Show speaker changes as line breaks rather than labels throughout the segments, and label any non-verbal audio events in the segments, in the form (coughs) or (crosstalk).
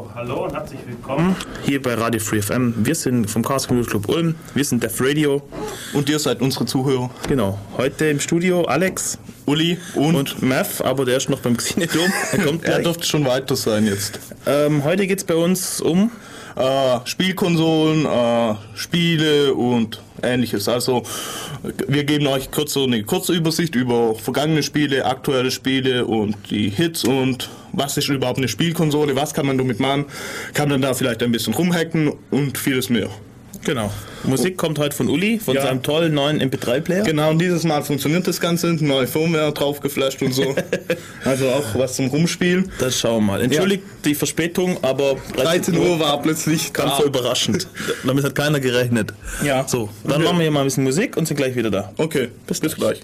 So, hallo und herzlich willkommen hier bei Radio Free FM. Wir sind vom Chaos Community Club Ulm, wir sind Def Radio.
Und ihr seid unsere Zuhörer.
Genau, heute im Studio Alex,
Uli und,
und Mav, aber der ist noch beim Xinedom.
Er kommt (laughs) Er dürfte schon weiter sein jetzt.
Ähm, heute geht es bei uns um
äh, Spielkonsolen, äh, Spiele und ähnliches. Also wir geben euch kurz so eine kurze Übersicht über vergangene Spiele, aktuelle Spiele und die Hits und was ist überhaupt eine Spielkonsole, was kann man damit machen, kann man da vielleicht ein bisschen rumhacken und vieles mehr.
Genau. Musik kommt heute von Uli, von ja. seinem tollen neuen MP3-Player.
Genau, und dieses Mal funktioniert das Ganze, neue Firmware drauf geflasht und so. (laughs) also auch was zum Rumspielen.
Das schauen wir mal. Entschuldigt ja. die Verspätung, aber
13 Uhr war plötzlich
ganz so überraschend. (laughs) Damit hat keiner gerechnet.
Ja.
So, dann okay. machen wir hier mal ein bisschen Musik und sind gleich wieder da.
Okay, bis, bis gleich.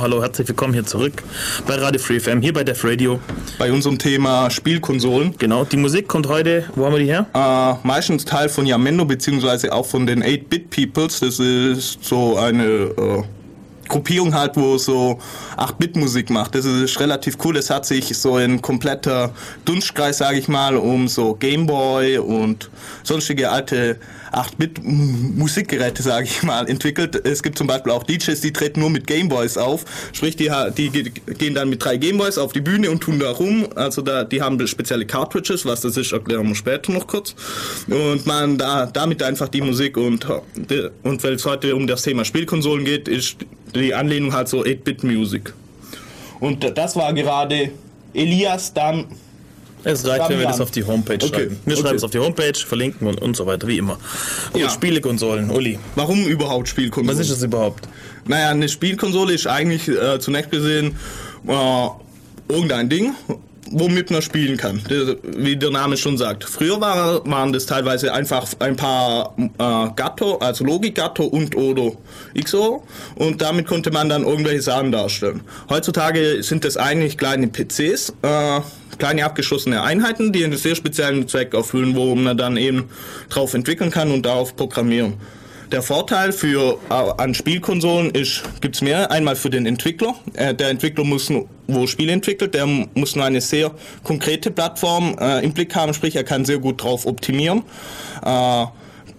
Hallo, herzlich willkommen hier zurück bei Radio Free FM, hier bei Def Radio.
Bei unserem Thema Spielkonsolen.
Genau, die Musik kommt heute, wo haben wir die her?
Äh, meistens Teil von Yamendo, beziehungsweise auch von den 8-Bit Peoples. Das ist so eine äh, Gruppierung halt, wo so 8-Bit-Musik macht. Das ist relativ cool. Das hat sich so ein kompletter Dunstkreis, sage ich mal, um so Gameboy und sonstige alte 8-Bit-Musikgeräte, sage ich mal, entwickelt. Es gibt zum Beispiel auch DJs, die treten nur mit Gameboys auf. Sprich, die, die gehen dann mit drei Gameboys auf die Bühne und tun da rum. Also da, die haben spezielle Cartridges, was das ist, erklären wir später noch kurz. Und man da damit einfach die Musik und, und weil es heute um das Thema Spielkonsolen geht, ist die Anlehnung halt so 8-Bit-Musik. Und das war gerade Elias dann
es reicht, wenn wir das auf die Homepage okay. schreiben. Wir okay. schreiben es auf die Homepage, verlinken und, und so weiter, wie immer. Gut, ja. Spielekonsolen, Uli.
Warum überhaupt Spielkonsolen?
Was ist das überhaupt?
Naja, eine Spielkonsole ist eigentlich äh, zunächst gesehen äh, irgendein Ding, womit man spielen kann, wie der Name schon sagt. Früher war, waren das teilweise einfach ein paar äh, Gatto, also Logik-Gatto und oder XO und damit konnte man dann irgendwelche Sachen darstellen. Heutzutage sind das eigentlich kleine PCs, äh, kleine abgeschlossene Einheiten, die einen sehr speziellen Zweck erfüllen, wo man dann eben drauf entwickeln kann und darauf programmieren. Der Vorteil für äh, an Spielkonsolen ist, gibt's mehr. Einmal für den Entwickler. Äh, der Entwickler muss, wo Spiele entwickelt, der muss nur eine sehr konkrete Plattform äh, im Blick haben, sprich er kann sehr gut drauf optimieren.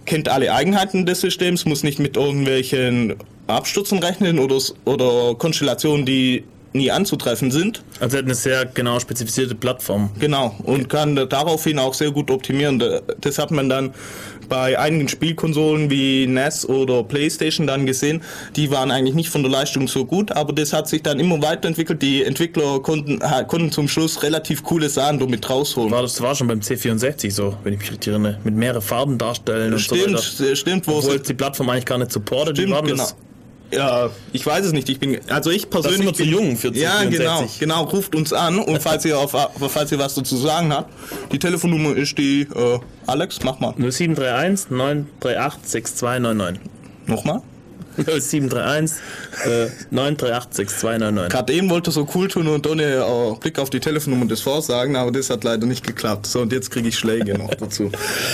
Kennt alle Eigenheiten des Systems, muss nicht mit irgendwelchen Abstürzen rechnen oder, oder Konstellationen, die nie anzutreffen sind.
Also er hat eine sehr genau spezifizierte Plattform.
Genau, und okay. kann daraufhin auch sehr gut optimieren. Das hat man dann bei einigen Spielkonsolen wie NES oder PlayStation dann gesehen, die waren eigentlich nicht von der Leistung so gut, aber das hat sich dann immer weiterentwickelt. Die Entwickler konnten, konnten zum Schluss relativ coole Sachen damit rausholen.
War das war schon beim C64 so, wenn ich mich richtig erinnere, mit mehreren Farben darstellen
stimmt,
und
so weiter. Stimmt,
wo Obwohl die Plattform eigentlich gar nicht supportet.
Stimmt, genau. Ja, ich weiß es nicht. Ich bin, also ich persönlich.
Das sind zu jung für
Ja, genau, genau. Ruft uns an und falls ihr auf, falls ihr was dazu sagen habt, die Telefonnummer ist die, äh, Alex, mach mal.
0731 938 6299.
Nochmal?
0731 äh, 9386299.
Gerade eben wollte so cool tun und ohne äh, Blick auf die Telefonnummer das vorsagen, aber das hat leider nicht geklappt. So, und jetzt kriege ich Schläge noch (laughs) dazu.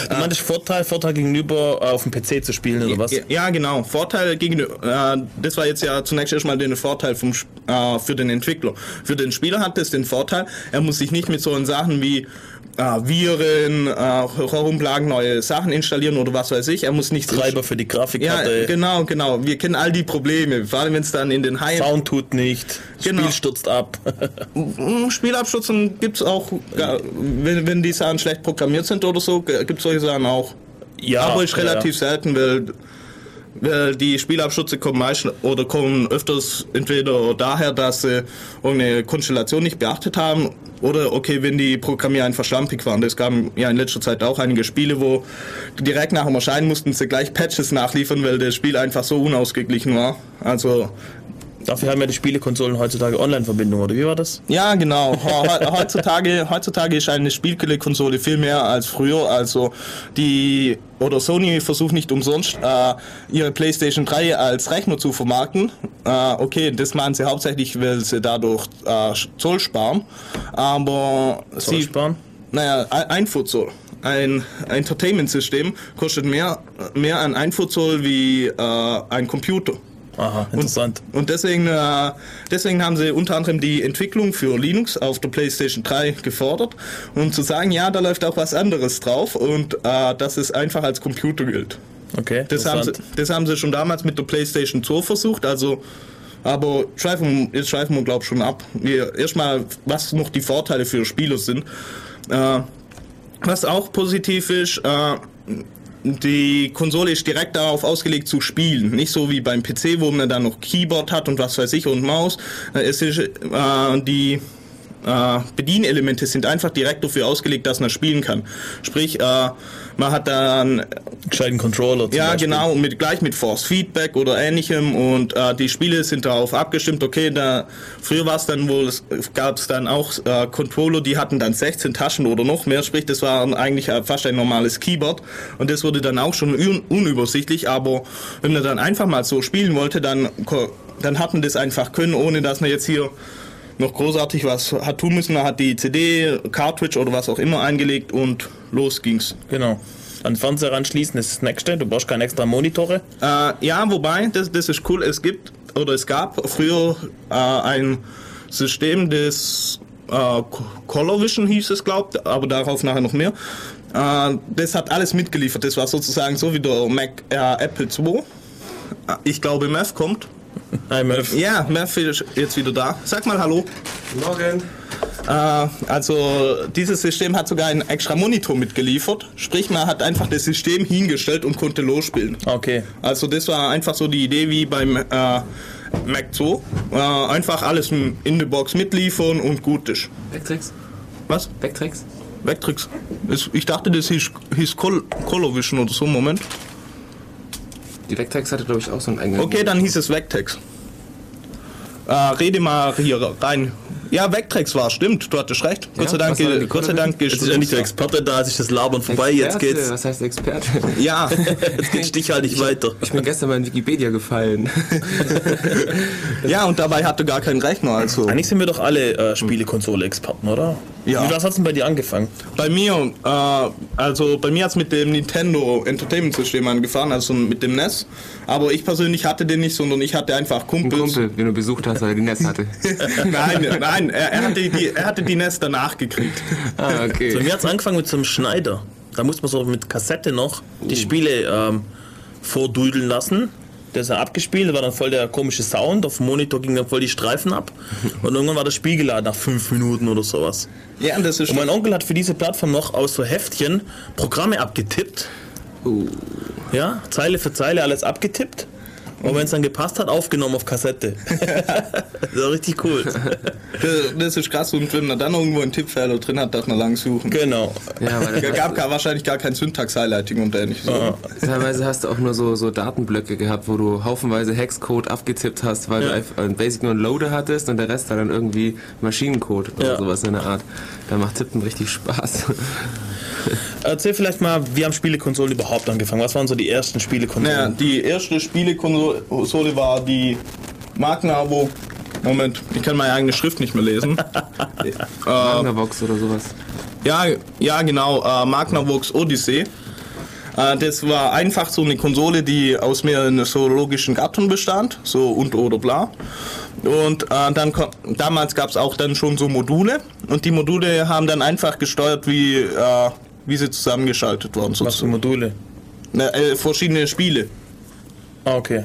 Du meintest Vorteil, Vorteil gegenüber äh, auf dem PC zu spielen oder was?
Ja, genau. Vorteil gegenüber, äh, das war jetzt ja zunächst erstmal den Vorteil vom, äh, für den Entwickler. Für den Spieler hat das den Vorteil, er muss sich nicht mit so Sachen wie äh, Viren, äh, herumplagen, neue Sachen installieren oder was weiß ich. Er muss nichts.
Treiber für die Grafikkarte.
Ja, genau, genau. Wir kennen all die Probleme. Vor allem, wenn es dann in den
Heim. Sound tut nicht. Genau. Spiel stürzt ab.
Spielabstürzen gibt es auch, wenn, wenn die Sachen schlecht programmiert sind oder so, gibt es solche Sachen auch. Ja. Aber ist relativ ja. selten, weil die Spielabschütze kommen meistens oder kommen öfters entweder daher, dass sie irgendeine Konstellation nicht beachtet haben oder okay, wenn die Programmierer einfach schlampig waren. Es gab ja in letzter Zeit auch einige Spiele, wo direkt nach dem Erscheinen mussten sie gleich Patches nachliefern, weil das Spiel einfach so unausgeglichen war. Also
Dafür haben ja die Spielekonsolen heutzutage Online-Verbindung, oder wie war das?
Ja, genau. heutzutage, heutzutage ist eine Spielkonsole viel mehr als früher. Also die oder Sony versucht nicht umsonst äh, ihre PlayStation 3 als Rechner zu vermarkten. Äh, okay, das machen sie hauptsächlich, weil sie dadurch äh, Zoll sparen. Aber
Zoll sie sparen?
Naja, Einfuhrzoll ein Entertainment-System kostet mehr, mehr an Einfuhrzoll wie äh, ein Computer.
Aha, interessant.
Und, und deswegen, äh, deswegen haben sie unter anderem die Entwicklung für Linux auf der PlayStation 3 gefordert, um zu sagen, ja, da läuft auch was anderes drauf und äh, dass es einfach als Computer gilt.
Okay.
Das haben, sie, das haben sie schon damals mit der PlayStation 2 versucht, also aber schweifen, jetzt schweifen wir, glaube ich, schon ab. erstmal, was noch die Vorteile für Spieler sind. Äh, was auch positiv ist, äh, die Konsole ist direkt darauf ausgelegt zu spielen. Nicht so wie beim PC, wo man dann noch Keyboard hat und was weiß ich und Maus. Äh, es ist, äh, die äh, Bedienelemente sind einfach direkt dafür ausgelegt, dass man spielen kann. Sprich, äh, man hat dann
gescheiten Controller.
ja, Beispiel. genau, mit gleich mit Force Feedback oder ähnlichem und äh, die Spiele sind darauf abgestimmt. Okay, da früher war es dann wohl, gab es dann auch äh, Controller, die hatten dann 16 Taschen oder noch mehr. Sprich, das war eigentlich fast ein normales Keyboard und das wurde dann auch schon un unübersichtlich. Aber wenn man dann einfach mal so spielen wollte, dann dann hat man das einfach können, ohne dass man jetzt hier noch großartig was hat tun müssen. Er hat die CD, Cartridge oder was auch immer eingelegt und los ging's.
Genau. An Fernseher anschließen ist das nächste. Du brauchst keine extra Monitore.
Äh, ja, wobei, das, das ist cool. Es gibt oder es gab früher äh, ein System, das äh, Color Vision hieß es, glaubt, aber darauf nachher noch mehr. Äh, das hat alles mitgeliefert. Das war sozusagen so wie der Mac äh, Apple II. Ich glaube, Math kommt
Hi Murph.
Ja, Murph ist jetzt wieder da. Sag mal Hallo.
Morgen.
Äh, also dieses System hat sogar einen extra Monitor mitgeliefert. Sprich, man hat einfach das System hingestellt und konnte losspielen.
Okay.
Also das war einfach so die Idee wie beim äh, Mac 2. Äh, einfach alles in der Box mitliefern und gut ist.
Backtricks?
Was?
Backtricks?
Backtricks. Ich dachte, das hieß, hieß Col Colovision oder so. Moment.
Die Vectex hatte, glaube ich, auch so einen
eigenen. Okay, dann hieß es Vectex. Äh, rede mal hier rein. Ja, Vectrex war, stimmt, du hattest recht. Ja, Gott sei Dank,
ge Gott sei Dank Jetzt ist ja nicht der Experte da, sich das Labern vorbei, Experte, jetzt geht's.
Was heißt Experte? (laughs)
Ja, (laughs)
jetzt geht Stich nicht
ich,
weiter.
Ich bin gestern mal in Wikipedia gefallen. (laughs)
ja, und dabei hatte gar keinen Rechner, also.
Eigentlich sind wir doch alle äh, Spielekonsole-Experten, oder?
Ja.
Wie was hat's denn bei dir angefangen?
Bei mir, äh, also bei mir hat's mit dem Nintendo Entertainment System angefangen, also mit dem NES. Aber ich persönlich hatte den nicht, sondern ich hatte einfach Kumpels.
Ein Kumpel, den du besucht hast, weil er die NES hatte. (laughs)
nein, nein, er, er, hatte die, er hatte die NES danach gekriegt.
Ah, okay. So, mir hat es angefangen mit so einem Schneider. Da musste man so mit Kassette noch die Spiele ähm, vordudeln lassen. Der ist dann abgespielt, da war dann voll der komische Sound. Auf dem Monitor ging dann voll die Streifen ab. (laughs) Und irgendwann war das Spiel geladen nach fünf Minuten oder sowas.
Ja, und das ist
Und mein Onkel hat für diese Plattform noch aus so Heftchen Programme abgetippt.
Uh.
Ja, Zeile für Zeile alles abgetippt. Und wenn es dann gepasst hat, aufgenommen auf Kassette. (laughs) das war richtig cool.
Das ist krass, und wenn man dann irgendwo einen Tippfehler drin hat, darf man lang suchen.
Genau.
Ja, es gab gar, wahrscheinlich gar kein Syntax-Highlighting und ähnliches. So.
Teilweise hast du auch nur so, so Datenblöcke gehabt, wo du haufenweise Hexcode abgetippt hast, weil ja. du einfach Basic nur einen Loader hattest und der Rest war dann irgendwie Maschinencode oder ja. sowas in der Art. Da macht Tippen richtig Spaß. (laughs)
Erzähl vielleicht mal, wie haben Spielekonsolen überhaupt angefangen? Was waren so die ersten Spielekonsolen?
Naja, die erste Spielekonsole war die Magnavox. Moment, ich kann meine eigene Schrift nicht mehr lesen. (laughs)
äh, Magnavox oder sowas.
Ja, ja genau, äh, Magnavox Odyssey. Äh, das war einfach so eine Konsole, die aus mehreren zoologischen Gattungen bestand, so und oder bla. Und äh, dann damals gab es auch dann schon so Module und die Module haben dann einfach gesteuert, wie, äh, wie sie zusammengeschaltet wurden.
Was für
sozusagen.
Module?
Na, äh, verschiedene Spiele.
Ah, okay.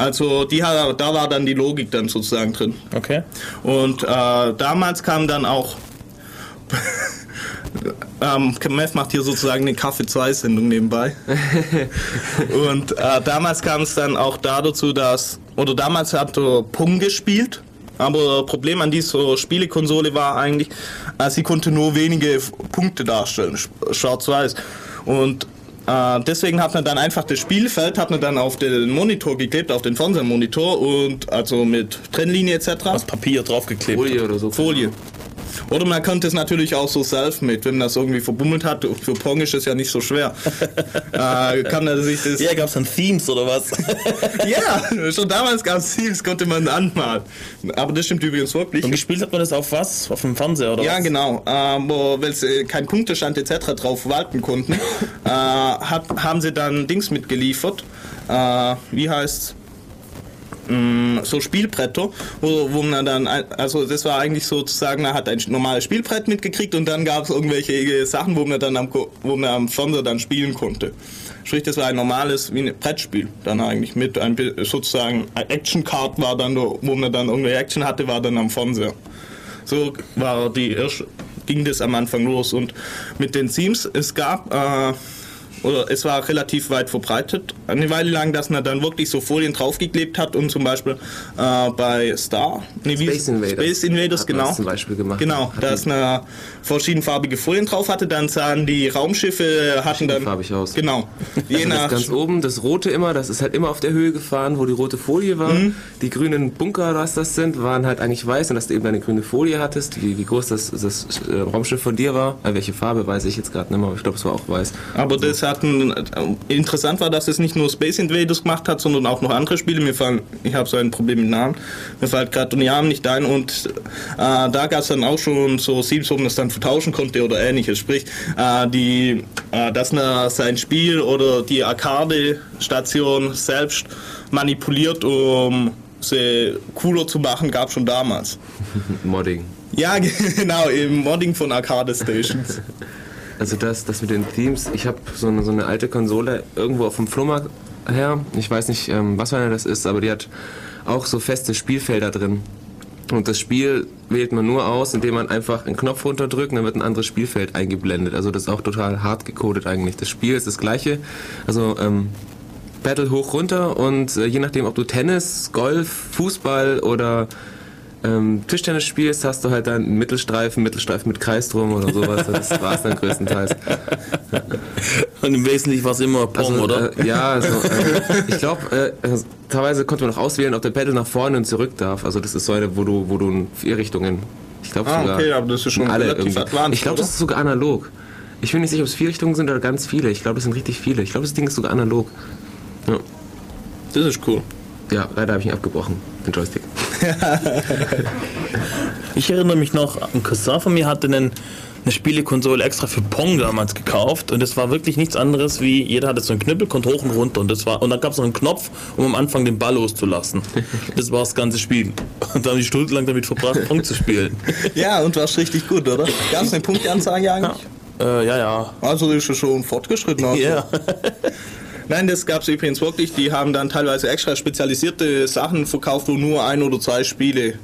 Also die, da war dann die Logik dann sozusagen drin.
Okay.
Und äh, damals kam dann auch. (laughs) ähm, Meth macht hier sozusagen eine Kaffee 2 Sendung nebenbei. (laughs) und äh, damals kam es dann auch da dazu, dass. Oder damals hat er Pong gespielt. Aber Problem an dieser Spielekonsole war eigentlich, äh, sie konnte nur wenige Punkte darstellen, sch- schwarz-weiß. Und äh, deswegen hat man dann einfach das Spielfeld hat man dann auf den Monitor geklebt, auf den Fernsehmonitor und also mit Trennlinie etc.
Was Papier draufgeklebt.
Folie oder so.
Folie. Oder man könnte es natürlich auch so self-made, wenn man das irgendwie verbummelt hat. Für Pong ist es ja nicht so schwer. (laughs) äh, kann er sich das.
Ja, gab's dann Themes oder was? (laughs)
Ja, schon damals gab es Teams, konnte man anmalen. Aber das stimmt übrigens wirklich.
Und gespielt hat man das auf was? Auf dem Fernseher oder
Ja,
was?
genau. Aber weil sie keinen Punktestand etc. drauf verwalten konnten, (laughs) äh, hat, haben sie dann Dings mitgeliefert. Äh, wie heißt's? Mm, So Spielbretter, wo, wo man dann, also das war eigentlich sozusagen, man hat ein normales Spielbrett mitgekriegt und dann gab es irgendwelche Sachen, wo man dann am, wo man am Fernseher dann spielen konnte. Sprich, das war ein normales, wie ein Brettspiel dann eigentlich mit, ein, sozusagen Action-Card war dann, da, wo man dann irgendwelche Action hatte, war dann am Fernseher. So war die ging das am Anfang los und mit den Themes, es gab, äh, oder es war relativ weit verbreitet, eine Weile lang, dass man dann wirklich so Folien draufgeklebt hat und zum Beispiel äh, bei Star, nee,
Space Invaders.
Space Invaders,
Hat
genau.
das zum Beispiel gemacht.
Genau,
Hat
dass
die-
eine verschiedenfarbige Folien drauf hatte, dann sahen die Raumschiffe, hatten dann...
Farbig aus.
Genau. Je
Also das
nach...
ganz oben, das rote immer, das ist halt immer auf der Höhe gefahren, wo die rote Folie war.
Mhm.
Die grünen Bunker, was das sind, waren halt eigentlich weiß und dass du eben eine grüne Folie hattest, wie, wie groß das, das äh, Raumschiff von dir war. Äh, welche Farbe weiß ich jetzt gerade nicht mehr, aber ich glaube, es war auch weiß.
Aber das hatten, interessant war, dass es nicht nur Space Invaders gemacht hat, sondern auch noch andere Spiele. Mir fallen, ich habe so ein Problem mit Namen, mir fällt gerade die Namen nicht ein und äh, da gab es dann auch schon so Themes, wo man das dann vertauschen konnte oder ähnliches. Sprich, äh, die, äh, dass man sein Spiel oder die Arcade-Station selbst manipuliert, um sie cooler zu machen, gab schon damals. (laughs)
Modding.
Ja, (laughs) genau, im Modding von Arcade Stations. (laughs)
Also das, das mit den Themes, ich habe so eine, so eine alte Konsole irgendwo auf dem Flohmarkt her. Ich weiß nicht, ähm, was für eine das ist, aber die hat auch so feste Spielfelder drin. Und das Spiel wählt man nur aus, indem man einfach einen Knopf runterdrückt und dann wird ein anderes Spielfeld eingeblendet. Also das ist auch total hart gecodet eigentlich. Das Spiel ist das gleiche. Also ähm, Battle hoch runter und äh, je nachdem, ob du Tennis, Golf, Fußball oder ähm, Tischtennis spielst, hast du halt dann einen Mittelstreifen, Mittelstreifen mit Kreis drum oder sowas. Das (laughs) war's dann größtenteils.
Und im Wesentlichen war es immer Pong,
Also,
oder?
Äh, ja, also, äh, ich glaube, äh, also, teilweise konnte man auch auswählen, ob der Pedal nach vorne und zurück darf. Also das ist so eine, wo du, wo du in vier Richtungen, ich glaube
Ah,
sogar,
okay, aber das ist schon
alle
relativ
irgendwie.
advanced,
Ich glaube, das ist sogar analog. Ich bin nicht sicher, ob es vier Richtungen sind oder ganz viele. Ich glaube, das sind richtig viele. Ich glaube, das Ding ist sogar analog. Ja,
Das ist cool.
ja leider habe ich ihn abgebrochen, den Joystick. (laughs)
Ich erinnere mich noch, ein Cousin von mir hatte einen, eine Spielekonsole extra für Pong damals gekauft und das war wirklich nichts anderes wie, jeder hatte so einen Knüppel, konnte hoch und runter und das war, und dann gab es noch einen Knopf, um am Anfang den Ball loszulassen. Das war das ganze Spiel. Und dann habe ich stundenlang damit verbracht, Pong zu spielen. (laughs)
Ja, und war's richtig gut, oder? Gab es eine Punkteanzeige eigentlich?
Äh, ja, ja.
Also ist es schon fortgeschritten. Also.
Ja.
Nein, das gab es übrigens wirklich. Die haben dann teilweise extra spezialisierte Sachen verkauft, wo nur ein oder zwei Spiele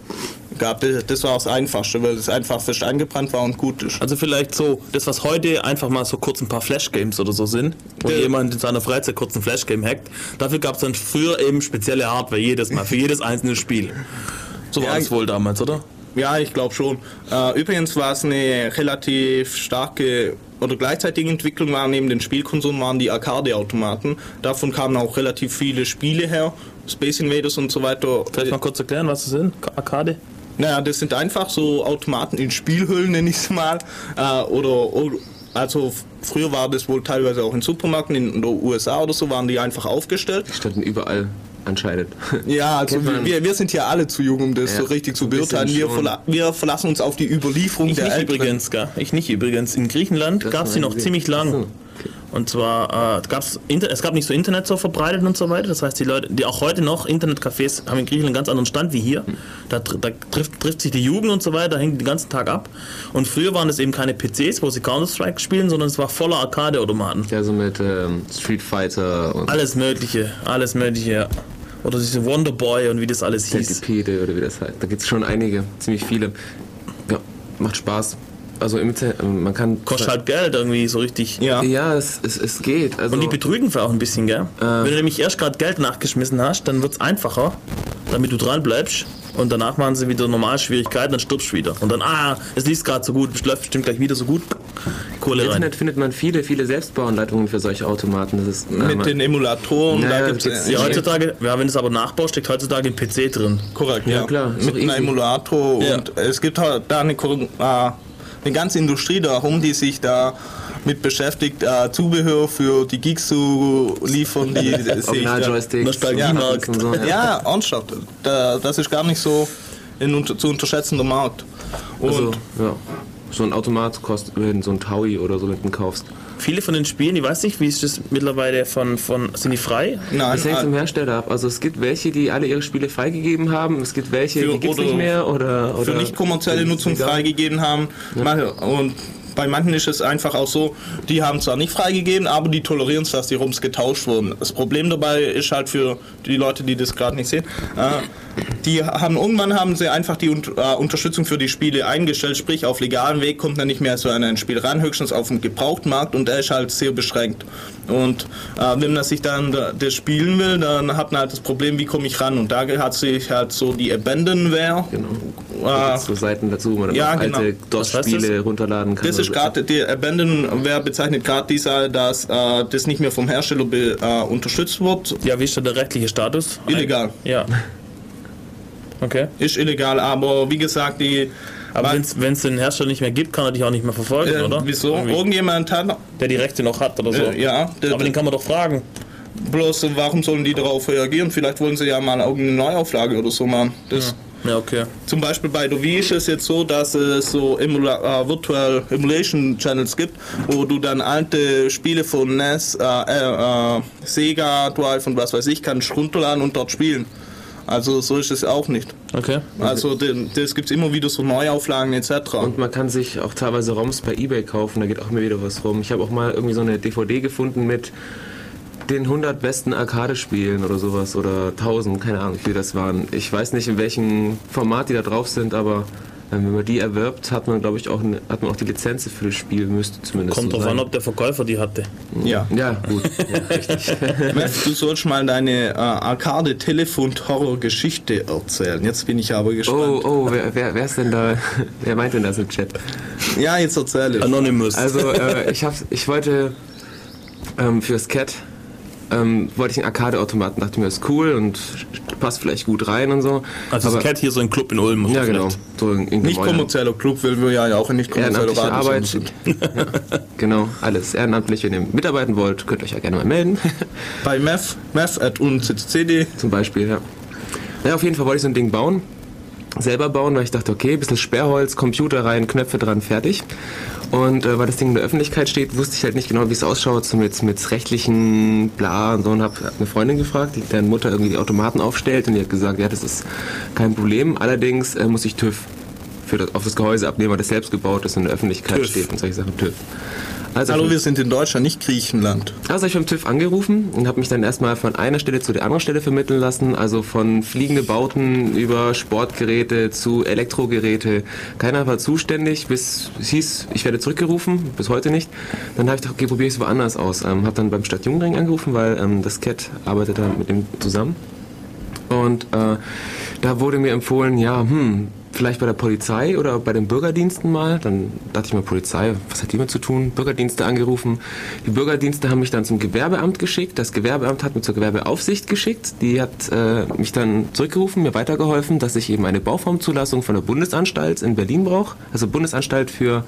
gab. Das war das Einfachste, weil es einfach fest eingebrannt war und gut ist.
Also vielleicht so, das was heute einfach mal so kurz ein paar Flash-Games oder so sind, wo
Ja.
jemand in seiner Freizeit kurz ein Flash-Game hackt, dafür gab es dann früher eben spezielle Hardware, jedes Mal, für jedes einzelne Spiel. So war
Ja,
es wohl damals, oder?
Ja, ich glaube schon. Äh, übrigens war es eine relativ starke oder gleichzeitige Entwicklung war neben den Spielkonsolen waren die Arcade-Automaten. Davon kamen auch relativ viele Spiele her, Space Invaders und so weiter.
Vielleicht mal kurz erklären, was das sind? Arcade?
Naja, das sind einfach so Automaten in Spielhüllen, nenne ich es mal. Äh, oder, oder, also früher war das wohl teilweise auch in Supermärkten in den USA oder so, waren die einfach aufgestellt.
Die standen überall anscheinend.
Ja, also wir, wir sind ja alle zu jung, um das
Ja,
so richtig zu beurteilen. Wir, verla wir verlassen uns auf die Überlieferung
Ich
der
nicht übrigens, gell? Ich nicht übrigens. In Griechenland gab es
mal
noch
gesehen.
ziemlich lang.
So, okay.
Und zwar äh, gab's Inter es gab nicht so Internet so verbreitet und so weiter. Das heißt, die Leute, die auch heute noch Internetcafés haben in Griechenland einen ganz anderen Stand wie hier. Da, tr- da trifft, trifft sich die Jugend und so weiter, hängt den ganzen Tag ab. Und früher waren es eben keine PCs, wo sie Counter-Strike spielen, sondern es war voller Arcade-Automaten.
Ja, so mit ähm, Street Fighter und
Alles Mögliche, alles Mögliche. ja. Oder diese Wonderboy und wie das alles hieß.
Centipede oder wie das heißt. Da gibt es schon einige, ziemlich viele. Ja, macht Spaß. Also im, Inter- man kann.
Kostet halt Geld irgendwie so richtig.
Ja.
Ja, es, es, es geht. Also,
Und die betrügen für auch ein bisschen, gell?
Äh.
Wenn du nämlich erst gerade Geld nachgeschmissen hast, dann wird es einfacher, damit du dran bleibst. Und danach machen sie wieder normal Schwierigkeiten, dann stirbst du wieder. Und dann, ah, es liest gerade so gut, es läuft bestimmt gleich wieder so gut.
Im
Kohle rein.
Internet findet man viele, viele Selbstbauanleitungen für solche Automaten. Das ist, na,
Mit
man-
den Emulatoren,
Ja,
da
ja,
gibt es
Ja, heutzutage, ja, wenn es aber nachbaust, steckt heutzutage ein PC drin.
korrekt,
Ja,
ja.
klar,
Mit einem. Emulator
Ja.
und es gibt halt da eine, äh, eine ganze Industrie darum, die sich da mit beschäftigt, äh, Zubehör für die Geeks zu liefern, die (laughs)
Original-Joysticks,
Nostalgiemarkt.
und so, ja.
Ja, ernsthaft. Da, das ist gar nicht so ein unter, zu unterschätzender Markt. Und
Also, ja. So ein Automat kostet, wenn du so ein Taui oder so mit kaufst.
Viele von den Spielen, ich weiß nicht, wie ist das mittlerweile von, von sind die frei?
nein,
Das hängt vom
äh,
Hersteller ab. Also es gibt welche, die alle ihre Spiele freigegeben haben. Es gibt welche,
Für-
die gibt es
oder-
nicht mehr. Oder, oder
für nicht kommerzielle Nutzung
Egal.
freigegeben haben. Manche- Und bei manchen ist es einfach auch so, die haben zwar nicht freigegeben, aber die tolerieren es, dass die Rums getauscht wurden. Das Problem dabei ist halt für die Leute, die das gerade nicht sehen, äh, die haben irgendwann haben sie einfach die äh, Unterstützung für die Spiele eingestellt, sprich auf legalem Weg kommt man nicht mehr so an ein Spiel ran, höchstens auf dem Gebrauchtmarkt und der ist halt sehr beschränkt. Und äh, wenn man sich dann da- das spielen will, dann hat man halt das Problem, wie komme ich ran? Und da hat sich halt so die Abandonware
Genau. Gibt's so Seiten dazu, wo man
Ja, genau.
alte DOS-Spiele runterladen kann.
Das ist gerade, die Abandonware bezeichnet gerade dieser, dass äh, das nicht mehr vom Hersteller be, äh, unterstützt wird.
Ja, wie ist da der rechtliche Status?
Illegal.
Ja. Okay.
Ist illegal, aber wie gesagt, die.
Aber wenn es den Hersteller nicht mehr gibt, kann er dich auch nicht mehr verfolgen,
äh,
oder?
wieso?
Irgendwie.
Irgendjemand hat.
Der die Rechte noch hat oder so.
Äh, ja, der,
Aber den kann man doch fragen.
bloß warum sollen die darauf reagieren? Vielleicht wollen sie ja mal irgendeine Neuauflage oder so machen. Das,
Ja, okay.
Zum Beispiel bei Dovi ist es jetzt so, dass es so Emula äh, Virtual Emulation Channels gibt, wo du dann alte Spiele von NES, äh, äh, Sega Drive und was weiß ich, kannst runterladen und dort spielen. Also so ist es auch nicht.
Okay.
Also das gibt es immer wieder so Neuauflagen etc.
Und man kann sich auch teilweise ROMs bei Ebay kaufen, da geht auch immer wieder was rum. Ich habe auch mal irgendwie so eine DVD gefunden mit den 100 besten Arcade-Spielen oder sowas oder 1000, keine Ahnung, wie viele das waren. Ich weiß nicht, in welchem Format die da drauf sind, aber äh, wenn man die erwirbt, hat man, glaube ich, auch, eine, hat man auch die Lizenz für das Spiel, müsste zumindest
Kommt
so
drauf an, ob der Verkäufer die hatte.
ja.
Ja, gut, (laughs) ja, richtig. (laughs)
Du sollst mal deine äh, Arcade-Telefon-Horror-Geschichte erzählen. Jetzt bin ich aber gespannt.
Oh, oh, wer, wer, wer ist denn da? (laughs) Wer meint denn das im Chat?
Ja, jetzt erzähle.
Anonymous.
Also äh, ich, hab's, ich wollte ähm, fürs Cat ähm, wollte ich einen Arcade-Automaten, dachte mir, ist cool und passt vielleicht gut rein und so.
also das
Aber-
Cat hier so ein Club in Ulm.
Ja, genau. So in, in
Nicht kommerzieller Club, weil wir ja auch nicht kommerzieller
Arbeit.
sind.
ja, genau, alles ehrenamtlich. Wenn ihr mitarbeiten wollt, könnt ihr euch ja gerne mal melden.
Bei Meth, Meth at unccd.
Zum Beispiel, ja. Ja, auf jeden Fall wollte ich so ein Ding bauen. Selber bauen, weil ich dachte, okay, ein bisschen Sperrholz, Computer rein, Knöpfe dran, fertig. Und äh, weil das Ding in der Öffentlichkeit steht, wusste ich halt nicht genau, wie es ausschaut, so mit, mit rechtlichen bla und so. Und habe eine Freundin gefragt, die deren Mutter irgendwie die Automaten aufstellt. Und die hat gesagt, ja, das ist kein Problem. Allerdings äh, muss ich TÜV für das, auf das Gehäuse abnehmen, das selbst gebaut ist und in der Öffentlichkeit
TÜV.
steht und solche Sachen. TÜV. Also
Hallo, wir sind in Deutschland, nicht Griechenland.
also habe ich beim TÜV angerufen und habe mich dann erstmal von einer Stelle zu der anderen Stelle vermitteln lassen. Also von fliegende Bauten über Sportgeräte zu Elektrogeräte. Keiner war zuständig, bis es hieß, ich werde zurückgerufen, bis heute nicht. Dann habe ich gedacht, okay, probiere ich es woanders aus. Ähm, habe dann beim Stadtjugendring angerufen, weil ähm, das CAT arbeitet da mit dem zusammen. Und äh, da wurde mir empfohlen, ja, hm, vielleicht bei der Polizei oder bei den Bürgerdiensten mal. Dann dachte ich mir, Polizei, was hat die mit zu tun? Bürgerdienste angerufen. Die Bürgerdienste haben mich dann zum Gewerbeamt geschickt. Das Gewerbeamt hat mich zur Gewerbeaufsicht geschickt. Die hat äh, mich dann zurückgerufen, mir weitergeholfen, dass ich eben eine Bauformzulassung von der Bundesanstalt in Berlin brauche. Also Bundesanstalt für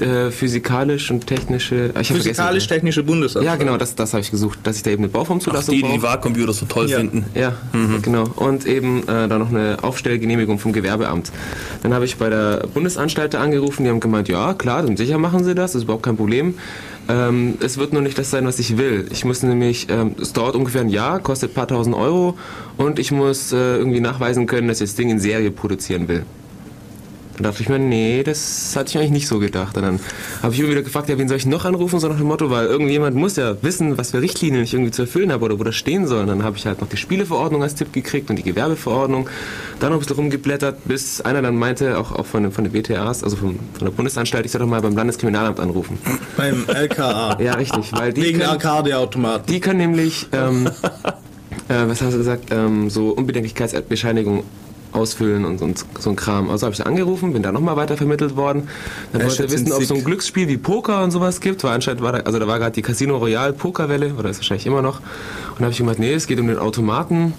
äh, physikalisch und technische. Ich hab
Physikalisch-technische Bundesanstalt.
Ja, genau, das, das habe ich gesucht, dass ich da eben eine
Ach,
Bauformzulassung
die, die die Wahlcomputer so toll
Ja.
finden.
Ja, genau. Und eben äh, dann noch eine Aufstellgenehmigung vom Gewerbeamt. Dann habe ich bei der Bundesanstalt angerufen, die haben gemeint, ja klar, dann sicher machen sie das, das ist überhaupt kein Problem. Ähm, es wird nur nicht das sein, was ich will. Ich muss nämlich, ähm, es dauert ungefähr ein Jahr, kostet ein paar tausend Euro und ich muss äh, irgendwie nachweisen können, dass ich das Ding in Serie produzieren will. Dann dachte ich mir, nee, das hatte ich eigentlich nicht so gedacht. Und dann habe ich immer wieder gefragt, ja, wen soll ich noch anrufen, so nach dem Motto, weil irgendjemand muss ja wissen, was für Richtlinien ich irgendwie zu erfüllen habe oder wo das stehen soll. Und dann habe ich halt noch die Spieleverordnung als Tipp gekriegt und die Gewerbeverordnung. Dann noch ein bisschen rumgeblättert, bis einer dann meinte, auch, auch von, den- von den BTAs, also vom, von der Bundesanstalt, ich soll doch mal beim Landeskriminalamt anrufen.
Beim LKA.
Ja, richtig, weil die
Wegen Arcade-Automaten.
die können nämlich, ähm, (laughs) äh, was hast du gesagt, ähm, so Unbedenklichkeitsbescheinigung ausfüllen und, und so ein Kram. Also habe ich angerufen, bin da nochmal weiter vermittelt worden. Dann wollte er wissen, ob es so ein. Glücksspiel wie Poker und sowas gibt, weil anscheinend war da, also da war gerade die Casino Royale Pokerwelle, oder ist wahrscheinlich immer noch. Und da habe ich gemeint, nee, es geht um den Automaten.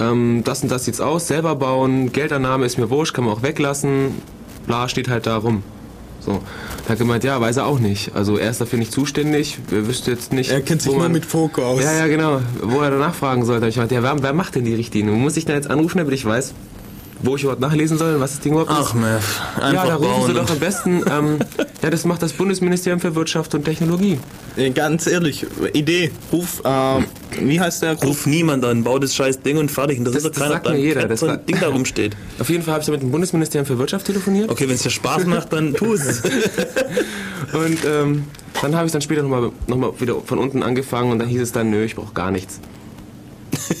Ähm, das und das sieht's aus, selber bauen, Geldannahme ist mir wurscht, kann man auch weglassen. Bla, steht halt da rum. So. Da hat er gemeint, ja, weiß er auch nicht. Also er ist dafür nicht zuständig. Er wüsste jetzt nicht.
Er kennt sich
wo
nur
man-
mit Poker aus.
ja, ja, genau. Wo er danach fragen sollte. Ich meinte, ja, wer, wer macht denn die Richtlinie? Muss ich da jetzt anrufen, damit ich weiß, wo ich überhaupt nachlesen soll, was das Ding überhaupt
Ach,
ist?
Meth. Einfach
ja, da rufen
bauen.
Sie doch am besten. Ähm, (laughs) ja, das macht das Bundesministerium für Wirtschaft und Technologie.
Ganz ehrlich, Idee. Ruf, äh, wie heißt der?
Ruf niemand an, bau das scheiß Ding und fertig. Und das,
Das-
ist doch keiner,
sagt mir jeder,
kein
das
so ein Ding da rumsteht. (laughs)
Auf jeden Fall habe ich da mit dem Bundesministerium für Wirtschaft telefoniert.
Okay, wenn es dir Spaß (laughs) macht, dann tu es.
Und ähm, dann habe ich dann später nochmal noch mal wieder von unten angefangen und dann hieß es dann, nö, ich brauche gar nichts.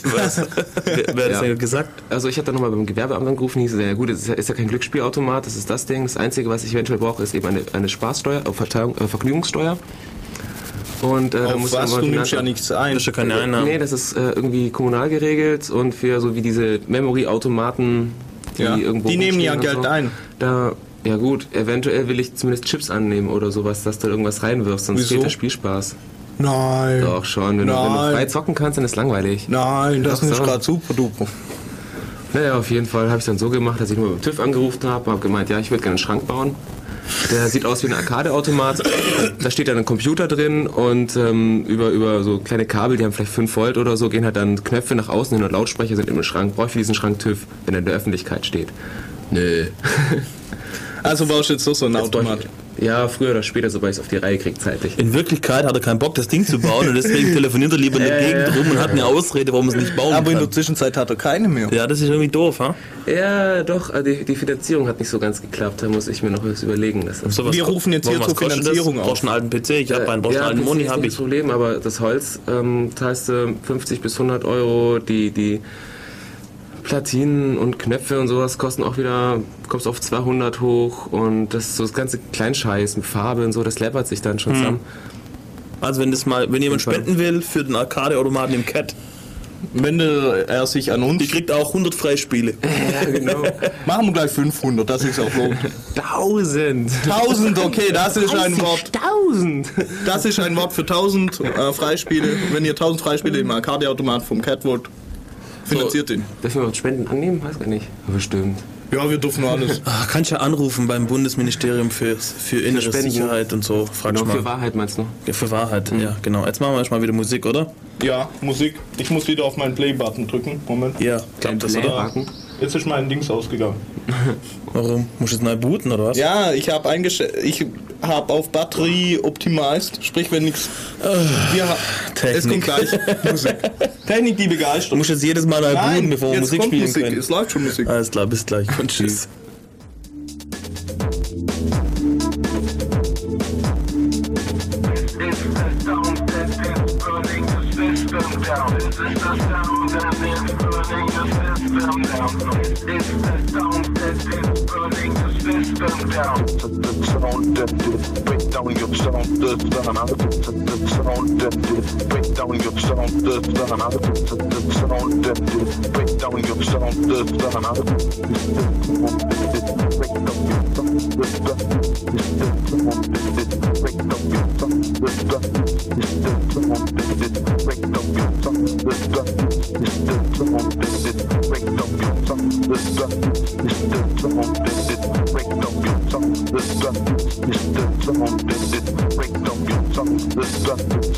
Was? (laughs) Wer, wer hat das
Ja.
denn gesagt?
Also ich habe dann nochmal beim Gewerbeamt angerufen, hieß ja gut, es ist ja, ist ja kein Glücksspielautomat, das ist das Ding. Das Einzige, was ich eventuell brauche, ist eben eine, eine Spaßsteuer, äh, Verteilung, äh, Vergnügungssteuer. Und äh, da
Auf
muss
was? Du nimmst ja nichts ein.
Das ist ja keine Einnahmen.
Nee, das ist äh, irgendwie kommunal geregelt und für so wie diese Memory-Automaten, die
Ja,
irgendwo
die nehmen ja Geld
so,
ein.
Da, ja gut, eventuell will ich zumindest Chips annehmen oder sowas, dass du irgendwas reinwirfst, sonst
Wieso?
fehlt der Spielspaß.
Nein.
Doch schon, wenn, du, wenn du frei zocken kannst, dann ist langweilig.
Nein, das
Doch,
ist
so.
gerade super duper.
Naja, auf jeden Fall habe ich dann so gemacht, dass ich nur beim TÜV angerufen habe, habe gemeint, ja, ich würde gerne einen Schrank bauen. Der sieht aus wie ein Arcade-Automat. Da steht dann ein Computer drin und ähm, über, über so kleine Kabel, die haben vielleicht 5 Volt oder so, gehen halt dann Knöpfe nach außen hin und Lautsprecher sind im Schrank. Brauche ich für diesen Schrank TÜV, wenn er in der Öffentlichkeit steht? Nö.
Also baust du jetzt so so einen Automat.
Ja, früher oder später, sobald ich es auf die Reihe kriege, zeitlich.
In Wirklichkeit hat er keinen Bock, das Ding zu bauen und deswegen (laughs) telefoniert er lieber in der Gegend rum und hat eine Ausrede, warum er es nicht bauen
Aber in der
kann.
Zwischenzeit hat er keine mehr.
Ja, das ist irgendwie doof, ha?
Ja, doch, äh, die, die Finanzierung hat nicht so ganz geklappt. Da muss ich mir noch was überlegen. Das
So, was
Wir rufen jetzt hier zur Finanzierung
das?
auf.
Du einen alten PC? Ich habe einen. Brauchst du
ja,
einen alten
PC
Moni?
ist
Hab
nicht
ich.
das Problem, aber das Holz ähm, zahlst du 50 bis 100 Euro, die, die Platinen und Knöpfe und sowas kosten auch wieder, kommst auf 200 hoch und das so das ganze Kleinscheiß mit Farbe und so, das läppert sich dann schon zusammen.
Also wenn das mal, wenn jemand spenden will für den Arcade-Automaten im Cat,
Wenn der, er sich an uns...
die kriegt auch 100 Freispiele. (laughs)
Ja, genau.
Machen wir gleich 500, das ist auch lohnt.
1000!
1000, okay, das ist ein Wort.
1000!
Das ist ein Wort für 1000 äh, Freispiele. Wenn ihr 1000 Freispiele im Arcade-Automat vom Cat wollt, finanziert ihn.
Dürfen wir uns Spenden annehmen? Weiß gar nicht. Bestimmt.
Ja, wir dürfen alles. (laughs)
Ah, kannst ja anrufen beim Bundesministerium für, für innere
Spenden.
Sicherheit und so. Frag
Genau,
ich
für
mal.
Wahrheit meinst du?
Ja, für Wahrheit, ja, genau. Jetzt machen wir erstmal wieder Musik, oder?
Ja, Musik. Ich muss wieder auf meinen Play-Button drücken. Moment.
Ja, klappt das, oder?
Jetzt ist mein Dings ausgegangen. (laughs)
Warum? Musst du es neu booten, oder was?
Ja, ich habe eingestellt, ich habe auf Batterie optimized, sprich wenn nichts. Wir ha- Es kommt gleich Musik. (laughs) Technik, die
Du
begeistert.
musst jetzt jedes Mal neu booten, bevor wir
jetzt
Musik
kommt
spielen
Musik.
können.
Es läuft schon Musik.
Alles klar, bis gleich und (laughs) tschüss.
System down. Is the sound that is burning the system down. It's the sound that is burning the system down.
the sound that did break down your sound the sound that did break down your sound the sound that did break down your sound sound down your sound. This is the sound break down your sound system. This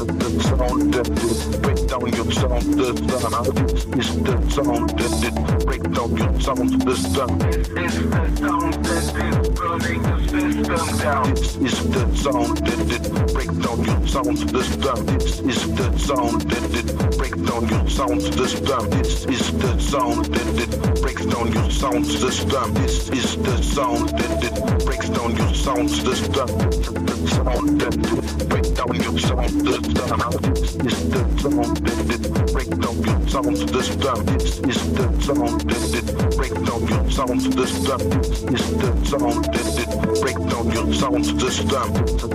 is the sound that it break down your sound. This is the sound that it break down your sound system.
It's the sound that is burning the system down.
This is the sound that it break down your sound system. Is the sound that it break down your sound system. Is the sound that it breaks down your sound system. Is the sound that it breaks down your sound system. The sound that it break down your sound system. This is the sound that it break down your sound system. This is the sound that it break down your sound system. This is the sound that it break down your sound system.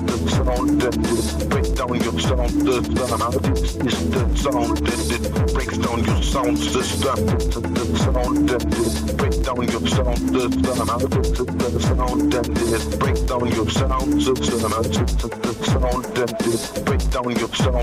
The sound that it break down your sound system. This is the sound that it breaks down your sound system. The sound that it break down your sound system. The sound that it break down your sound system. The sound that it break down your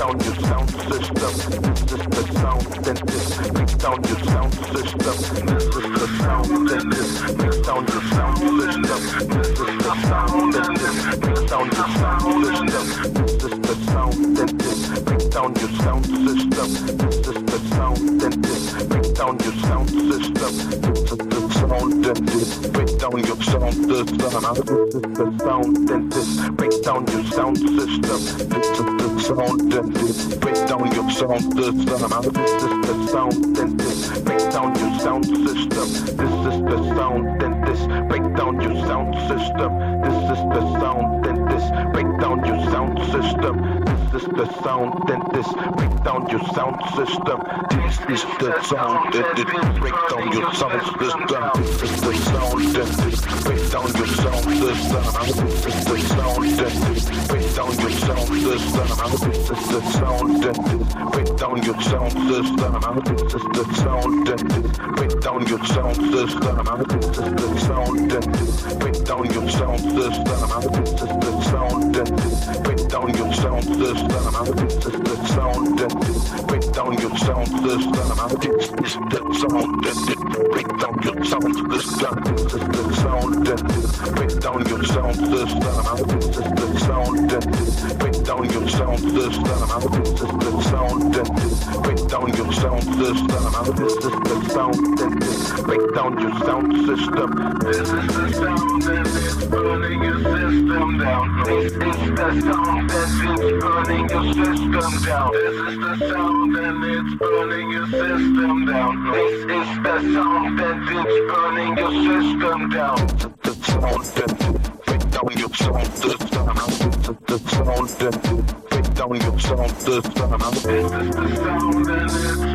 down your sound system. This is the sound it break down your sound system. This is the sound it break down your sound system. This is the sound it break down your sound system. This is the sound it break down your sound system. This is the sound it break down your sound system. This is the sound it break down your sound system. This is the sound it break down your sound system. This is the sound that break down your sound system. This is the sound it break down your sound system. This is the sound this break down your sound system. This is the sound this break down your sound system. This is the sound that this break down your sound system. This is the sound that it break down your sound system. This is the sound that it break down your sound system. This is the sound that it break down your sound system. This is the sound that it break down your sound system. This is the sound that it break down your sound system. This is the sound that it break down your sound system. This is the sound that it break down your sound system. This is the sound that it break down your sound system. This is the sound that it break down your sound system. This is the sound that it break down your sound system. This is the sound that it break down your sound system. This is the sound that it break down your sound system. This is the sound that it break down your sound system.
This is the sound that's burning your system down. This is the sound that is running burning your system down. This is the sound and it's burning your system down. This is the sound that is burning your system down.
The sound that. The sound that your sound.
The sound that your sound the sound the the sound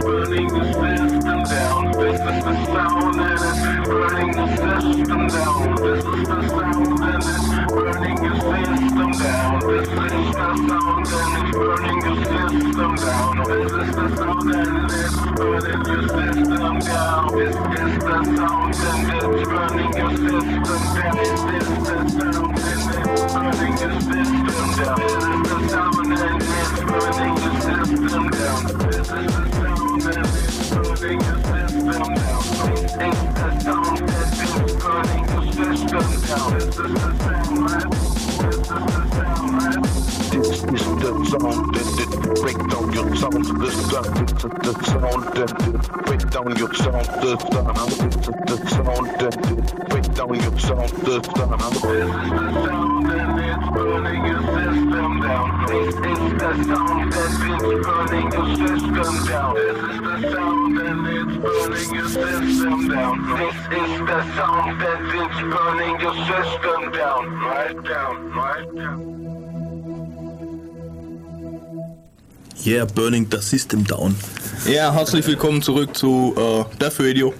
burning the system down. Is the sound that is burning the system down. This is the sound burning your system down. The sound that is burning system down. The sound burning your system down. This the sound that is burning your system down. Is the sound that is burning your system down. This the sound that is burning your system down. This is the sound, right? This is the sound, right?
This is the sound that break down your sound system. This is the sound that break down your sound system. This is the sound that break down your sound system.
This is the sound that is burning your system down. This is the sound that is burning your system down. This is the sound that is burning your system down. This is the sound that is burning your system down. Right down, right down.
Yeah, burning the system down.
Ja, herzlich willkommen zurück zu äh, Def Radio.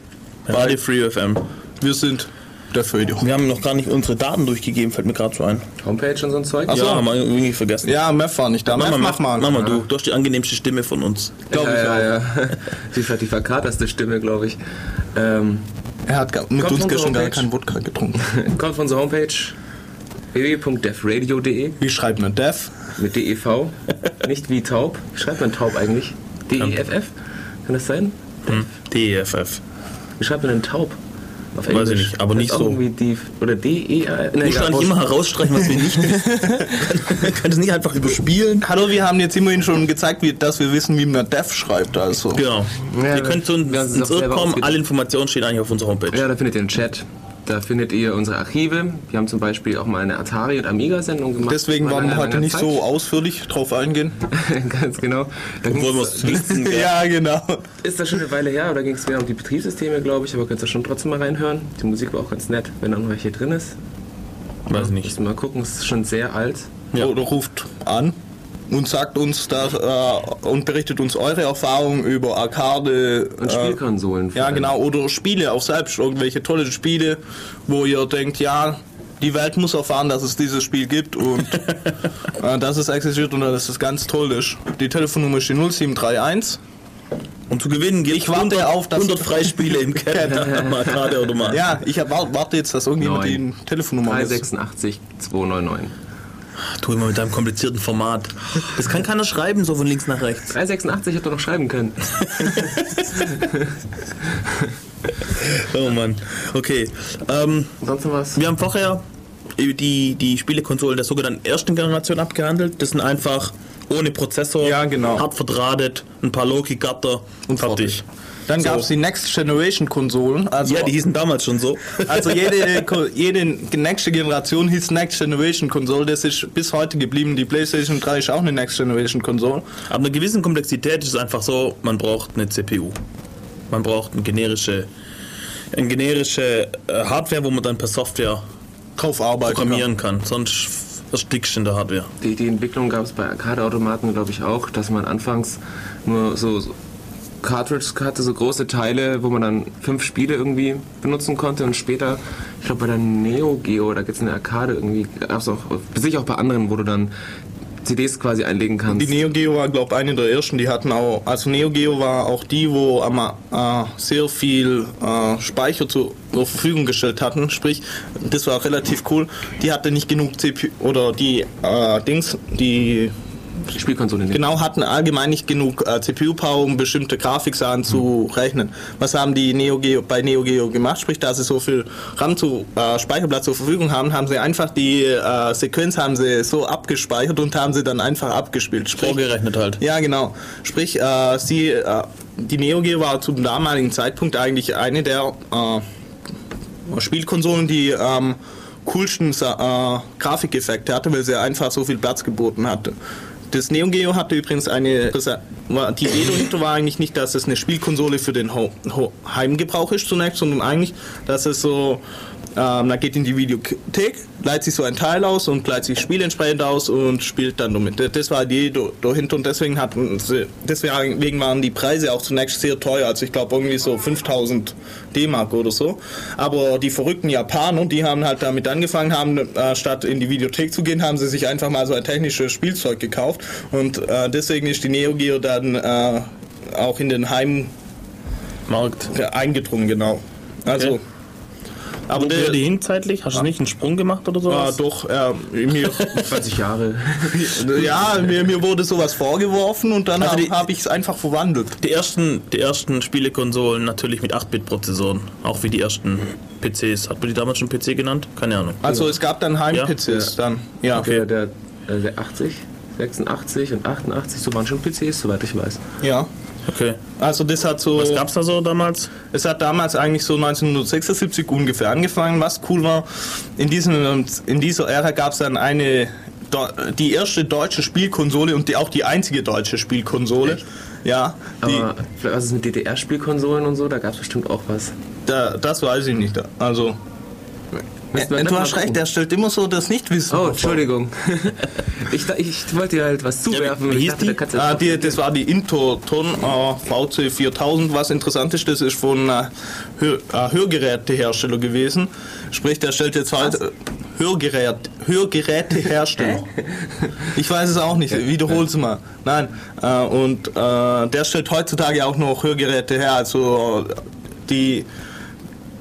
Radio Free FM.
Wir sind Def Radio.
Wir haben noch gar nicht unsere Daten durchgegeben, fällt mir gerade so ein.
Homepage und so ein Zeug?
Ach so.
Ja, haben wir irgendwie vergessen.
Ja, Meth war nicht da.
mach mal,
mach mal.
mach mal du. Du hast die angenehmste Stimme von uns.
Glaub ich
ja,
auch.
ja, ja. (laughs) Die, die verkaterste Stimme, glaube ich. Ähm,
Er hat gar- mit uns gestern gar keinen Wodka getrunken. (laughs)
Kommt von unserer Homepage www.defradio.de
Wie schreibt man Dev?
Mit DEV. (laughs) Nicht wie taub. Wie schreibt man taub eigentlich? DEFF? Kann das sein?
DEFF.
Wie schreibt man denn taub? Auf
Weiß ich nicht, aber
Das
nicht so.
Irgendwie die, oder DEA.
Du musst eigentlich immer herausstreichen, was wir nicht wissen. (laughs) Kann- Kann das nicht einfach überspielen?
Hallo, wir haben jetzt immerhin schon gezeigt, wie, dass wir wissen, wie man Dev schreibt. Also.
Genau.
Ja,
ihr könnt zu uns
es
ins Irrkommen,
ausgedacht.
alle Informationen stehen eigentlich auf unserer Homepage.
Ja, da findet ihr einen Chat. Da findet ihr unsere Archive. Wir haben zum Beispiel auch mal eine Atari- und Amiga-Sendung gemacht.
Deswegen wollen wir heute nicht
Zeit.
so ausführlich drauf eingehen. (laughs)
Ganz genau. Da
Obwohl wir es wissen. (laughs)
ja, genau.
ist das schon eine Weile her, oder ging es mehr um die Betriebssysteme, glaube ich, aber könnt ihr schon trotzdem mal reinhören. Die Musik war auch ganz nett, wenn da noch welche drin ist.
Weiß nicht.
Müssen wir mal gucken, es ist schon sehr alt.
Ja.
Oder ruft an und sagt uns das äh, und berichtet uns eure Erfahrungen über Arcade
Und
äh,
Spielkonsolen. vor
Ja, genau. Oder Spiele auch selbst. Irgendwelche tolle Spiele, wo ihr denkt, ja, die Welt muss erfahren, dass es dieses Spiel gibt und (laughs) äh, dass es existiert und dass es ganz toll ist. Die Telefonnummer ist die 0731.
Und zu gewinnen gibt
Ich warte auf das-
100 Freispiele im Keller. (laughs) (laughs) Mal gerade oder mal.
Ja, ich warte jetzt, dass irgendjemand
Neun.
die Telefonnummer weiß.
386 299.
Tu immer mit deinem komplizierten Format. Das kann keiner schreiben, so von links nach rechts.
386 hätte noch schreiben können. (laughs)
Oh Mann. Okay. Ähm,
Sonst noch was?
wir haben vorher die, die Spielekonsolen der sogenannten ersten Generation abgehandelt. Das sind einfach ohne Prozessor,
Ja, genau.
hart verdrahtet, ein paar Loki-Gatter und fertig.
Dann
So.
gab es die Next Generation Konsolen. Also,
Ja, die hießen damals schon so.
also jede, (laughs) jede nächste Generation hieß Next Generation Konsole. Das ist bis heute geblieben. Die PlayStation 3 ist auch eine Next Generation Konsole.
Aber eine gewissen Komplexität ist es einfach so, man braucht eine CPU. Man braucht eine generische, eine generische äh, Hardware, wo man dann per Software
Drauf arbeiten.
programmieren kann. Sonst erstickst in der Hardware.
Die, die Entwicklung gab es bei Arcade-Automaten, glaube ich, auch, dass man anfangs nur so, so Cartridges hatte, so große Teile, wo man dann fünf Spiele irgendwie benutzen konnte und später, ich glaube bei der Neo Geo, da gibt es eine Arcade irgendwie, gab es auch, sicher auch bei anderen, wo du dann CDs quasi einlegen kannst.
Die Neo Geo war, glaube ich, eine der ersten. Die hatten auch, also Neo Geo war auch die, wo am, äh, sehr viel äh, Speicher zur, zur Verfügung gestellt hatten. Sprich, das war relativ cool. Die hatte nicht genug CPU oder die äh, Dings, die
Spielkonsole.
genau hatten allgemein nicht genug äh, CPU-Power, um bestimmte Grafiksachen zu rechnen. Was haben die Neo Geo, bei Neo Geo gemacht? Sprich, da sie so viel RAM zu äh, Speicherplatz zur Verfügung haben, haben sie einfach die äh, Sequenz haben sie so abgespeichert und haben sie dann einfach abgespielt. Sprich,
Vorgerechnet halt.
ja, genau. Sprich, äh, sie, äh, die Neo Geo war zum damaligen Zeitpunkt eigentlich eine der äh, Spielkonsolen, die am coolsten äh, Grafikeffekte hatte, weil sie einfach so viel Platz geboten hatte. Das Neo Geo hatte übrigens eine. Die Idee dahinter war eigentlich nicht, dass es eine Spielkonsole für den Ho Ho Heimgebrauch ist zunächst, sondern eigentlich, dass es so. Ähm, man geht in die Videothek, leiht sich so ein Teil aus und leiht sich Spiele entsprechend aus und spielt dann damit. Das- war die Idee dahinter und deswegen hatten sie, deswegen waren die Preise auch zunächst sehr teuer. Also ich glaube irgendwie so 5000 D-Mark oder so. Aber die verrückten Japaner, die haben halt damit angefangen, haben äh, statt in die Videothek zu gehen, haben sie sich einfach mal so ein technisches Spielzeug gekauft und äh, deswegen ist die Neo Geo dann äh, auch in den Heim
Markt.
äh, eingedrungen, genau. Also,
Okay.
Aber der,
die hin zeitlich? Hast du nicht einen Sprung gemacht oder so?
Ah, doch, äh, mir, (laughs)
20 Jahre. (laughs)
ja, mir, mir wurde sowas vorgeworfen und dann
Also
habe ich es einfach verwandelt.
Die ersten, die ersten Spielekonsolen natürlich mit 8-Bit-Prozessoren. Auch wie die ersten PCs. Hat man die damals schon PC genannt? Keine Ahnung.
Also es gab dann Heim-PCs
Ja.
dann. Ja.
Der, der, äh, der 80, 86 und 88, so waren schon PCs, soweit ich weiß.
ja.
Okay.
Also das hat so.
Was gab's da so damals?
Es hat damals eigentlich so 1976 ungefähr angefangen. Was cool war, in, diesem, in dieser Ära gab es dann eine die erste deutsche Spielkonsole und die, auch die einzige deutsche Spielkonsole. Ja, die,
Aber vielleicht was ist mit DDR-Spielkonsolen und so, da gab es bestimmt auch was.
da, das weiß ich nicht. Also, Du
mal
hast recht, der stellt immer so das Nichtwissen.
Oh. Entschuldigung. (laughs) ich, ich wollte dir halt was zuwerfen.
hieß
dachte,
die?
da kannst du
Ah, die, das war die Interton äh, VC 4000. Was interessant ist, das ist von äh, Hör, äh, Hörgerätehersteller gewesen. Sprich, der stellt jetzt halt äh, Hörgerät, Hörgerätehersteller. (laughs) ich weiß es auch nicht. Wiederhol's mal. Nein. Äh, und äh, der stellt heutzutage auch noch Hörgeräte her. Also die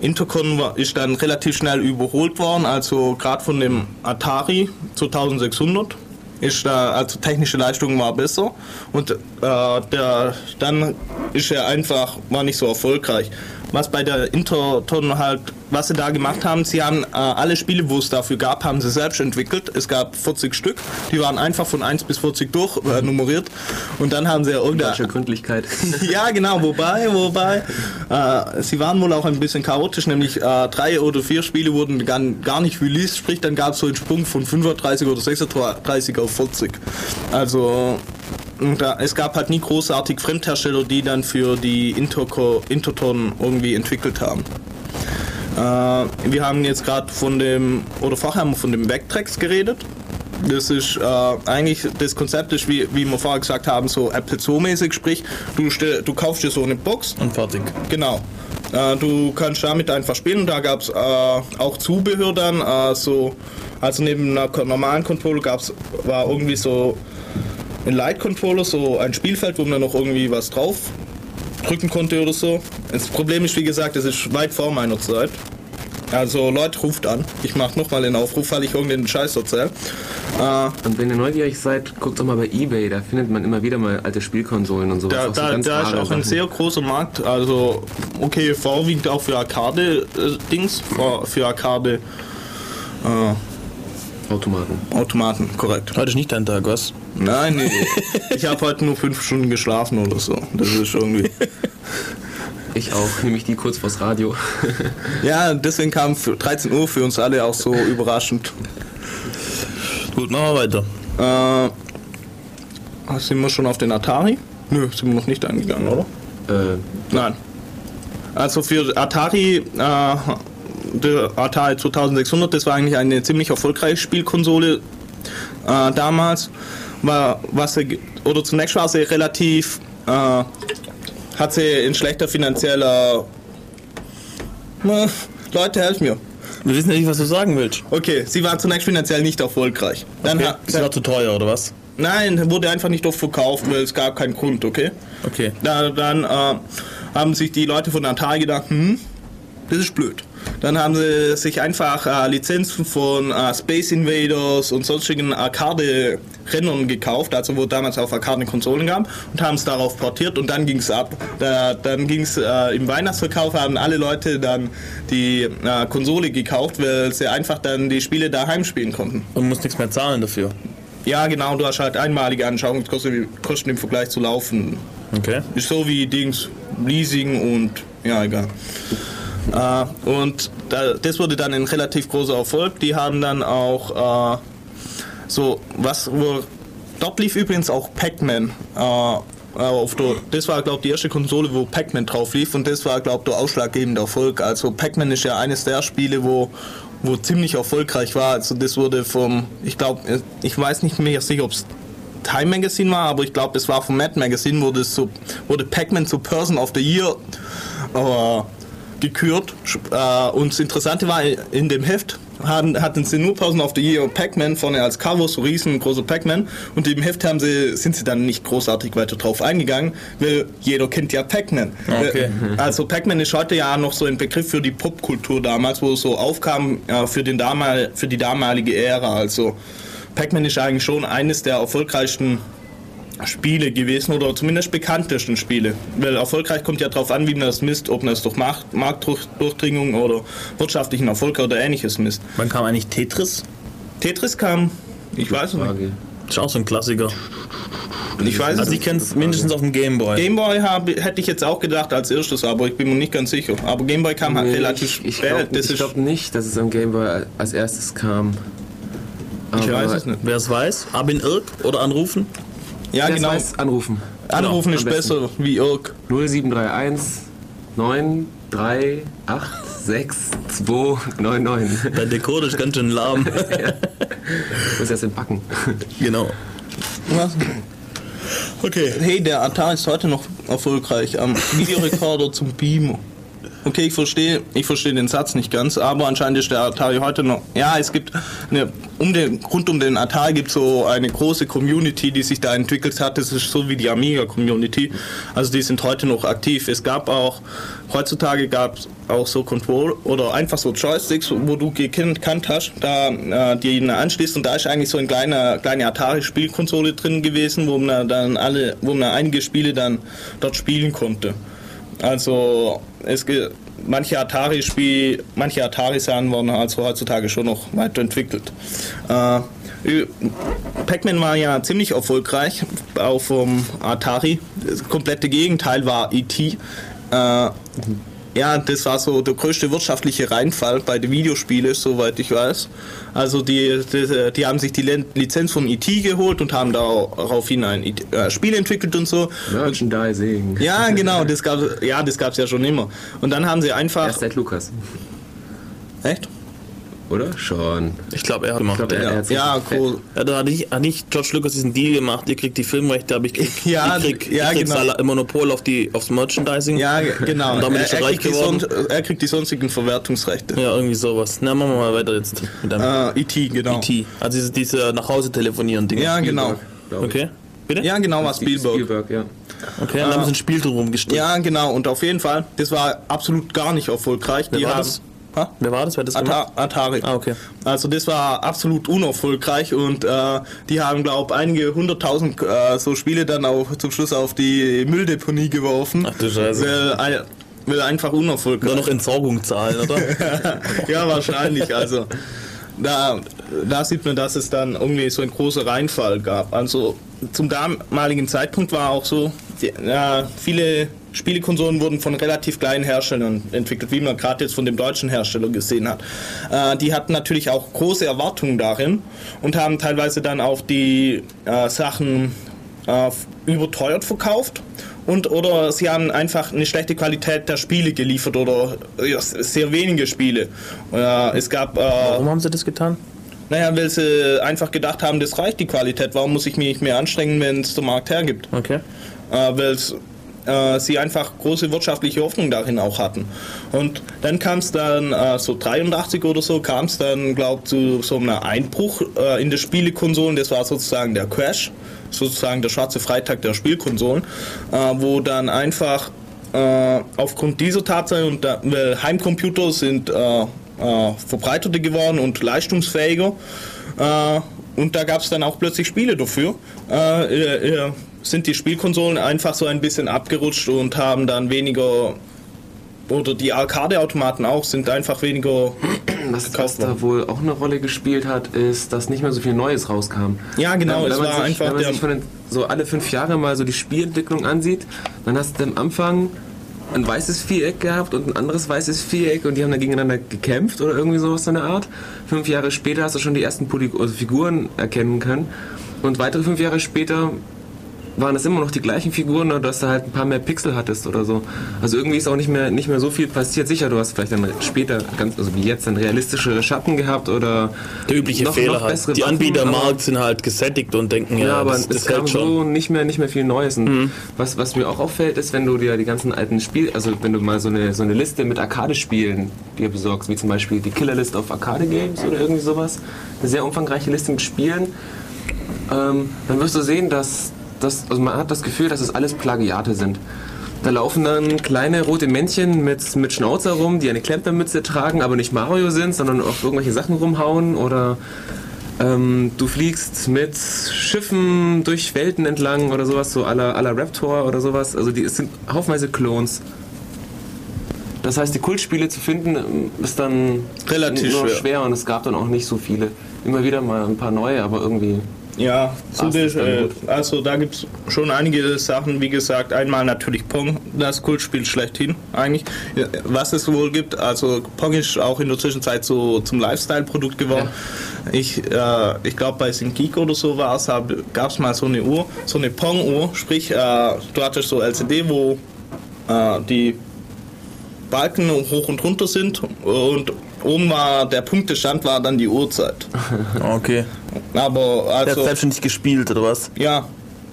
Intercon ist dann relativ schnell überholt worden, also gerade von dem Atari 2600 ist da, also technische Leistung war besser und äh, der, dann ist er einfach, war nicht so erfolgreich. Was bei der Interton halt, was sie da gemacht haben, sie haben äh, alle Spiele, wo es dafür gab, haben sie selbst entwickelt. Es gab 40 Stück, die waren einfach von 1 bis 40 durch äh, nummeriert und dann haben sie ja irgendeine
Deutsche Gründlichkeit. (laughs)
ja, genau, wobei, wobei, äh, sie waren wohl auch ein bisschen chaotisch, nämlich äh, drei oder vier Spiele wurden gar, gar nicht released, sprich dann gab es so einen Sprung von 35 oder 36 auf 40. Also da, es gab halt nie großartig Fremdhersteller, die dann für die Interco, Interton irgendwie entwickelt haben. Äh, wir haben jetzt gerade von dem, oder vorher haben wir von dem Backtracks geredet. Das ist äh, eigentlich, das Konzept ist, wie, wie wir vorher gesagt haben, so Apple II-mäßig, sprich, du, stell, du kaufst dir so eine Box
Und fertig.
Genau. Äh, du kannst damit einfach spielen. Da gab es äh, auch Zubehör dann. Äh, so, also neben einer normalen Controller gab's, war irgendwie so ein Light Controller, so ein Spielfeld, wo man noch irgendwie was drauf drücken konnte oder so. Das Problem ist, wie gesagt, das ist weit vor meiner Zeit. Also Leute, ruft an. Ich mache nochmal den Aufruf, weil ich irgendeinen Scheiß erzähle. Äh,
Und wenn ihr neugierig seid, guckt doch mal bei Ebay, da findet man immer wieder mal alte Spielkonsolen und sowas.
Da,
auch so
da, da ist auch ein
Sachen.
sehr großer Markt. Also, okay, vorwiegend auch für Arcade-Dings, für, für Arcade-Automaten,
Automaten.
korrekt.
Heute ist nicht dein Tag, was?
Nein, nee. ich habe heute nur fünf Stunden geschlafen oder so. Das ist irgendwie. (laughs)
Ich auch, nämlich die kurz vors Radio. (laughs)
Ja, deswegen kam für 13 Uhr für uns alle auch so überraschend.
Gut, machen wir weiter.
Äh, sind wir schon auf den Atari? Nö, sind wir noch nicht eingegangen, oder?
äh,
Nein. Also für Atari, äh, der Atari 2600, das war eigentlich eine ziemlich erfolgreiche Spielkonsole äh, damals. War, was sie, oder zunächst war sie relativ, äh, hat sie ein schlechter finanzieller. Na, Leute, helft mir.
Wir wissen ja nicht, was du sagen willst.
Okay, sie war zunächst finanziell nicht erfolgreich. Dann
Okay.
hat,
Ist war zu teuer, oder was?
nein, wurde einfach nicht oft verkauft, weil es gab keinen Grund, okay?
Okay.
Da, dann äh, haben sich die Leute von Atari gedacht, hm, das ist blöd. Dann haben sie sich einfach äh, Lizenzen von äh, Space Invaders und sonstigen Arcade-Rennern gekauft, also wo damals auch Arcade-Konsolen gab, und haben es darauf portiert und dann ging es ab. Da, dann ging es äh, im Weihnachtsverkauf, haben alle Leute dann die äh, Konsole gekauft, weil sie einfach dann die Spiele daheim spielen konnten.
Und musst nichts mehr zahlen dafür.
Ja, genau, du hast halt einmalige Anschauungskosten Kosten im Vergleich zu laufen.
Okay.
Ist so wie Dings, Leasing und ja, egal. Äh, und da, das wurde dann ein relativ großer Erfolg. Die haben dann auch äh, so, was, dort lief übrigens auch Pac-Man. Äh, auf der, das war, glaube ich, die erste Konsole, wo Pac-Man drauf lief und das war, glaube ich, der ausschlaggebende Erfolg. Also Pac-Man ist ja eines der Spiele, wo, wo ziemlich erfolgreich war. Also das wurde vom, ich glaube, ich weiß nicht mehr sicher, ob es Time Magazine war, aber ich glaube, es war vom Mad Magazine, wurde, so, wurde Pac-Man zu Person of the Year äh, gekürt. Äh, und das Interessante war, in dem Heft haben, hatten sie nur Person of the Year Pac-Man vorne als Cover, so riesengroßer Pac-Man. Und im Heft haben sie, sind sie dann nicht großartig weiter drauf eingegangen, weil jeder kennt ja Pac-Man.
Okay.
Äh, Also Pac-Man ist heute ja noch so ein Begriff für die Popkultur damals, wo es so aufkam äh, für, den damal, für die damalige Ära. Also Pac-Man ist eigentlich schon eines der erfolgreichsten Spiele gewesen oder zumindest bekanntesten Spiele. Weil erfolgreich kommt ja darauf an, wie man das misst, ob man es durch Markt, Marktdurchdringung oder wirtschaftlichen Erfolg oder ähnliches misst.
Wann kam eigentlich Tetris?
Tetris kam, ich weiß es nicht.
Frage.
Ist auch so ein Klassiker.
Ich weiß
Also ich
nicht.
kenne es mindestens auf dem Gameboy.
Gameboy hätte ich jetzt auch gedacht als erstes, aber ich bin mir nicht ganz sicher. Aber Gameboy kam halt
Nee,
relativ
ich ich
spät.
glaube
Das ist,
glaub nicht, dass es am Gameboy als erstes kam.
ich
Aber
weiß es nicht.
Wer es weiß, ab in Irk oder anrufen.
Ja,
wer
genau.
weiß, anrufen.
Anrufen
Genau,
ist besser wie Irk.
0731 938 6299.
Dein Decoder ist ganz schön lahm. (laughs)
Ich muss erst entpacken.
genau.
Okay. Hey, der Atari ist heute noch erfolgreich am Videorekorder zum Beamer. Okay, ich verstehe, ich verstehe den Satz nicht ganz, aber anscheinend ist der Atari heute noch. Ja, es gibt eine, um den, rund um den Atari gibt so eine große Community, die sich da entwickelt hat. Das ist so wie die Amiga Community. Also die sind heute noch aktiv. Es gab auch heutzutage gab es auch so Control oder einfach so Joysticks, wo du gekannt hast, da äh, die anschließt und da ist eigentlich so ein kleiner kleine Atari Spielkonsole drin gewesen, wo man dann alle, wo man einige Spiele dann dort spielen konnte. Also es ge- manche Atari Spiel, manche Atari Sachen wurden also heutzutage schon noch weiterentwickelt. Äh, Pac-Man war ja ziemlich erfolgreich auf dem Atari. Das komplette Gegenteil war E.T. Äh, ja, das war so der größte wirtschaftliche Reinfall bei den Videospielen, soweit ich weiß. Also die, die, die haben sich die Lizenz von E.T. geholt und haben daraufhin ein E.T. äh, Spiel entwickelt und so.
Merchandising.
Ja, genau, das gab ja, das gab's ja schon immer. Und dann haben sie einfach
Erst seit Lukas.
echt?
Oder? Schon.
Ich glaube, er hat gemacht.
Glaub, er- sich
ja, cool.
Ja, da hat nicht, hat nicht George Lucas diesen Deal gemacht, ihr kriegt die Filmrechte, aber ich krieg, (laughs)
Ja,
ich krieg,
ja,
ich krieg
genau.
Monopol auf die, aufs Merchandising.
Ja, genau.
Und damit ist
er,
er
er,
reich
kriegt die
geworden.
son er kriegt die sonstigen Verwertungsrechte.
Ja, irgendwie sowas. Na, machen wir mal weiter jetzt mit dem
Äh, E.T., genau.
E.T. Also diese, diese nach Hause telefonieren Ding.
Ja, genau.
glaub ich.
Okay. Bitte?
Ja, genau, war Spielberg.
Spielberg, ja.
Okay, dann haben sie ein Spiel drum gestrickt.
Ja, genau. Und auf jeden Fall, das war absolut gar nicht erfolgreich.
Wer
die
war
haben,
das?
Ha?
Wer war das? Wer das?
Ata Atari.
Ah, okay.
Also das war absolut unerfolgreich und äh, die haben, glaube einige hunderttausend äh, so Spiele dann auch zum Schluss auf die Mülldeponie geworfen.
Ach du Scheiße.
Weil, weil einfach unerfolgreich.
Nur noch Entsorgung zahlen, oder? (laughs)
ja, wahrscheinlich. Also da, da sieht man, dass es dann irgendwie so ein großer Reinfall gab. Also zum damaligen Zeitpunkt war auch so, die, ja, viele Spielekonsolen wurden von relativ kleinen Herstellern entwickelt, wie man gerade jetzt von dem deutschen Hersteller gesehen hat. Äh, die hatten natürlich auch große Erwartungen darin und haben teilweise dann auch die äh, Sachen äh, überteuert verkauft und oder sie haben einfach eine schlechte Qualität der Spiele geliefert oder ja, sehr wenige Spiele. Äh, es gab, äh,
Warum haben sie das getan?
naja, weil sie einfach gedacht haben, das reicht die Qualität. Warum muss ich mich mehr anstrengen, wenn es der Markt hergibt?
Okay.
äh, weil äh, sie einfach große wirtschaftliche Hoffnung darin auch hatten. Und dann kam es dann, äh, so 83 oder so, kam es dann, glaube zu so einem Einbruch äh, in die Spielekonsolen. Das war sozusagen der Crash, sozusagen der schwarze Freitag der Spielkonsolen, äh, wo dann einfach äh, aufgrund dieser Tatsache und da, weil Heimcomputer sind verbreiteter geworden und leistungsfähiger. Äh, und da gab es dann auch plötzlich Spiele dafür. Äh, äh, sind die Spielkonsolen einfach so ein bisschen abgerutscht und haben dann weniger oder die Arcade-Automaten auch sind einfach weniger (clears throat)
Was, was da wohl auch eine Rolle gespielt hat, ist, dass nicht mehr so viel Neues rauskam.
Ja, genau,
Wenn,
es war
sich,
einfach
wenn man sich den, so alle fünf Jahre mal so die Spielentwicklung ansieht, dann hast du am Anfang ein weißes Viereck gehabt und ein anderes weißes Viereck und die haben dann gegeneinander gekämpft oder irgendwie sowas in der Art. Fünf Jahre später hast du schon die ersten Poly also Figuren erkennen können und weitere fünf Jahre später waren es immer noch die gleichen Figuren, nur dass du halt ein paar mehr Pixel hattest oder so. Also irgendwie ist auch nicht mehr, nicht mehr so viel passiert. Sicher, du hast vielleicht dann später, ganz, also wie jetzt, dann realistischere Schatten gehabt oder
Der übliche
noch,
Fehler
noch
halt. Die
Waffen,
Anbieter am
aber-
Markt sind halt gesättigt und denken, ja,
ja, aber
das, das
es kam
schon.
so nicht mehr, nicht mehr viel Neues. Und was, was mir auch auffällt, ist, wenn du dir die ganzen alten Spiele, also wenn du mal so eine, so eine Liste mit Arcade-Spielen dir besorgst, wie zum Beispiel die Killer List of Arcade Games oder irgendwie sowas, eine sehr umfangreiche Liste mit Spielen, ähm, dann wirst du sehen, dass das, also man hat das Gefühl, dass es alles Plagiate sind. Da laufen dann kleine rote Männchen mit, mit Schnauzer rum, die eine Klempnermütze tragen, aber nicht Mario sind, sondern auf irgendwelche Sachen rumhauen oder ähm, du fliegst mit Schiffen durch Welten entlang oder sowas, so à la, à la Raptor oder sowas. Also die, es sind haufenweise Klons. Das heißt, die Kultspiele zu finden ähm, ist dann
Relativ
nur
schwer.
schwer und es gab dann auch nicht so viele. Immer wieder mal ein paar neue, aber irgendwie
Ja, das,
dann
äh, also da gibt es schon einige Sachen, wie gesagt, einmal natürlich Pong, das Kultspiel schlechthin eigentlich. Ja, Was es wohl gibt, also Pong ist auch in der Zwischenzeit so zum Lifestyle-Produkt geworden. Ich, äh, ich glaube bei SingGeek oder so war es, gab es mal so eine Uhr, so eine Pong-Uhr, sprich äh, du hattest so LCD, wo äh, die Balken hoch und runter sind und oben war der Punktestand war dann die Uhrzeit. (laughs)
Okay.
Aber
Der hat
also
selbstständig gespielt, oder was?
ja,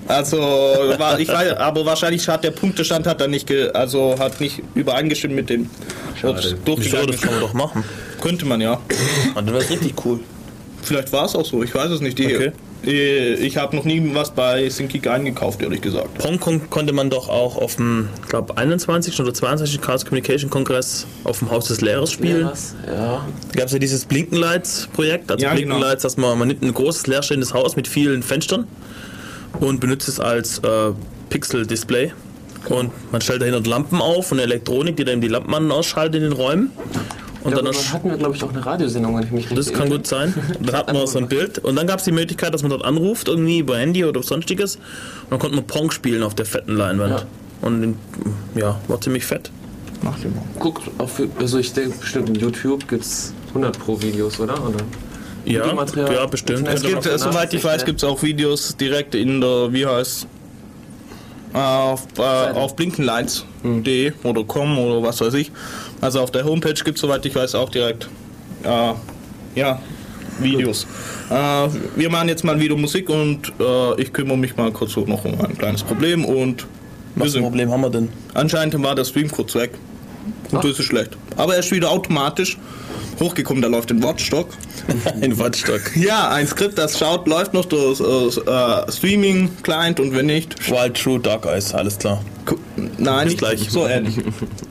Also, war, ich weiß, aber wahrscheinlich hat der Punktestand hat dann nicht, ge, also hat nicht übereingestimmt mit dem.
Schade.
Wieso, das kann man doch machen.
Könnte man ja.
Und dann wäre es richtig cool.
Vielleicht war es auch so, ich weiß es nicht. Die,
Okay.
Äh, Ich habe noch nie was bei Synckick eingekauft, ehrlich gesagt.
Pong kon konnte man doch auch auf dem, ich glaube, 21. oder 22. Chaos Communication Kongress auf dem Haus des Lehrers spielen.
was? Ja.
Da gab es ja dieses Blinkenlights-Projekt. Also
Ja, genau.
Blinkenlights, dass man, man nimmt ein großes leerstehendes Haus mit vielen Fenstern und benutzt es als äh, Pixel-Display. Und man stellt dahinter Lampen auf und Elektronik, die dann die Lampen an- und ausschaltet in den Räumen. Und dann
hatten wir, glaube ich, auch eine Radiosendung, wenn ich mich richtig
das kann gut sein. (laughs) Dann hat man so ein Bild. Und dann gab es die Möglichkeit, dass man dort anruft, irgendwie über Handy oder sonstiges. Und dann konnte man Pong spielen auf der fetten Leinwand.
Ja.
Und ja, war ziemlich fett.
Mach den mal.
Guck, auf, also ich denke, bestimmt in YouTube gibt es 100 pro Videos, oder? oder?
Ja, ja bestimmt.
Es
gibt, soweit ich weiß, gibt es auch Videos direkt in der, wie heißt äh, auf, äh, auf blinkenlights.de oder com oder was weiß ich. Also auf der Homepage gibt es, soweit ich weiß, auch direkt äh, ja, Videos. Äh, wir machen jetzt mal wieder Musik und äh, ich kümmere mich mal kurz so noch um ein kleines Problem und
Was für ein Problem haben wir denn?
anscheinend war der Stream kurz weg. Und das ist schlecht. Aber er ist wieder automatisch hochgekommen, da läuft ein Wortstock.
Ein Wattstock.
Ja, ein Skript, das schaut, läuft noch das äh, Streaming-Client und wenn nicht,
Wild True Dark Eyes, alles klar.
nein, nicht
gleich.
so ähnlich. (laughs)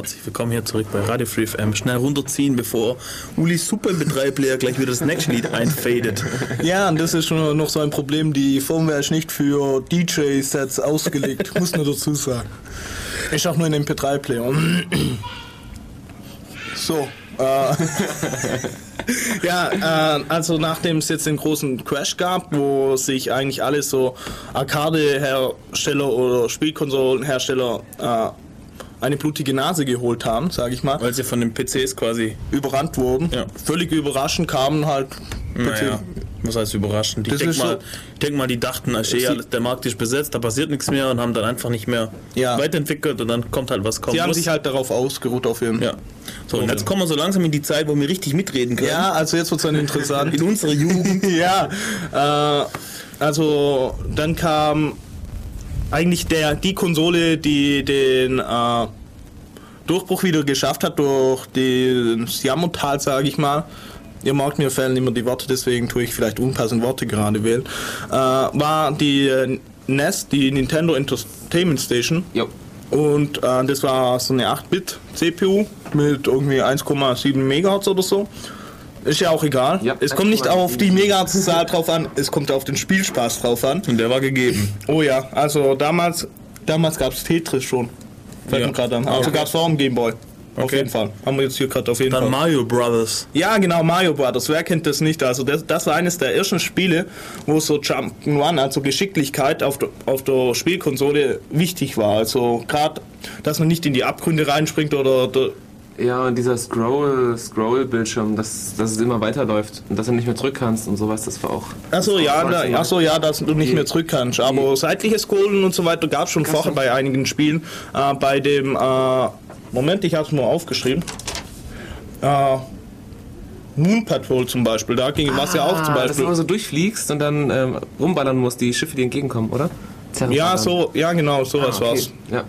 herzlich willkommen hier zurück bei Radio Free FM. Schnell runterziehen, bevor Ulis Super MP3-Player gleich wieder das nächste Lied einfadet. (laughs)
Ja, und das ist schon noch so ein Problem. Die Firmware ist nicht für DJ-Sets ausgelegt, (laughs) muss nur dazu sagen. Ist auch nur ein MP3-Player. (clears throat) So. Äh, (laughs) ja, äh, also nachdem es jetzt den großen Crash gab, wo sich eigentlich alle so Arcade-Hersteller oder Spielkonsolenhersteller äh, eine blutige Nase geholt haben, sage ich mal,
Weil sie von den PCs quasi.
überrannt wurden.
Ja.
Völlig überraschend kamen halt
Naja, was heißt überraschend? Ich denke mal,
so-
denk mal, die dachten, alles, der Markt ist besetzt, da passiert nichts mehr und haben dann einfach nicht mehr
Ja.
weiterentwickelt und dann kommt halt was kommen
Sie haben sich halt darauf ausgeruht auf ihren.
ja. So, und jetzt kommen wir so langsam in die Zeit, wo wir richtig mitreden können.
Ja, also jetzt wird es dann interessant.
In unserer Jugend. (laughs)
ja, äh, also dann kam eigentlich der, die Konsole, die den äh, Durchbruch wieder geschafft hat durch das Jammertal, sage ich mal. Ihr mag mir fällen immer die Worte, deswegen tue ich vielleicht unpassende Worte gerade wählen. Äh, war die äh, NES, die Nintendo Entertainment Station.
Jo.
Und äh, das war so eine 8-Bit CPU mit irgendwie 1,7 Megahertz oder so. Ist ja auch egal.
Ja,
es kommt nicht
1,7
auf die Megahertz-Zahl drauf an, es kommt auf den Spielspaß drauf an.
Und der war gegeben.
Oh ja, also damals, damals gab es Tetris schon. Fällt
Ja.
mir gerade an. Also
Okay.
gab es vor dem Gameboy. Auf
Okay.
jeden Fall. Haben wir jetzt hier gerade auf jeden
Dann
Fall.
Mario Brothers.
Ja, genau, Mario Brothers. Wer kennt das nicht? Also das, das war eines der ersten Spiele, wo so Jump'n'Run, also Geschicklichkeit auf der, auf der Spielkonsole wichtig war. Also gerade, dass man nicht in die Abgründe reinspringt oder, oder
Ja, und dieser Scroll, Scroll-Bildschirm, dass, dass es immer weiterläuft und dass du nicht mehr zurück kannst und sowas, das war auch.
Achso, ja, ach so, ja, dass du nicht mehr zurück kannst. Aber seitliches Scrollen und so weiter gab es schon vorher bei einigen Spielen. Äh, bei dem, äh, Moment, ich habe es mal aufgeschrieben. Äh, Moon Patrol zum Beispiel, da ging was ja auch zum
Ah, dass du
Beispiel.
immer so durchfliegst und dann ähm, rumballern musst, die Schiffe, die entgegenkommen, oder?
Ja, so, ja, genau,
Ah,
sowas
okay.
war's.
Ja,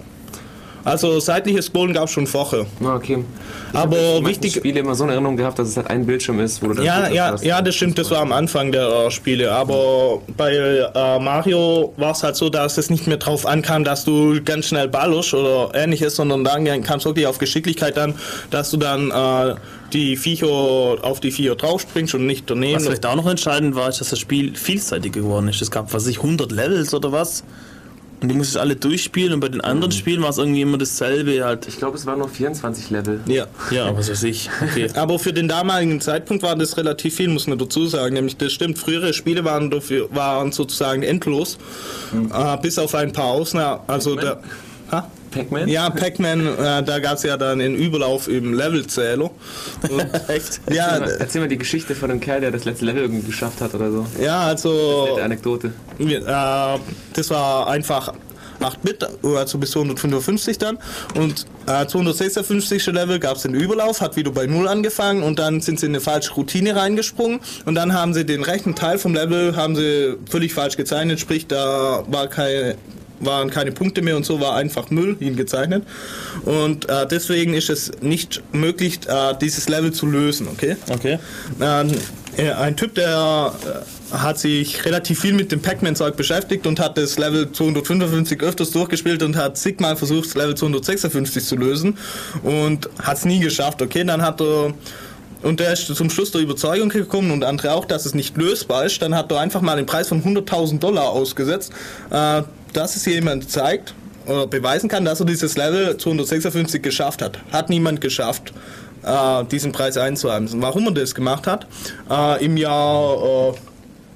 Also seitliches Scrollen gab es schon vorher.
Ah, okay. Ich
Aber
hab
wichtig-
Ich Spiele immer so eine Erinnerung gehabt, dass es halt ein Bildschirm ist, wo du dann
Ja, ja,
hast.
ja, das stimmt, das war am Anfang der äh, Spiele. Aber bei äh, Mario war es halt so, dass es nicht mehr drauf ankam, dass du ganz schnell ballerst oder ähnliches, sondern dann kam es wirklich auf Geschicklichkeit an, dass du dann äh, die Viecher auf die Viecher draufspringst und nicht daneben.
Was vielleicht auch noch entscheidend war, ist, dass das Spiel vielseitig geworden ist. Es gab, was weiß ich, 100 Levels oder was. Und die musstest alle durchspielen und bei den anderen Spielen war es irgendwie immer dasselbe halt.
Ich glaube, es waren nur 24 Level.
ja.
Ja, was weiß ich. Okay. (laughs)
Aber für den damaligen Zeitpunkt war das relativ viel, muss man dazu sagen. Nämlich, das stimmt, frühere Spiele waren, dafür, waren sozusagen endlos, äh, bis auf ein paar Ausnahmen. Also der, ha?
Pac-Man?
Ja, Pac-Man, äh, da gab es ja dann einen Überlauf im Levelzähler. (laughs)
Echt?
ja,
Erzähl mal, erzähl mal die Geschichte von dem Kerl, der das letzte Level irgendwie geschafft hat oder so.
ja, also
Nette Anekdote.
äh, das war einfach 8-Bit, also bis 255 dann. Und äh, 256. Level gab es den Überlauf, hat wieder bei 0 angefangen und dann sind sie in eine falsche Routine reingesprungen und dann haben sie den rechten Teil vom Level haben sie völlig falsch gezeichnet, sprich da war keine waren keine Punkte mehr und so war einfach Müll hingezeichnet und äh, deswegen ist es nicht möglich äh, dieses Level zu lösen, okay?
Okay.
Ähm, äh, ein Typ, der äh, hat sich relativ viel mit dem Pac-Man-Zeug beschäftigt und hat das Level 255 öfters durchgespielt und hat zigmal versucht, das Level 256 zu lösen und hat es nie geschafft. Okay, dann hat er und der ist zum Schluss der Überzeugung gekommen und andere auch, dass es nicht lösbar ist. Dann hat er einfach mal den Preis von 100.000 Dollar ausgesetzt, äh, dass es jemand zeigt oder beweisen kann, dass er dieses Level 256 geschafft hat. Hat niemand geschafft, äh, diesen Preis einzuheimsen. Warum er das gemacht hat? Äh, Im Jahr... Äh,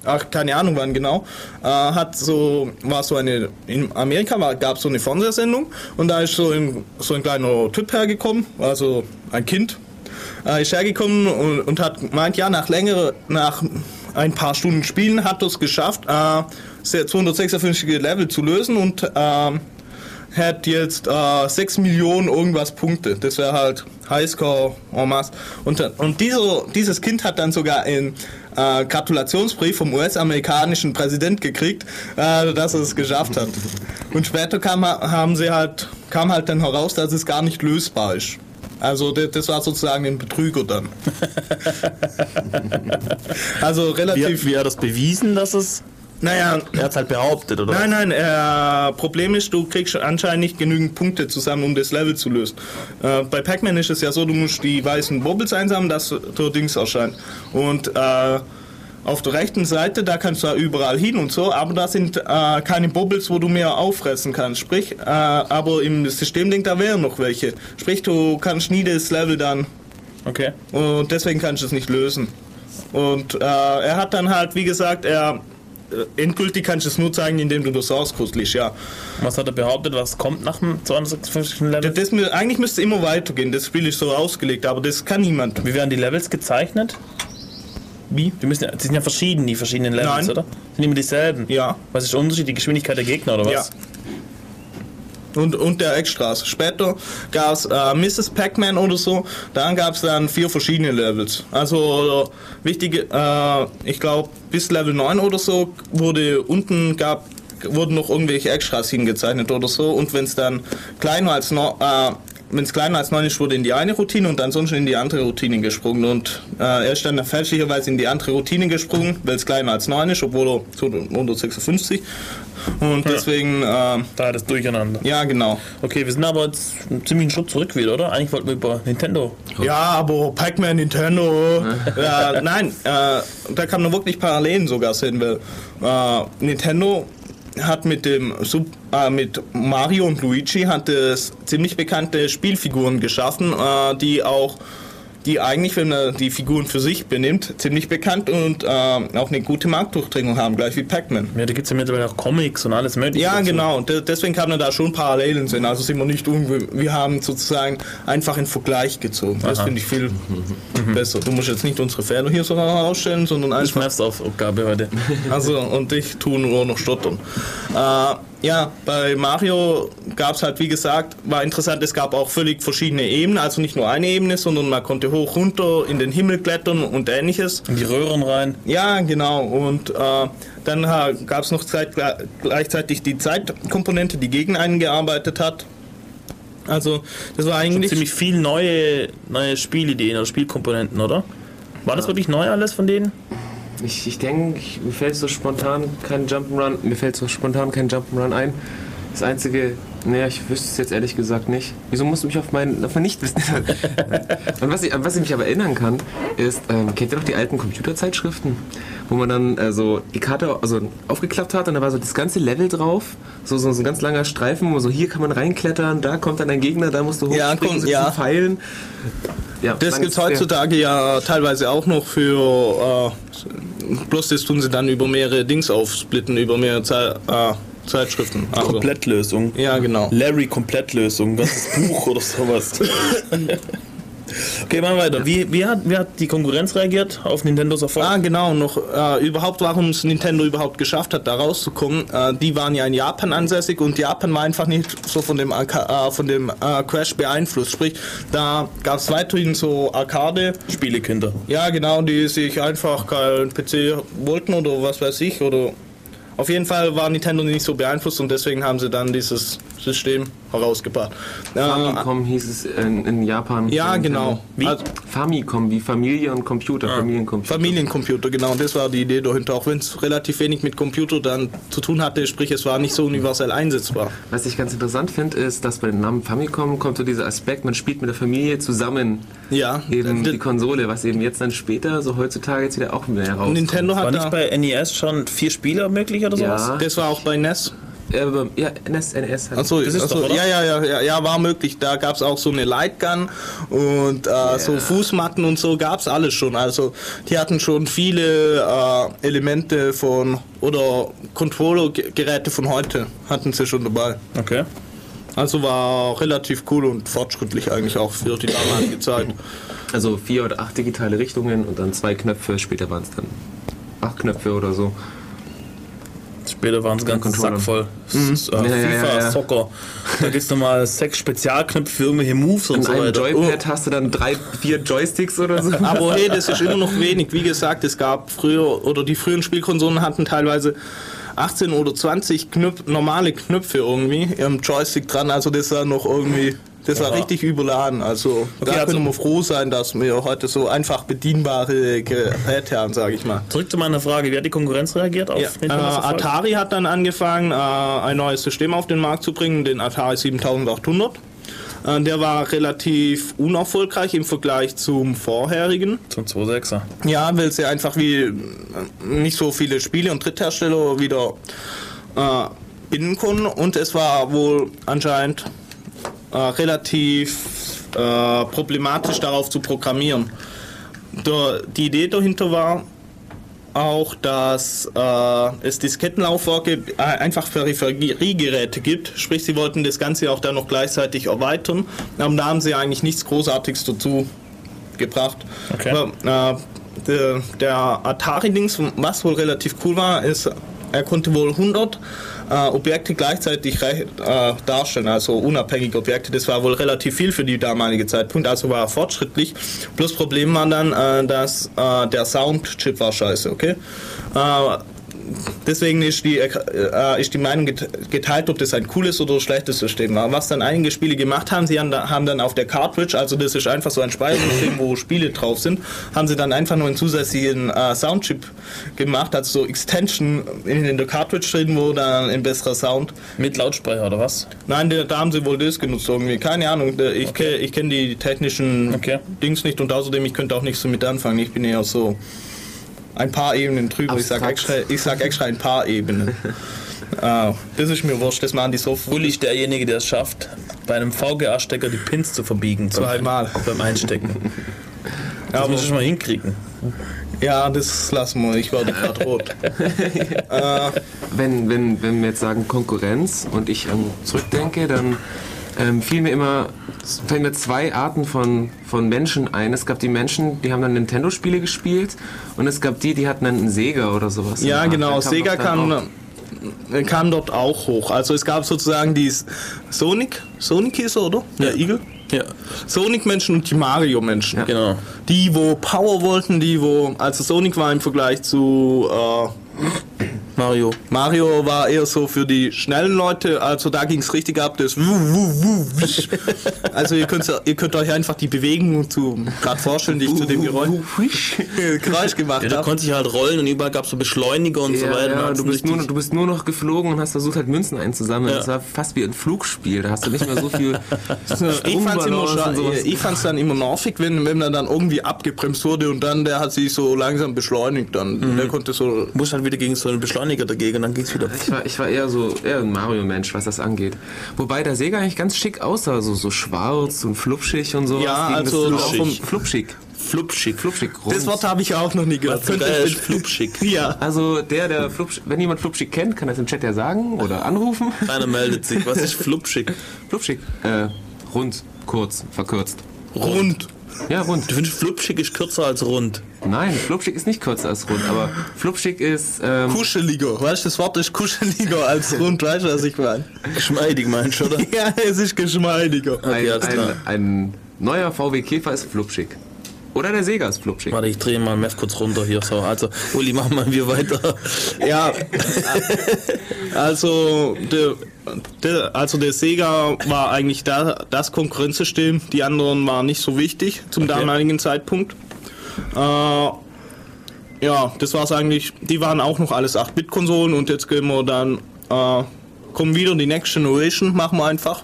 ach, keine Ahnung wann genau, äh, hat so, war so eine, in Amerika gab es so eine Fernsehsendung und da ist so ein, so ein kleiner Typ hergekommen, also ein Kind, äh, ist hergekommen und, und hat gemeint, ja, nach längere, nach ein paar Stunden Spielen hat er es geschafft, äh, 256 Level zu lösen und ähm, hat jetzt äh, 6 Millionen irgendwas Punkte. Das wäre halt Highscore en masse. Und, und dieser, dieses Kind hat dann sogar einen äh, Gratulationsbrief vom US-amerikanischen Präsident gekriegt, äh, dass er es geschafft hat. Und später kam, haben sie halt, kam halt dann heraus, dass es gar nicht lösbar ist. Also das, das war sozusagen ein Betrüger dann. (laughs) also
Wie,
relativ.
wie hat er das bewiesen, dass es.
Naja,
Er hat es halt behauptet, oder?
Nein, nein, äh, Problem ist, du kriegst anscheinend nicht genügend Punkte zusammen, um das Level zu lösen. Äh, bei Pac-Man ist es ja so, du musst die weißen Bubbles einsammeln, dass der Dings erscheint. Und äh, auf der rechten Seite, da kannst du ja überall hin und so, aber da sind äh, keine Bubbles, wo du mehr auffressen kannst. Sprich, äh, aber im Systemlink, da wären noch welche. Sprich, du kannst nie das Level dann
Okay.
und deswegen kannst du es nicht lösen. Und äh, er hat dann halt, wie gesagt, er endgültig kannst du es nur zeigen, indem du das liest, ja.
Was hat er behauptet, was kommt nach dem 256. Level?
Das, das, eigentlich müsste immer weitergehen, das Spiel ist so ausgelegt, aber das kann niemand.
Wie werden die Levels gezeichnet?
Wie?
Die, müssen, die sind ja verschieden, die verschiedenen Levels,
Nein.
oder? Sind immer dieselben?
Ja.
Was ist der Unterschied? Die Geschwindigkeit der Gegner, oder was?
Ja. Und, und der Eckstraße. Später gab es äh, Mrs. Pac-Man oder so. Dann gab es dann vier verschiedene Levels. Also wichtige, äh, ich glaube bis Level 9 oder so wurde unten gab wurden noch irgendwelche Extras hingezeichnet oder so. Und wenn es dann kleiner als no, äh, wenn es kleiner als 9 ist, wurde in die eine Routine und ansonsten in die andere Routine gesprungen. Und äh, er ist dann fälschlicherweise in die andere Routine gesprungen, weil es kleiner als 9 ist, obwohl er so 156. Und deswegen, äh,
Da hat es durcheinander.
ja, genau.
Okay, wir sind aber jetzt einen ziemlichen Schritt zurück wieder, oder? Eigentlich wollten wir über Nintendo.
Ja, aber Pac-Man, Nintendo. (laughs) äh, nein, äh, da kann man wirklich Parallelen sogar sehen, weil äh, Nintendo hat mit dem Sup äh, mit Mario und Luigi hat es ziemlich bekannte Spielfiguren geschaffen, äh, die auch die eigentlich, wenn man die Figuren für sich benimmt, ziemlich bekannt und äh, auch eine gute Marktdurchdringung haben, gleich wie Pac-Man.
Ja, da gibt es ja mittlerweile auch Comics und alles mögliche.
Ja,
dazu.
genau. Und de- deswegen kann man da schon Parallelen sehen. Also sind wir nicht irgendwie, wir haben sozusagen einfach einen Vergleich gezogen. Das finde ich viel besser. Du musst jetzt nicht unsere Fehler hier so herausstellen, sondern
Ich
einfach.
schmerz's auf Aufgabe heute.
Also, und ich tue nur noch stottern. Äh, ja, bei Mario gab es halt, wie gesagt, war interessant, es gab auch völlig verschiedene Ebenen, also nicht nur eine Ebene, sondern man konnte hoch, runter, in den Himmel klettern und ähnliches.
In die Röhren rein.
Ja, genau. Und äh, dann gab es noch zeit, gleichzeitig die Zeitkomponente, die gegen einen gearbeitet hat. Also, das war eigentlich.
Ziemlich viel neue, neue Spielideen oder Spielkomponenten, oder? War das wirklich neu alles von denen?
Ich, ich denke, mir fällt so spontan kein Jump'n'Run, mir fällt so spontan kein Jump'n'Run ein. Das einzige, naja, ich wüsste es jetzt ehrlich gesagt nicht. Wieso musst du mich auf mein, auf mein Nichtwissen (laughs) Und was ich, an was ich mich aber erinnern kann, ist, ähm, kennt ihr noch die alten Computerzeitschriften? Wo man dann äh, so die Karte also aufgeklappt hat und da war so das ganze Level drauf, so, so, so ein ganz langer Streifen, wo so hier kann man reinklettern, da kommt dann ein Gegner, da musst du
Ja,
hochspringen,
komm,
so
ja.
Pfeilen. Ja,
Das gibt es heutzutage ja teilweise auch noch für. Äh, bloß das tun sie dann über mehrere Dings aufsplitten, über mehrere Zei äh, Zeitschriften. Also,
Komplettlösung.
Ja, genau.
Larry Komplettlösung, ganzes Buch oder sowas. (laughs) Okay, machen wir weiter. Wie, wie, hat, wie hat die Konkurrenz reagiert auf Nintendos Erfolg?
Ah, genau, noch äh, überhaupt, warum es Nintendo überhaupt geschafft hat, da rauszukommen. Äh, die waren ja in Japan ansässig und Japan war einfach nicht so von dem, Arca äh, von dem äh, Crash beeinflusst. Sprich, da gab es weiterhin so Arcade.
Spielekinder.
Ja, genau, die sich einfach keinen PC wollten oder was weiß ich. Oder auf jeden Fall war Nintendo nicht so beeinflusst und deswegen haben sie dann dieses System herausgebracht. Äh,
Famicom hieß es in, in Japan.
ja, genau.
Wie?
Also,
Famicom, wie Familie und Computer, Familiencomputer.
Familiencomputer, genau, das war die Idee dahinter. Auch wenn es relativ wenig mit Computer dann zu tun hatte, sprich, es war nicht so universell einsetzbar.
Was ich ganz interessant finde, ist, dass bei dem Namen Famicom kommt so dieser Aspekt, man spielt mit der Familie zusammen
Ja,
eben die Konsole, was eben jetzt dann später, so heutzutage jetzt wieder auch mehr rauskommt.
Nintendo
War
hat
nicht
da,
bei NES schon vier Spieler möglich oder sowas?
Ja,
das war auch bei NES.
Äh, ja, NES, NES hat
Achso,
Das ist
achso, ja, ja, ja, ja, ja, war möglich. Da gab es auch so eine Lightgun und äh, so Fußmatten und so gab es alles schon. Also die hatten schon viele äh, Elemente von oder Controller-Geräte von heute hatten sie schon dabei.
Okay.
Also war relativ cool und fortschrittlich eigentlich auch für die damalige Zeit.
also vier oder acht digitale Richtungen und dann zwei Knöpfe, später waren es dann acht Knöpfe oder so.
Später waren es ganz
Controller.
Sack voll. S- Äh,
Ja,
FIFA,
ja, ja.
Soccer. Da gibt es nochmal sechs Spezialknöpfe für irgendwelche Moves und
An
so
einem
weiter.
Joypad hast du dann drei, vier Joysticks oder so.
Aber hey, das ist immer noch wenig. Wie gesagt, es gab früher, oder die frühen Spielkonsolen hatten teilweise 18 oder 20 Knöp normale Knöpfe irgendwie im Joystick dran. Also das war noch irgendwie, das war
Ja.
richtig überladen. Also da
also-
können wir froh sein, dass wir heute so einfach bedienbare Geräte haben, sage ich mal.
Zurück zu meiner Frage, wie hat die Konkurrenz reagiert auf
Ja. Äh? Atari hat dann angefangen, äh, ein neues System auf den Markt zu bringen, den Atari 7800. Äh, der war relativ unerfolgreich im Vergleich zum vorherigen.
Zum 2.6er.
Ja, weil sie einfach wie äh, nicht so viele Spiele und Dritthersteller wieder äh, binden konnten. Und es war wohl anscheinend äh, relativ äh, problematisch darauf zu programmieren. Die Idee dahinter war auch, dass äh, es Diskettenlaufwerke äh, einfach Peripheriegeräte gibt. Sprich, sie wollten das Ganze auch dann noch gleichzeitig erweitern. Aber da haben sie eigentlich nichts Großartiges dazu gebracht.
Okay.
Aber, äh, der, der Atari-Dings, was wohl relativ cool war, ist, er konnte wohl 100 äh, Objekte gleichzeitig äh, darstellen, also unabhängige Objekte. Das war wohl relativ viel für die damalige Zeitpunkt, also war er fortschrittlich. Plus Problem war dann, äh, dass äh, der Soundchip war scheiße, okay? Äh, deswegen ist die, äh, ist die Meinung get- geteilt, ob das ein cooles oder schlechtes System war. Was dann einige Spiele gemacht haben, sie haben, da, haben dann auf der Cartridge, also das ist einfach so ein Speichersystem, wo Spiele drauf sind, haben sie dann einfach nur einen zusätzlichen äh, Soundchip gemacht, also so Extension in, in der Cartridge drin, wo dann ein besserer Sound.
Mit Lautsprecher oder was?
Nein, da, da haben sie wohl das genutzt irgendwie. Keine Ahnung, ich
Okay.
ich kenne die technischen
Okay.
Dings nicht und außerdem, ich könnte auch nichts damit anfangen. Ich bin eher so ein paar Ebenen drüber. Ich sag,
Abstrakt.
extra, ich sag extra ein paar Ebenen. (laughs) Ah, das ist mir wurscht, das machen die so
ist derjenige, der es schafft, bei einem VGA-Stecker die Pins zu verbiegen.
Zweimal.
Beim Einstecken. (laughs) Das
aber-
muss ich mal hinkriegen.
Ja, das lassen wir. Ich werde gerade rot. (laughs)
Wenn, wenn, wenn wir jetzt sagen Konkurrenz und ich an zurückdenke, dann ähm, fiel mir immer, es fallen mir zwei Arten von, von Menschen ein. Es gab die Menschen, die haben dann Nintendo-Spiele gespielt und es gab die, die hatten dann einen Sega oder sowas.
Ja, genau.
kam
Sega kam, kam dort auch hoch. Also es gab sozusagen die Sonic, Sonic hieß er, oder?
Ja.
Der Igel?
Ja,
Sonic-Menschen und die Mario-Menschen.
genau.
Die, wo Power wollten, die, wo. Also Sonic war im Vergleich zu äh,
Mario.
Mario war eher so für die schnellen Leute, also da ging es richtig ab, das wuh, wuh, wuh, wisch. (laughs) Also ihr könnt, ihr könnt euch einfach die Bewegung zu gerade vorstellen, die ich zu dem Geräusch, (laughs) Geräusch gemacht
Ja, da
habe.
konnte sich halt rollen und überall gab es so Beschleuniger und so
Ja,
weiter.
ja, du, bist nur, du bist nur noch geflogen und hast versucht halt Münzen einzusammeln.
Ja.
Das war fast wie ein Flugspiel. Da hast du nicht mehr so viel (laughs)
Ich fand's, immer ich fand's dann immer nervig, wenn, wenn man dann irgendwie abgebremst wurde und dann der hat sich so langsam beschleunigt dann.
Mhm.
Der konnte so.
Du musst halt wieder gegen so Beschleuniger dagegen und dann ging's wieder.
Ich war, ich war eher so eher ein Mario-Mensch, was das angeht. Wobei der Sega eigentlich ganz schick aussah, so, so schwarz und flupschig und sowas.
Ja, also
das
flupschig.
flupschig.
Flupschig.
Flupschig, rund.
Das Wort habe ich auch noch nie gehört.
Was
Könnte-
ist flupschig. (laughs)
Ja.
Also der, der flupschig, wenn jemand flupschig kennt, kann das im Chat ja sagen oder anrufen. (laughs)
Keiner meldet sich. Was ist flupschig?
flupschig. Äh, rund, kurz, verkürzt.
Rund.
Ja, rund.
Du findest flupschig ist kürzer als rund.
Nein, flupschig ist nicht kürzer als rund, aber flupschig ist ähm,
Kuscheliger. Weißt du, das Wort ist kuscheliger als rund. Weißt du, was ich meine?
Geschmeidig meinst du, oder? (laughs)
Ja, es ist geschmeidiger.
ein,
Okay, klar.
ein, ein neuer VW Käfer ist flupschig. Oder der Sega ist flupschig.
Warte, ich drehe mal Mev kurz runter hier. So, also, Uli, machen wir wir weiter. (laughs)
Ja, also der, der, also der Sega war eigentlich da, das Konkurrenzsystem. Die anderen waren nicht so wichtig zum
Okay.
damaligen Zeitpunkt. Äh, ja, das war's eigentlich. Die waren auch noch alles 8-Bit-Konsolen und jetzt gehen wir dann, äh, kommen wieder die Next Generation, machen wir einfach.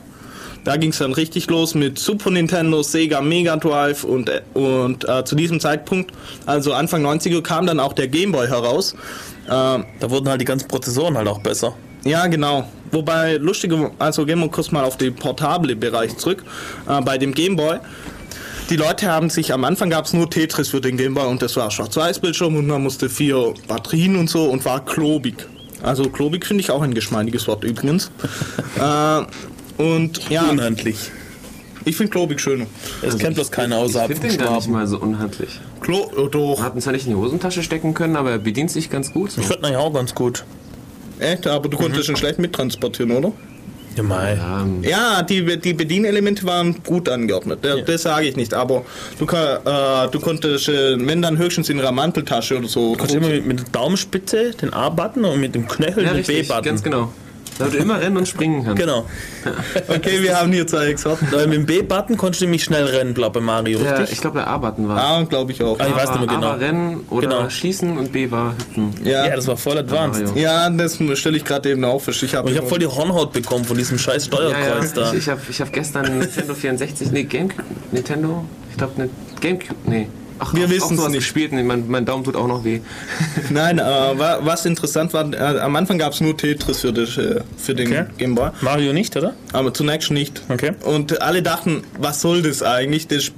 Da ging es dann richtig los mit Super Nintendo, Sega Mega Drive und, äh, und äh, zu diesem Zeitpunkt, also Anfang 90er, kam dann auch der Game Boy heraus. Äh,
Da wurden halt die ganzen Prozessoren halt auch besser.
ja, genau. Wobei, lustige, also gehen wir kurz mal auf den portable Bereich zurück. Äh, bei dem Game Boy, die Leute haben sich, am Anfang gab es nur Tetris für den Game Boy und das war Schwarz-Weiß-Bildschirm und man musste vier Batterien und so und war klobig. Also klobig finde ich auch ein geschmeidiges Wort übrigens. (laughs) äh, und ja,
Unhandlich.
ich finde klobig schöner.
Es kennt bloß keiner
Ich
außerhalb
finde den gar nicht mal so unhandlich.
Klo, oh, doch.
Hat ihn zwar nicht in die Hosentasche stecken können, aber er bedient sich ganz gut. So.
Ich finde ihn auch ganz gut.
Echt? Aber du konntest ihn schlecht mittransportieren, oder?
Ja, mei.
Ähm,
Ja, die, die Bedienelemente waren gut angeordnet. Das,
Ja.
das sage ich nicht. Aber du, äh, du konntest, äh, wenn dann höchstens in einer Manteltasche oder so.
Du kannst immer mit, mit der Daumenspitze den A-Button und mit dem Knöchel
ja,
den B-Button.
ganz genau. Damit du immer rennen und springen kannst.
Genau.
Okay, wir haben hier zwei Experten.
Weil mit dem B-Button konntest du nämlich schnell rennen, glaube ich, bei Mario, richtig?
ich glaube, der A-Button war.
Ah, glaube ich auch.
Ah, ich weiß nicht mehr
A
genau.
war Rennen oder
Genau.
Schießen und B war Hüpfen.
Ja,
Ja, das war voll advanced.
Mario.
ja das stelle ich gerade eben auf. Ich habe
habe voll die Hornhaut bekommen von diesem scheiß
Ja, ja,
Steuerkreuz da.
ich, ich habe ich hab gestern Nintendo 64, nee, Gamecube, Nintendo, ich glaube, ne, Gamecube, nee. Ach,
Wir
auch sowas
nicht.
gespielt, nee, mein, mein Daumen tut auch noch weh. (laughs)
Nein, äh, wa- was interessant war, äh, am Anfang gab es nur Tetris für, das, äh, für den
Okay.
Game Boy,
Mario nicht, oder?
aber zunächst nicht.
Okay.
Und alle dachten, was soll das eigentlich? Das,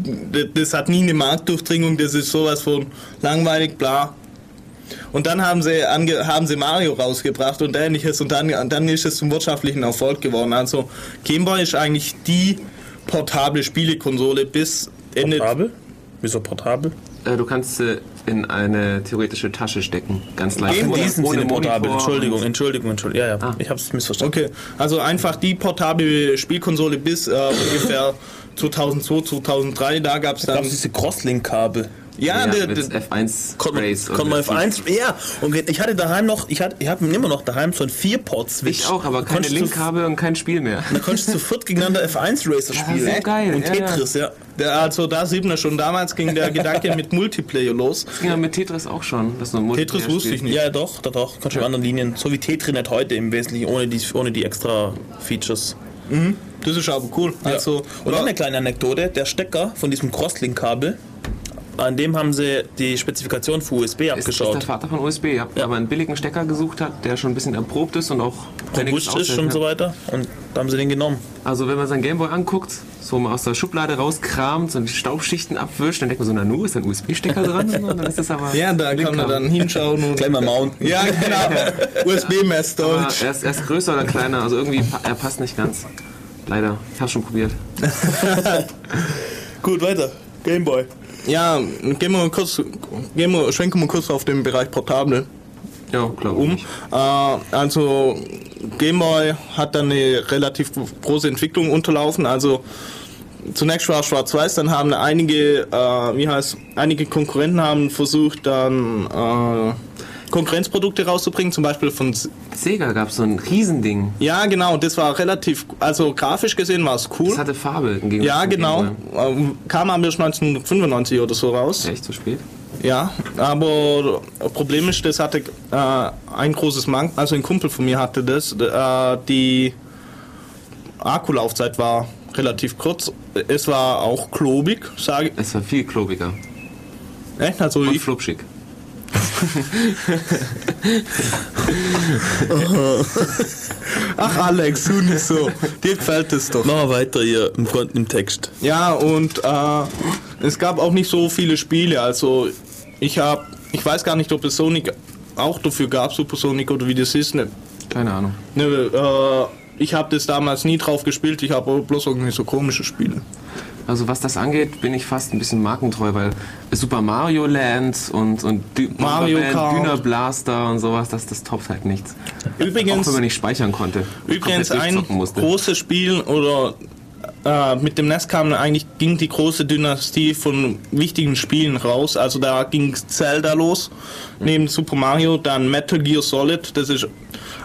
das, hat nie eine Marktdurchdringung, das ist sowas von langweilig, bla. Und dann haben sie, ange, haben sie Mario rausgebracht und ähnliches und dann, dann ist es zum wirtschaftlichen Erfolg geworden. Also Game Boy ist eigentlich die portable Spielekonsole bis Ende.
Portabel? Wieso portabel?
Äh, du kannst sie in eine theoretische Tasche stecken, ganz leicht.
In
Ohne-
diesem Sinne portabel. Entschuldigung, Entschuldigung, Entschuldigung. Ja, ja,
Ah.
ich habe es missverstanden.
Okay, also einfach die portable Spielkonsole bis äh, ungefähr (laughs) 2002, 2003, da gab es
Da gab
dann...
es diese Crosslink-Kabel.
Ja,
Ja,
der, der,
F1
Konnte man,
Race.
man auf eins, ja. Und ich hatte daheim noch, ich hatte, ich habe immer noch daheim so ein Vier-Port-Switch.
Ich auch, aber keine Linkkabel und kein Spiel mehr.
Da konntest du zu viert gegeneinander F1 Racer
Ja,
spielen.
so geil,
Und
ja, ja.
Tetris, ja.
der, also da sieht man schon, damals ging der Gedanke mit Multiplayer los.
Das ging ja mit Tetris auch schon. Dass du ein
Tetris wusste ich nicht.
Ja, doch, doch, doch. Kannst du in anderen Linien. So wie Tetrinet heute im Wesentlichen, ohne die, ohne die extra Features.
Das ist aber cool. Also,
Und noch eine kleine Anekdote: Der Stecker von diesem Crosslink-Kabel, an dem haben sie die Spezifikation für USB
Ist, ist der
abgeschaut.
Vater von USB, ja. Der aber einen billigen Stecker gesucht hat, der schon ein bisschen erprobt ist und auch
Robust ist und
ja.
so weiter. Und da haben sie den genommen.
Also wenn man seinen Gameboy anguckt, so mal aus der Schublade rauskramt und die Staubschichten abwischt, dann denkt man so, na nu, ist da ein USB-Stecker dran? (laughs) Und dann ist das aber
ja, da kann man dann hinschauen und...
Gleich mal mounten.
Ja, genau. (laughs) USB-Mess Deutsch.
er ist, er ist größer oder kleiner, also irgendwie, er passt nicht ganz. Leider, ich hab's schon probiert. (laughs)
Gut, weiter. Gameboy.
Ja, gehen wir mal kurz, gehen wir, schwenken wir kurz auf den Bereich Portable.
Ja, glaube
um. Äh, also Game Boy hat dann eine relativ große Entwicklung unterlaufen. Also zunächst war es Schwarz-Weiß, dann haben einige, äh, wie heißt, einige Konkurrenten haben versucht, dann äh, Konkurrenzprodukte rauszubringen, zum Beispiel von S-
Sega gab so ein Riesending.
ja genau, das war relativ, also grafisch gesehen war es cool.
Das hatte Farbe
Ja genau,
Gameboy.
ähm, kam aber erst 1995 oder so raus.
Echt zu spät?
Ja, aber Problem ist, das hatte äh, ein großes Mang, also ein Kumpel von mir hatte das, äh, die Akkulaufzeit war relativ kurz. Es war auch klobig, sage
Es war viel klobiger.
ich. Echt? Also
Und
ich,
flupschig. (laughs)
ach Alex, tu nicht so. Dir gefällt es doch.
Machen wir weiter hier im, im Text.
Ja, und äh, es gab auch nicht so viele Spiele. Also ich habe, ich weiß gar nicht, ob es Sonic auch dafür gab, Super Sonic oder wie das ist. Ne,
Keine Ahnung.
ne, äh, ich habe das damals nie drauf gespielt. Ich habe bloß irgendwie so komische Spiele.
Also was das angeht, bin ich fast ein bisschen markentreu, weil Super Mario Land und, und Dü
Mario Kart.
Düner Blaster und sowas, das, das toppt halt nichts.
Übrigens,
Auch wenn man nicht speichern konnte.
Übrigens ein großes Spiel oder äh, mit dem NES kam eigentlich ging die große Dynastie von wichtigen Spielen raus. Also da ging Zelda los, neben Super Mario, dann Metal Gear Solid, das ist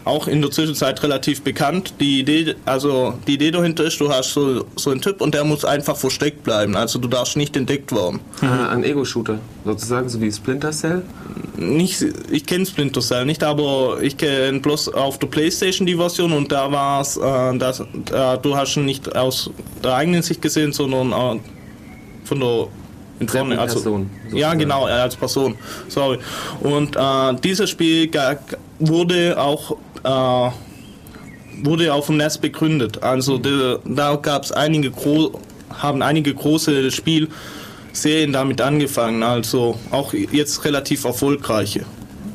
auch in der Zwischenzeit relativ bekannt. Die Idee, also die Idee dahinter ist, du hast so, so einen Typ und der muss einfach versteckt bleiben. Also du darfst nicht entdeckt werden.
Äh, ein Ego-Shooter, sozusagen, so wie Splinter Cell.
Nicht, ich kenne Splinter Cell nicht, aber ich kenne bloß auf der Playstation die Version und da war es, äh, das, äh, du hast ihn nicht aus der eigenen Sicht gesehen, sondern äh, von der in vorne, also,
Person,
ja genau, äh, als Person. Sorry. Und äh, dieses Spiel wurde auch äh, wurde auf dem NES begründet. Also de, da gab es einige gro haben einige große Spielserien damit angefangen, also auch jetzt relativ erfolgreiche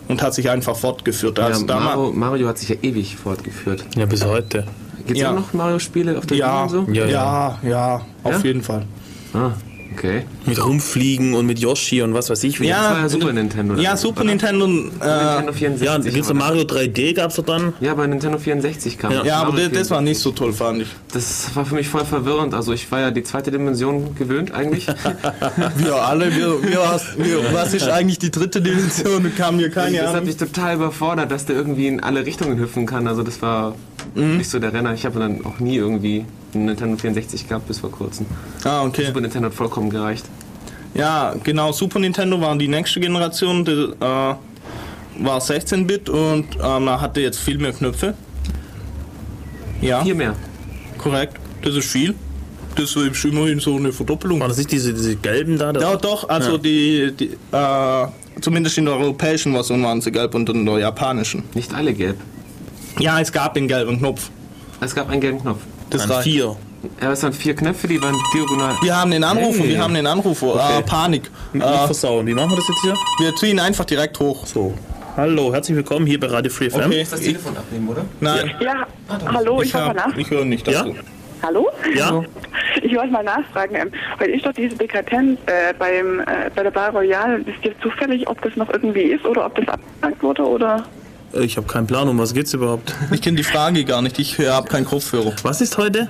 und hat sich einfach fortgeführt.
Ja,
Also damals-
Mario, Mario hat sich ja ewig fortgeführt.
Ja, bis heute.
Gibt es
Ja.
noch Mario-Spiele auf der
ja,
Wii und so?
ja,
Ja,
ja, auf
Ja?
jeden Fall.
Ah, Okay.
Mit rumfliegen und mit Yoshi und was weiß ich. wie.
Das war ja Super Nintendo.
Ja, Super
oder?
Nintendo. Äh,
Nintendo 64.
Ja, gibt's Mario 3D gab's doch dann.
Ja, bei Nintendo 64 kam
Ja.
ja, aber das, das war
64.
nicht so toll, fand ich.
Das war für mich voll verwirrend. Also ich war ja die zweite Dimension gewöhnt eigentlich. (laughs)
Wir alle, wir, wir, was, wir, was ist eigentlich die dritte Dimension? Kam mir keine
das hat
Ahnung.
mich total überfordert, dass der irgendwie in alle Richtungen hüpfen kann. Also das war
Mhm.
nicht so der Renner. Ich habe dann auch nie irgendwie einen Nintendo 64 gehabt bis vor kurzem.
Ah, okay.
Super Nintendo hat vollkommen gereicht.
Ja, genau. Super Nintendo war die nächste Generation. Die, äh, war 16-Bit und äh, man hatte jetzt viel mehr Knöpfe. Ja,
Hier mehr.
korrekt. Das ist viel. Das ist immerhin so eine Verdoppelung.
War das nicht diese, diese gelben da?
Ja, doch, also
Ja.
die, die äh, zumindest in der europäischen Version waren sie gelb und in der japanischen.
Nicht alle gelb.
Ja, es gab den gelben Knopf.
Es gab einen gelben Knopf.
Das reicht.
vier.
Ja, es waren vier Knöpfe, die waren diagonal.
Wir haben den Anrufer,
Hey.
wir haben den Anrufer.
Okay.
Äh, Panik.
Nicht
Äh,
versauen. Wie machen wir das jetzt hier?
wir ziehen einfach direkt hoch.
So. Hallo, herzlich willkommen hier bei Radio Free FM.
Okay.
das Telefon abnehmen, oder?
Nein,
Ja, hallo, ich,
ich,
wollte mal nach.
ich höre nicht
Ja?
dazu.
Hallo?
Ja?
Ich wollte mal nachfragen, ähm, weil ich doch diese Dekadenz äh, beim, äh, bei der Bar Royal, wisst ihr zufällig, ob das noch irgendwie ist oder ob das abgesagt wurde oder?
Äh, Ich habe keinen Plan, um was geht's überhaupt.
Ich kenne die Frage gar nicht. Ich habe keinen Kopfhörer.
Was ist heute?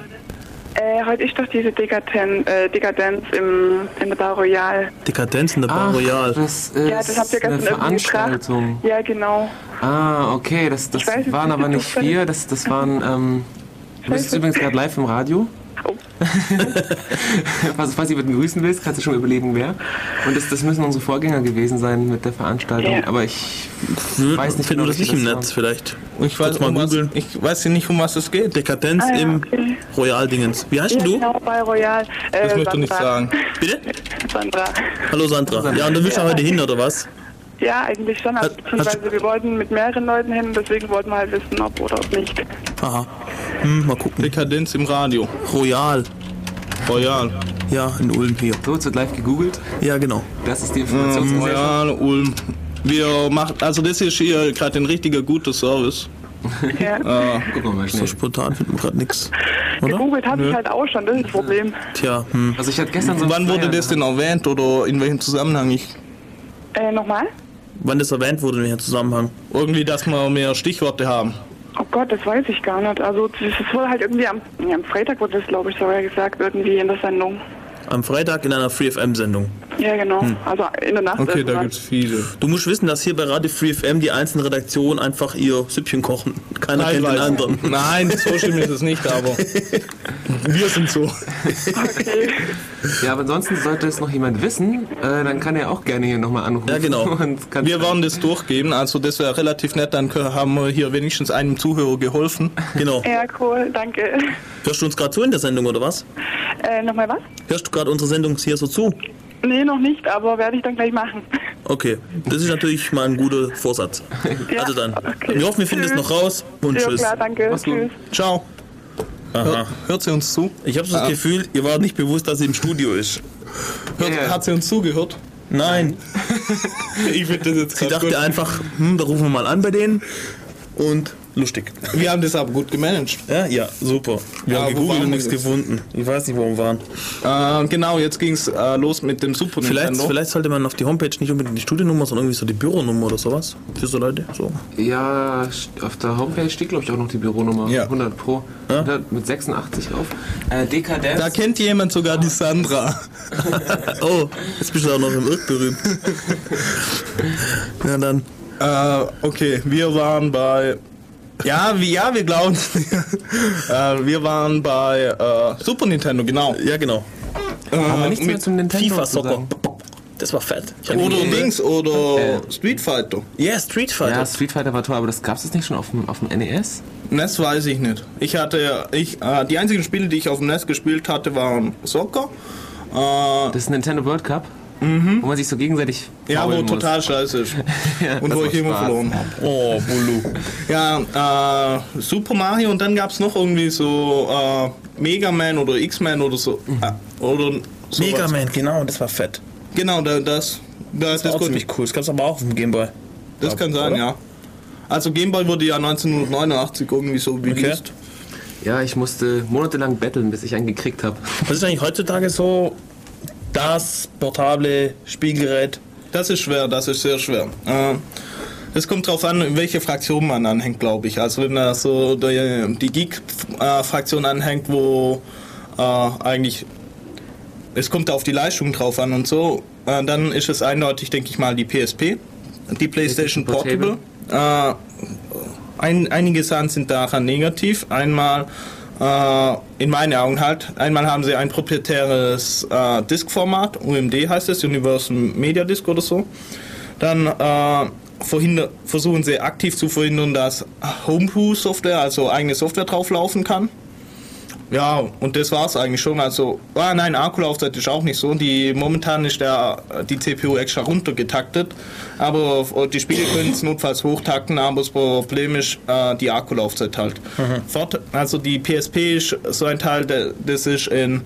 Äh, heute ist doch diese Dekadenz, äh, Dekadenz im, in der Bar Royal.
Dekadenz in der Bar Royal.
das ist
Ja, das habt ihr
eine
gestern.
Veranstaltung.
Ja, genau.
Ah, okay, das, das
weiß
waren aber nicht wir, das, das waren, ähm, du bist übrigens gerade live im Radio.
Oh.
falls, falls du jemanden grüßen willst, kannst du schon überlegen, wer. Und das, das müssen unsere Vorgänger gewesen sein mit der Veranstaltung,
Ja.
aber ich
Hm,
weiß nicht genau,
wir das nicht
welche
im
das
Netz vielleicht?
Ich weiß,
mal
um was,
googeln.
ich weiß ja nicht, um was es geht.
Dekadenz
Ah, ja,
im
okay.
Royal-Dingens. Wie heißt
Ja,
denn du?
genau, bei Royal. Äh,
Das möchte ich nicht sagen.
Bitte?
Sandra.
Hallo Sandra. Ja, und du willst ja heute hin, oder was?
Ja, eigentlich schon. Also, beziehungsweise wir wollten mit mehreren Leuten hin, deswegen wollten wir halt wissen, ob oder ob nicht.
Aha. Hm, mal gucken.
Dekadenz im Radio.
Royal.
Royal.
Ja, in Ulm hier.
So, es wird live gegoogelt.
Ja, genau.
Das ist die Informationsgesellschaft.
Royal, Ulm. Wir machen, also das ist hier gerade ein richtiger guter Service.
Ja.
Gucken wir mal
So
schnell.
spontan finden wir gerade nichts.
Gegoogelt habe ich halt auch schon, das ist das Problem.
Tja, hm.
Also ich hatte gestern so
Wann wurde das denn erwähnt oder in welchem Zusammenhang? Ich,
Äh, nochmal?
Wann das erwähnt wurde in welchem Zusammenhang?
irgendwie, dass wir mehr Stichworte haben.
Oh Gott, das weiß ich gar nicht. Also das das wurde halt irgendwie am, ja, am Freitag wurde das, glaube ich, sogar gesagt, irgendwie in der Sendung.
Am Freitag in einer Free FM-Sendung.
Ja, genau. Also in der Nacht.
Okay, da
irgendwann.
gibt's viele.
Du musst wissen, dass hier bei Radio Free FM die einzelnen Redaktionen einfach ihr Süppchen kochen. Keiner kennt den anderen.
Nein, so schlimm ist es nicht, aber (laughs) wir sind so.
Okay.
Ja, aber ansonsten sollte es noch jemand wissen, äh, dann kann er auch gerne hier nochmal anrufen.
Ja, genau. (laughs)
Wir werden das durchgeben, also das wäre relativ nett, dann haben wir hier wenigstens einem Zuhörer geholfen.
Genau.
Ja, cool, danke.
Hörst du uns gerade zu in der Sendung, oder was?
Äh, nochmal was?
Hörst du gerade unsere Sendung hier so zu?
Nee, noch nicht, aber werde ich dann gleich machen.
Okay, das ist natürlich mal ein guter Vorsatz.
Ja,
Also dann,
okay.
wir hoffen, wir finden es noch raus und
Ja,
tschüss.
klar, danke.
Mach's gut.
Tschüss.
Ciao.
Aha.
Hört sie uns zu?
Ich habe so das
Ja.
Gefühl, ihr wart nicht bewusst, dass sie im Studio ist.
Hört,
Ja.
Hat sie uns zugehört?
Nein, (laughs)
Ich finde das jetzt
sie dachte einfach, hm, da rufen wir mal an bei denen und lustig.
Wir haben das aber gut gemanagt.
Ja, ja, super. Wir
Ja,
haben gegoogelt und nichts gefunden. Ich weiß nicht, wo wir waren.
Äh, genau, jetzt ging es äh, los mit dem Super
Vielleicht,
Nintendo.
vielleicht sollte man auf die Homepage nicht unbedingt die Studiennummer, sondern irgendwie so die Büronummer oder sowas. Für so Leute. So.
Ja, auf der Homepage steht, glaube ich, auch noch die Büronummer.
Ja.
100 Pro. Da Mit 86 drauf. Äh, Dekadenz.
Da kennt jemand sogar die Sandra. (laughs)
Oh, jetzt bist du auch noch im Irk berühmt. (laughs) ja, dann.
Äh, okay, wir waren bei. Ja, wie, ja, wir glauben. (laughs) äh, wir waren bei äh, Super Nintendo, genau.
Ja, genau.
Aber nichts mehr zum Nintendo
FIFA Soccer. Das war fett.
Oder Dings oder
Äh.
Street Fighter.
Ja, Street Fighter.
Ja, Street Fighter war toll, aber das gab es nicht schon auf dem, auf dem NES?
NES weiß ich nicht. Ich hatte, ich, äh, die einzigen Spiele, die ich auf dem NES gespielt hatte, waren Soccer. Äh,
Das ist Nintendo World Cup, wo man sich so gegenseitig
ja, wo
muss.
total scheiße ist. (laughs)
Ja,
Und wo ich immer verloren habe.
oh, Bulu.
Ja, äh, Super Mario und dann gab es noch irgendwie so äh, Mega Man oder X-Man oder so. Äh, oder sowas.
Mega Man, genau, das war fett.
Genau, da, das, da,
Das
das,
war auch ziemlich cool. Das gab's aber auch auf dem Gameboy.
das kann sein,
Oder?
ja. Also Gameboy wurde ja 1989 irgendwie so released.
Ja, ich musste monatelang betteln, bis ich einen gekriegt habe.
Was ist eigentlich heutzutage so das portable Spielgerät.
Das ist schwer, das ist sehr schwer. Äh, Es kommt darauf an, welche Fraktion man anhängt, glaube ich. Also wenn er so die, die Geek-Fraktion anhängt, wo äh, eigentlich es kommt auf die Leistung drauf an und so, äh, dann ist es eindeutig, denke ich mal, die PSP, die PlayStation Portable. Äh, ein, einige Sachen sind daran negativ. Einmal, in meinen Augen halt, einmal haben sie ein proprietäres äh, Diskformat, UMD heißt es, Universal Media Disk oder so. Dann äh, versuchen sie aktiv zu verhindern, dass Homebrew-Software, also eigene Software drauflaufen kann. Ja, und das war's eigentlich schon. Also, ah, nein, Akkulaufzeit ist auch nicht so. Die, momentan ist der, die CPU extra runtergetaktet, aber die Spiele können es notfalls hochtakten, aber das Problem ist äh, die Akkulaufzeit halt. Fort, also die PSP ist so ein Teil, der- das ist in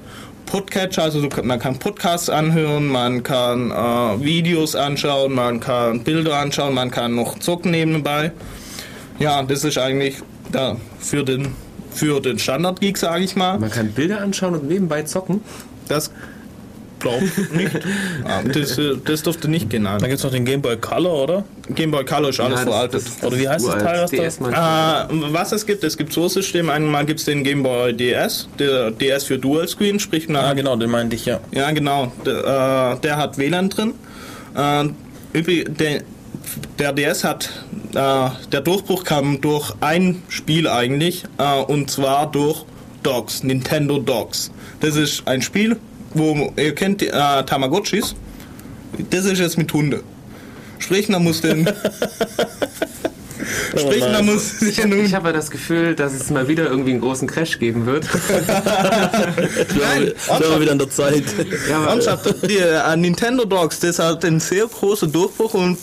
Podcatcher, also kann- man kann Podcasts anhören, man kann äh, Videos anschauen, man kann Bilder anschauen, man kann noch zocken nebenbei. Ja, das ist eigentlich da für den für den Standard-Geek, sage ich mal.
Man kann Bilder anschauen und nebenbei zocken.
Das glaube ich nicht. (laughs) Ah, das, äh, das dürfte nicht gehen.
Dann gibt es noch den Game Boy Color, oder?
Game Boy Color ist alles
Ja, das-
veraltet.
Oder wie heißt das. Teil, was da-
DS.
Äh, was es gibt, es gibt so Systeme. Einmal gibt es den Game Boy DS, der DS für Dual Screen, sprich man
Ah, genau, den meinte ich ja.
Ja, genau. Der, äh, der hat WLAN drin. Äh, übrig, der, der DS hat, äh, der Durchbruch kam durch ein Spiel eigentlich, äh, und zwar durch Dogs, Nintendo Dogs. Das ist ein Spiel, wo ihr kennt die, äh, Tamagotchis. Das ist jetzt mit Hunde. Sprich, man muss den. (laughs) Sprich, man muss
Ich habe hab ja das Gefühl, dass es mal wieder irgendwie einen großen Crash geben wird. (laughs)
Nein,
Das wäre wieder an der Zeit.
ja, aber,
die äh, Nintendo Dogs, das hat einen sehr großen Durchbruch und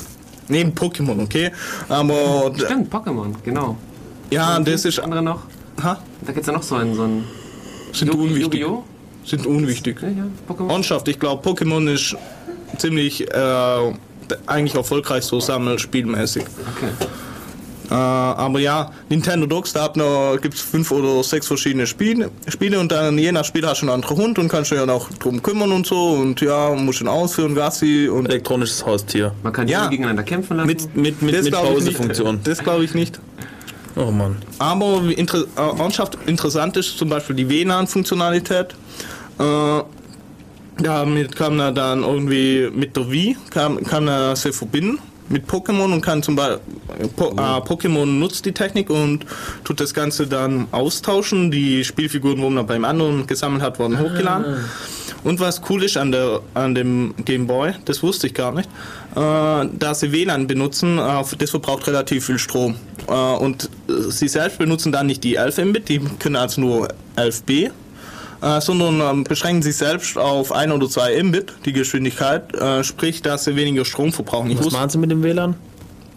neben Pokémon, okay? Aber
stimmt, Pokémon, genau.
ja, das ist
andere noch.
ha,
Da gibt es ja noch so einen, so einen
sind
Yu-
unwichtig.
Yu-Gi-Oh!
Sind unwichtig.
Ja, ja.
Ernsthaft, ich glaube, Pokémon ist ziemlich äh, eigentlich erfolgreich so sammelspielmäßig.
Okay.
Äh, aber ja, Nintendo Dogs, da gibt es fünf oder sechs verschiedene Spiele, Spiele und dann je nach Spiel hast du einen anderen Hund und kannst dich dann auch drum kümmern und so und ja, musst ihn ausführen, Gassi und
Elektronisches Haustier.
Man kann
Ja.
die gegeneinander kämpfen lassen.
Mit, mit, mit, mit
ich nicht.
Pausefunktion.
Das glaube ich nicht.
Oh Mann.
Aber wie inter äh, ernsthaft interessant ist zum Beispiel die WLAN-Funktionalität. Äh, damit kann er dann irgendwie mit der Wii kann, kann er sie verbinden mit Pokémon und kann zum Beispiel po, äh, Pokémon nutzt die Technik und tut das Ganze dann austauschen. Die Spielfiguren, wo man beim anderen gesammelt hat, wurden hochgeladen. Und was cool ist an, der, an dem Game Boy, das wusste ich gar nicht, äh, da sie WLAN benutzen, äh, das verbraucht relativ viel Strom. Äh, und äh, sie selbst benutzen dann nicht die 11 Mbit, die können also nur 11B, äh, sondern ähm, beschränken sich selbst auf 1 oder 2 Mbit, die Geschwindigkeit, äh, sprich, dass sie weniger Strom verbrauchen. Ich
Was machen Sie mit dem WLAN?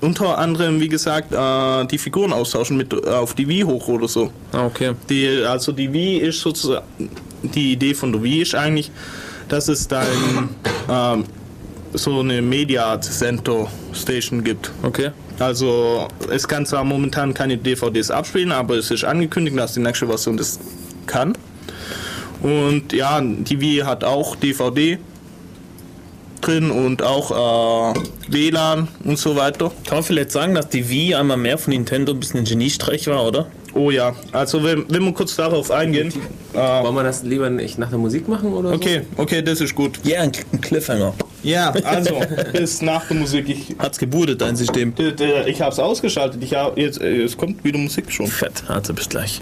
unter anderem, wie gesagt, äh, die Figuren austauschen mit auf die Wii hoch oder so.
Ah, okay.
Die, also die Wii ist sozusagen, die Idee von der Wii ist eigentlich, dass es dann (coughs) ähm, so eine Media Center Station gibt.
Okay.
Also es kann zwar momentan keine DVDs abspielen, aber es ist angekündigt, dass die nächste Version das kann. Und ja, die Wii hat auch DVD drin und auch äh, WLAN und so weiter.
Kann man vielleicht sagen, dass die Wii einmal mehr von Nintendo ein bisschen ein Geniestreich war, oder?
Oh ja, also wenn, wenn wir kurz darauf eingehen. Äh,
Wollen wir das lieber nicht nach der Musik machen oder
okay, okay, das ist gut.
Ja, ein ein Cliffhanger.
Ja, also bis nach der Musik. Ich,
Hat's gebootet, dein System.
ich habe es ausgeschaltet. Ich hab, jetzt, äh, es kommt wieder Musik schon.
Fett. Also bis gleich.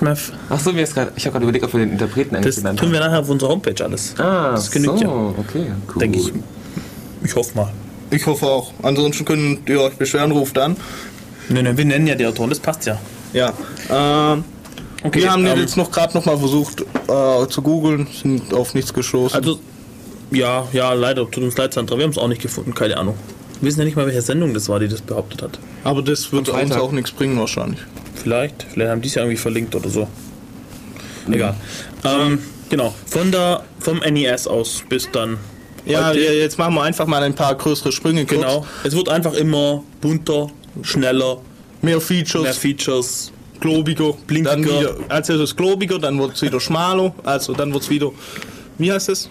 Meth?
Achso, mir ist gerade, ich habe gerade überlegt, ob wir den Interpreten eigentlich
Das
genannt
tun
haben.
wir nachher auf unserer Homepage alles.
Ah,
das genügt
so,
ja.
okay, cool.
Denke ich. Ich hoffe mal.
Ich hoffe auch. Ansonsten könnt ihr euch beschweren, ruft an.
Ne, ne, wir nennen ja die Autoren, das passt ja.
Ja. Ähm,
Okay,
wir haben
ähm,
jetzt noch gerade noch mal versucht äh, zu googeln, sind auf nichts gestoßen.
Also, ja, ja, leider, tut uns leid, Sandra, wir haben es auch nicht gefunden, keine Ahnung. Wir wissen ja nicht mal, welche Sendung das war, die das behauptet hat.
Aber das wird uns
Freitag.
auch nichts bringen wahrscheinlich.
Vielleicht, vielleicht haben die es ja irgendwie verlinkt oder so. Egal. Ähm, genau, von der, vom NES aus bis dann.
Ja,
heute.
jetzt machen wir einfach mal ein paar größere Sprünge. kurz.
Genau. Es wird einfach immer bunter, schneller,
Mehr Features,
mehr Features.
globiger,
Blinkiger.
Dann wieder, als erstes globiger, dann wird es wieder schmaler, also dann wird es wieder, wie heißt es?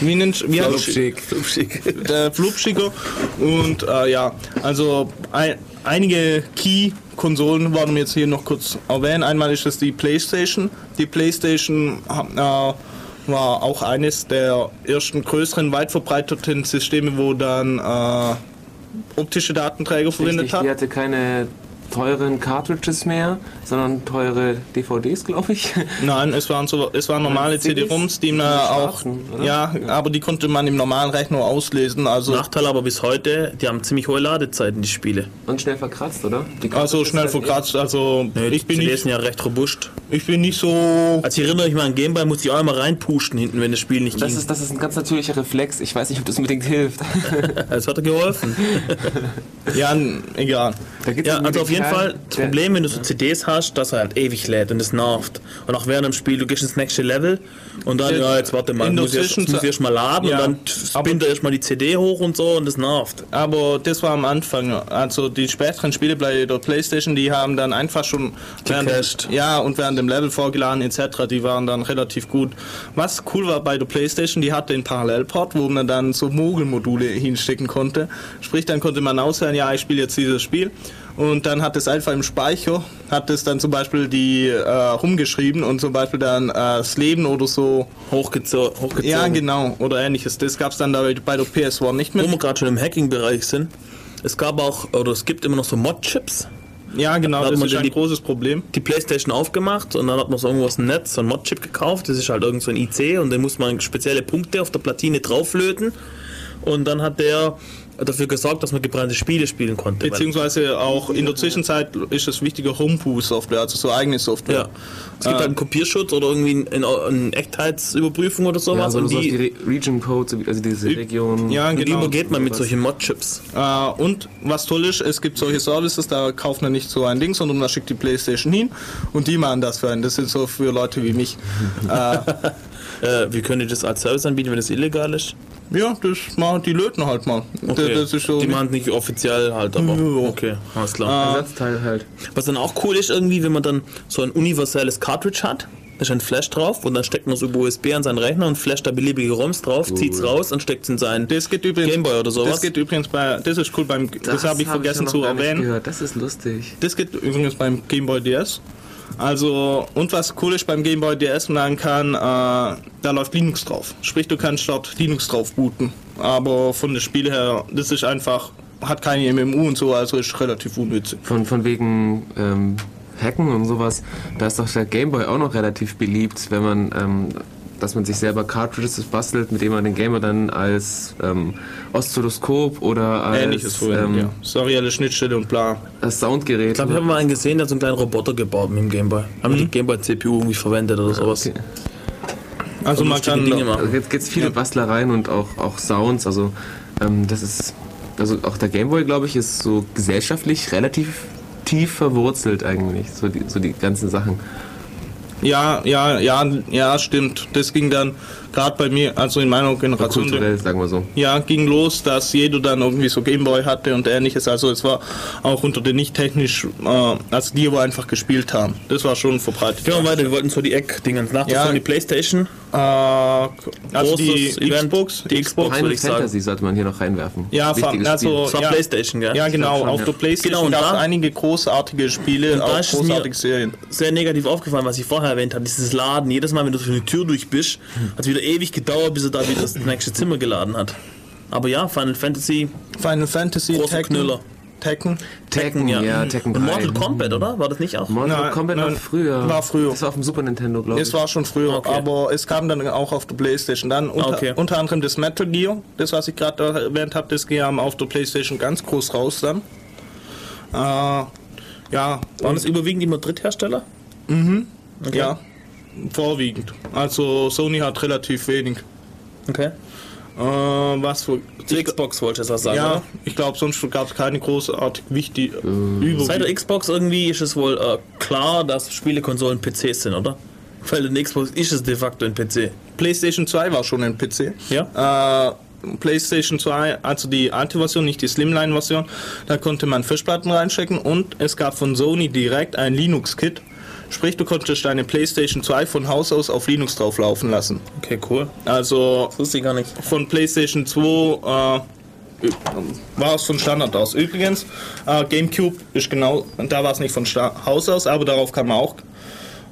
Wie nennt wie heißt es?
Flupschig.
äh, flupschiger und äh, ja, also ein, einige Key-Konsolen wollen wir jetzt hier noch kurz erwähnen. Einmal ist es die PlayStation. Die PlayStation äh, war auch eines der ersten größeren, weit verbreiteten Systeme, wo dann äh, optische Datenträger verwendet hat.
die hatte keine teuren Cartridges mehr, sondern teure DVDs, glaube ich.
Nein, es waren so, es waren normale
CDs?
CD-ROMs, die man auch,
oder?
ja, aber die konnte man im normalen Rechner auslesen. Also
Nachteil aber bis heute, die haben ziemlich hohe Ladezeiten, die Spiele.
Und schnell verkratzt, oder?
Also schnell
eh-
verkratzt. Also
Nee, die
ich bin
CDs
nicht,
sind ja recht robust.
ich bin nicht so
Also ich erinnere mich mal an Gameboy, musste ich auch immer reinpusten hinten, wenn das Spiel nicht
Das
ging.
ist, das ist ein ganz natürlicher Reflex. Ich weiß nicht, ob das unbedingt hilft. (laughs) (laughs)
Es hat geholfen.
Ja, egal.
Da gibt's
Ja, also auf
den
jeden
Ja,
Fall das Problem, wenn du so CDs hast, dass er halt ewig lädt und es nervt. Und auch während dem Spiel, du gehst ins nächste Level und dann, ja, jetzt warte mal, muss ich muss ich erst mal laden
Ja,
und dann spinnt er erstmal die CD hoch und so und das nervt.
Aber das war am Anfang. Also die späteren Spiele bei der Playstation, die haben dann einfach schon während, ja, und während dem Level vorgeladen etc. Die waren dann relativ gut. Was cool war bei der Playstation, die hatte den Parallelport, wo man dann so Mogelmodule hinstecken konnte. Sprich, dann konnte man auswählen, ja, ich spiele jetzt dieses Spiel. Und dann hat es einfach im Speicher, hat es dann zum Beispiel die äh, rumgeschrieben und zum Beispiel dann äh, das Leben oder so.
Hochgezo hochgezogen.
Ja, genau. Oder ähnliches. Das gab es dann da bei der PS1 nicht
Wo
mehr.
wir gerade schon im Hacking-Bereich sind, es gab auch, oder es gibt immer noch so Mod-Chips.
Ja, genau,
Da
das ist ein
die-
großes Problem.
die Playstation aufgemacht und dann hat man so irgendwas im Netz, so ein Mod-Chip gekauft, das ist halt irgend so ein IC und dann muss man spezielle Punkte auf der Platine drauflöten und dann hat der dafür gesorgt, dass man gebrannte Spiele spielen konnte.
Beziehungsweise auch in der Zwischenzeit ist es wichtige Homebrew-Software, also so eigene Software.
ja. Es gibt
Äh,
halt einen Kopierschutz oder irgendwie eine, eine Echtheitsüberprüfung oder
Ja,
sowas
so,
und
so
die,
die Re Region Codes, also diese Region.
Ja,
und die
genau.
übergeht man mit solchen Mod-Chips.
Äh, und was toll ist, es gibt solche Services, da kauft man nicht so ein Ding, sondern man schickt die Playstation hin und die machen das für einen. Das sind so für Leute wie mich. (laughs) äh,
Äh, wie können die das als Service anbieten, wenn das illegal ist?
ja, das machen die löten halt mal.
Okay.
Das ist so
die machen es nicht offiziell halt, aber
Ja.
okay, alles klar.
Ersatzteil halt.
Was dann auch cool ist irgendwie, wenn man dann so ein universelles Cartridge hat, da ist ein Flash drauf und dann steckt man so über USB an seinen Rechner und flasht da beliebige ROMs drauf, zieht's raus und steckt's in seinen
das geht übrigens,
Gameboy oder sowas.
Das geht übrigens bei, das ist cool beim, das, habe ich
hab
vergessen
ja noch
zu
gar nicht
erwähnen.
Gehört. Das ist lustig.
Das geht übrigens beim Game Boy DS. Also, und was cool ist beim Game Boy DS, man kann, äh, da läuft Linux drauf. Sprich, du kannst dort Linux drauf booten. Aber von den Spiel her, das ist einfach, hat keine MMU und so, also ist relativ unnützig.
Von, von wegen ähm, Hacken und sowas, da ist doch der Gameboy auch noch relativ beliebt, wenn man, ähm, dass man sich selber Cartridges bastelt, mit denen man den Gamer dann als ähm, Oszilloskop oder als,
Ähnliches vorhin,
ähm,
ja. Serielle Schnittstelle und bla.
als Soundgerät.
Ich glaube, ich habe mal einen gesehen, der hat so einen kleinen Roboter gebaut mit dem Gameboy. Haben die Gameboy-CPU irgendwie verwendet oder sowas.
Okay.
Also man kann,
Dinge machen.
Also jetzt gibt's viele Bastlereien und auch, auch Sounds. Also ähm, das ist, also auch der Gameboy, glaube ich, ist so gesellschaftlich relativ tief verwurzelt eigentlich, so die, so die ganzen Sachen.
Ja, ja, ja, ja, stimmt. Das ging dann gerade bei mir, also in meiner Generation,
Kulturell, sagen wir so.
ja, ging los, dass jeder dann irgendwie so Gameboy hatte und ähnliches. Also es war auch unter den nicht technisch, äh, also die, wo einfach gespielt haben. Das war schon verbreitet.
Gehen wir weiter, wir wollten so die Eckdinge nach. Das
Ja.
war die Playstation.
Äh, also die. Xbox,
Die Xbox,
Final
würde ich sagen.
Fantasy sollte man hier noch reinwerfen.
Ja,
Wichtiges
also-
war
Ja.
Playstation, gell?
Ja, genau.
schon,
Auf
ja.
der PlayStation
Genau, und
gab es
da-
einige großartige Spiele,
Und da
auch
ist es mir-
großartige Serien.
sehr negativ aufgefallen, was ich vorher erwähnt habe, dieses Laden. Jedes Mal, wenn du durch eine Tür durch bist, hat es wieder ewig gedauert, bis er da wieder das nächste Zimmer geladen hat. Aber ja, Final Fantasy,
Final Fantasy,
Großer Knüller.
Tekken.
Tekken, ja, Tekken
Und
3.
Mortal Kombat, oder? War das nicht auch?
Mortal
Nein,
Kombat war
nein,
früher.
war früher.
Das war auf dem Super Nintendo, glaube ich.
Es war schon früher,
Okay.
aber es kam dann auch auf der Playstation. Dann unter,
Okay.
unter anderem das Metal Gear, das was ich gerade erwähnt habe, das kam auf der Playstation ganz groß raus dann. Äh, ja,
Waren
und,
das überwiegend immer Dritthersteller?
ja, vorwiegend. Also Sony hat relativ wenig.
Okay.
Äh, was für
Die Xbox wollte ich auch sagen,
Ja,
oder?
ich glaube, sonst gab es keine großartig wichtige
Seit der. Xbox irgendwie ist es wohl äh, klar, dass Spielekonsolen PCs sind, oder? Weil in der Xbox ist es de facto ein PC.
PlayStation 2 war schon ein PC.
Ja.
Äh, PlayStation 2, also die alte Version, nicht die Slimline-Version, da konnte man Fischplatten reinstecken und es gab von Sony direkt ein Linux-Kit. Sprich, du konntest deine PlayStation 2 von Haus aus auf Linux drauf laufen lassen.
Okay, cool.
Also
Das wusste ich gar nicht.
von PlayStation 2 äh, war es von Standard aus. Übrigens, äh, GameCube ist genau, da war es nicht von Sta Haus aus, aber darauf kann man auch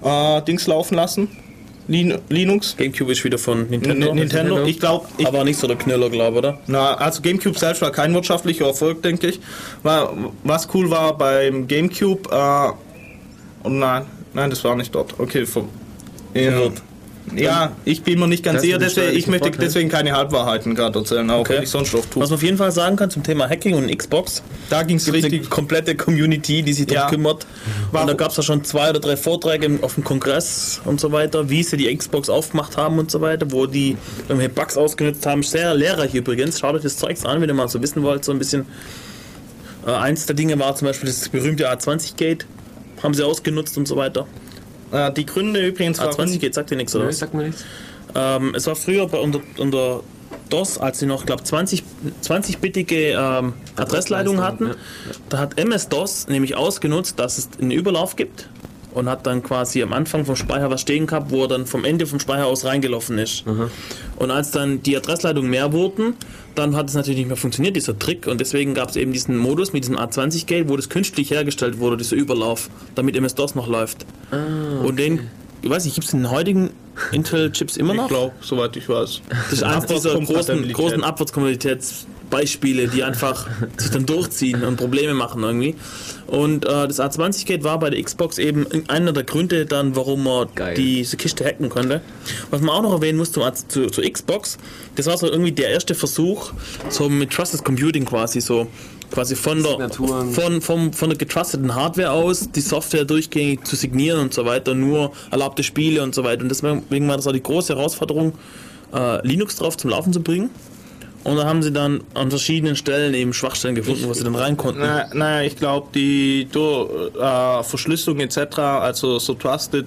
äh, Dings laufen lassen. Lin Linux.
Gamecube ist wieder von Nintendo.
N Nintendo. Ich glaube,
Aber nicht so der Knüller, glaube oder?
Na, also GameCube selbst war kein wirtschaftlicher Erfolg, denke ich. War, was cool war beim GameCube, äh, oh nein, nein, das war nicht dort. Okay, vom, ja,
Verwirrt.
ja, ich bin mir nicht ganz sicher, deswegen, ich möchte deswegen keine Halbwahrheiten gerade erzählen, auch
Okay.
wenn ich sonst oft tue.
Was man auf jeden Fall sagen kann zum Thema Hacking und Xbox,
Da ging es
gibt eine
richtig.
komplette Community, die sich darum
Ja.
kümmert.
Warum-
Und da gab es ja schon zwei oder drei Vorträge auf dem Kongress und so weiter, wie sie die Xbox aufgemacht haben und so weiter, wo die irgendwelche Bugs ausgenutzt haben. Sehr lehrreich übrigens. Schaut euch das Zeugs an, wenn ihr mal so wissen wollt, so ein bisschen Äh, eins der Dinge war zum Beispiel das berühmte A20-Gate. Haben sie ausgenutzt und so weiter.
Äh, die Gründe übrigens warum
A20-Gate sagt dir nichts, oder? Was?
sagt mir nichts.
Ähm, es war früher bei, unter, unter DOS, als sie noch, glaube 20, 20-bittige ähm, Adressleitungen hatten.
ja.
Da hat MS-DOS nämlich ausgenutzt, dass es einen Überlauf gibt und hat dann quasi am Anfang vom Speicher was stehen gehabt, wo er dann vom Ende vom Speicher aus reingelaufen ist. Und als dann die Adressleitungen mehr wurden, dann hat es natürlich nicht mehr funktioniert, dieser Trick. Und deswegen gab es eben diesen Modus mit diesem A20-Gate, wo das künstlich hergestellt wurde, dieser Überlauf, damit MS-DOS noch läuft. und den, ich weiß nicht, gibt es den heutigen Intel-Chips immer noch?
Ich glaube, soweit ich weiß.
Das ist eines dieser großen, großen Abwärtskompatibilitätsbeispiele, die einfach sich dann durchziehen und Probleme machen irgendwie. Und äh, das A20-Gate war bei der Xbox eben einer der Gründe dann, warum man
Geil.
diese Kiste hacken konnte. Was man auch noch erwähnen muss zum, zu, zur Xbox, das war so irgendwie der erste Versuch, so mit Trusted Computing quasi so quasi von der, von, vom, von der getrusteten Hardware aus die Software durchgängig zu signieren und so weiter, nur erlaubte Spiele und so weiter. Und deswegen war das auch die große Herausforderung, äh, Linux drauf zum Laufen zu bringen. Und da haben sie dann an verschiedenen Stellen eben Schwachstellen gefunden, wo sie dann rein konnten.
Na, naja, ich glaube, die äh, Verschlüsselung etc., also so Trusted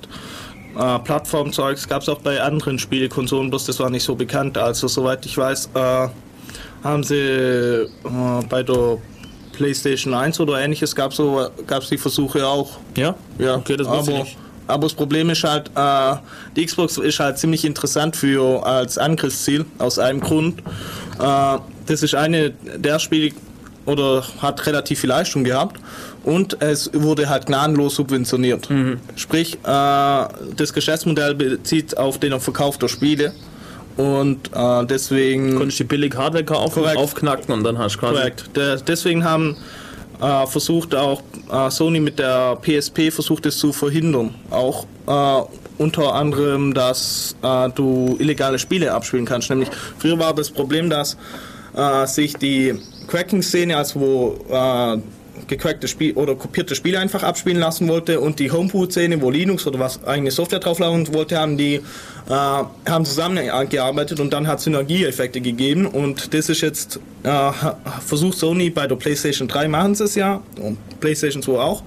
äh, Plattformzeugs, gab es auch bei anderen Spielekonsolen, bloß das war nicht so bekannt. Also, soweit ich weiß, äh, haben sie äh, bei der PlayStation 1 oder ähnliches, gab es so, gab's die Versuche auch.
Ja?
Ja,
Okay, das wusste ich
aber,
nicht.
Aber das Problem ist halt, äh, die Xbox ist halt ziemlich interessant für als Angriffsziel aus einem Grund. Äh, das ist eine der Spiele oder hat relativ viel Leistung gehabt und es wurde halt gnadenlos subventioniert.
Mhm.
Sprich, äh, das Geschäftsmodell bezieht auf den Verkauf der Spiele und äh, deswegen
Konntest die billig Hardware kaufen,
Korrekt.
aufknacken und dann hast du quasi.
Korrekt. Der, deswegen haben äh, versucht auch äh, Sony mit der PSP versucht es zu verhindern. Auch äh, unter anderem, dass äh, du illegale Spiele abspielen kannst. Nämlich früher war das Problem, dass äh, sich die Cracking-Szene, also wo äh, gecrackte Spiel oder kopierte Spiele einfach abspielen lassen wollte und die Homebrew-Szene, wo Linux oder was eigene Software drauflaufen wollte, haben die äh, haben zusammengearbeitet und dann hat Synergieeffekte gegeben und das ist jetzt äh, versucht Sony bei der PlayStation 3 machen sie es ja und PlayStation 2 auch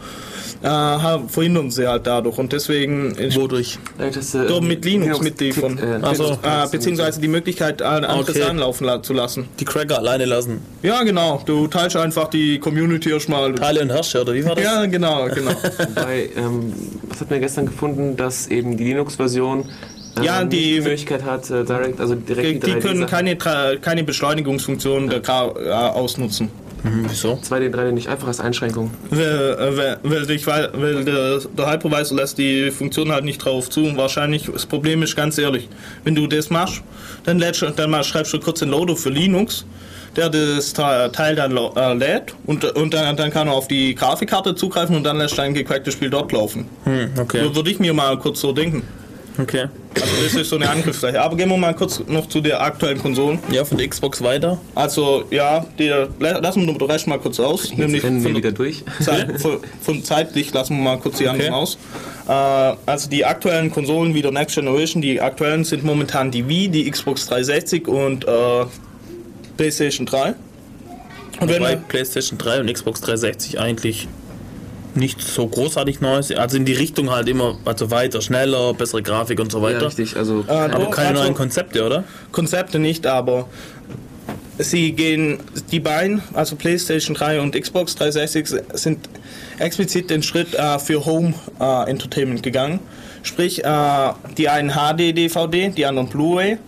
äh, verhindern sie halt dadurch und deswegen ist
Wodurch?
Dass, äh,
mit Linux, mit die von,
äh,
Ach so.
äh, beziehungsweise die Möglichkeit, äh, andere
Okay.
Sachen laufen la zu lassen.
Die Cracker alleine lassen.
Ja, genau. Du teilst einfach die Community erstmal.
Teile und Herrscher, oder wie war das?
Ja, genau, (laughs) genau.
Wobei, ähm, was hat mir gestern gefunden, dass eben die Linux-Version ähm,
Ja, die-
die Möglichkeit hat, äh, direkt, also direkt
Die, die
3D
können keine, Tra- keine Beschleunigungsfunktion der K äh, ausnutzen.
Hm, wieso?
2D, 3D nicht einfach als Einschränkung.
Weil, weil, weil, weil der, der Hypervisor lässt die Funktion halt nicht drauf zu. Und wahrscheinlich, das Problem ist ganz ehrlich, wenn du das machst, dann, lädst, du- dann mal schreibst du kurz den Loader für Linux, der das Te- Teil dann äh, lädt und, und dann, dann kann er auf die Grafikkarte zugreifen und dann lässt dein gecracktes Spiel dort laufen.
Hm, okay.
So würde ich mir mal kurz so denken.
Okay.
Also das ist so eine Angriffsfläche. Aber gehen wir mal kurz noch zu der aktuellen Konsolen.
Ja, von der Xbox weiter.
Also ja, die, lassen wir den Rest mal kurz aus.
Jetzt rennen wir
von,
wieder durch.
Zeit, (laughs) von, von zeitlich lassen wir mal kurz die anderen
Okay.
aus. Äh, also die aktuellen Konsolen wie der Next Generation, die aktuellen sind momentan die Wii, die Xbox 360 und äh, PlayStation 3. Und wenn
Wobei
wir,
PlayStation 3 und Xbox 360 eigentlich nicht so großartig Neues. Also in die Richtung halt immer, also weiter, schneller, bessere Grafik und so
Ja,
weiter.
richtig. Also,
Äh,
Aber
doch,
keine
also-
neuen Konzepte, oder?
Konzepte nicht, aber sie gehen, die beiden, also PlayStation 3 und Xbox 360, sind explizit den Schritt äh, für Home äh, Entertainment gegangen. Sprich, äh, die einen HD-DVD, die anderen Blu-ray.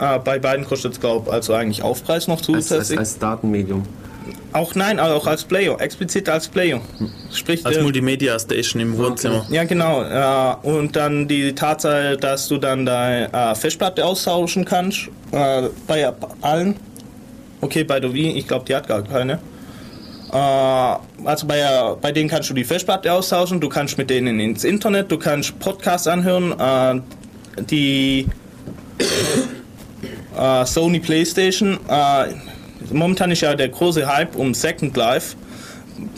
Äh, bei beiden kostet es, glaube also eigentlich Aufpreis noch
als, als,
zusätzlich.
als Datenmedium.
Auch nein, auch als Player, explizit als Player. Sprich,
Als
der-
Multimedia Station im Wohnzimmer.
ja, genau. Äh, und dann die Tatsache, dass du dann deine äh, Festplatte austauschen kannst. Äh, bei allen. Okay, bei der Wii, ich glaube, die hat gar keine. Äh, also bei, äh, bei denen kannst du die Festplatte austauschen, du kannst mit denen ins Internet, du kannst Podcasts anhören. Äh, die (coughs) äh, Sony PlayStation, äh, momentan ist ja der große Hype um Second Life.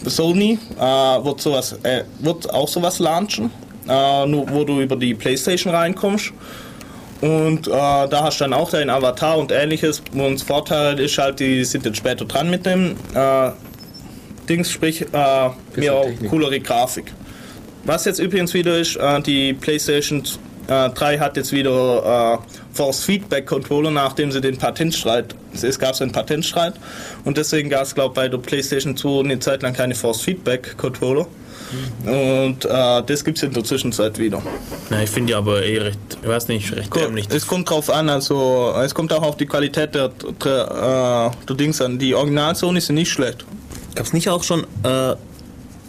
Sony äh, wird, sowas, äh, wird auch sowas launchen, äh, nur wo du über die Playstation reinkommst. Und äh, da hast du dann auch deinen Avatar und ähnliches. Und das Vorteil ist halt, die sind jetzt später dran mit dem. Äh, Dings, sprich äh, mehr auch coolere Grafik. Was jetzt übrigens wieder ist, äh, die PlayStation äh, 3 hat jetzt wieder äh, Force Feedback Controller, nachdem sie den Patentstreit, es gab so einen Patentstreit und deswegen gab es glaube bei der PlayStation 2 eine Zeit lang keine Force Feedback Controller. Und äh, das gibt es in der Zwischenzeit wieder.
Na, ich finde die aber eh recht, ich weiß nicht, recht dämlich.
Es kommt drauf an, also es kommt auch auf die Qualität der, der, äh, der Dings an. Die Original-Sony sind nicht schlecht.
Gab es nicht auch schon, äh,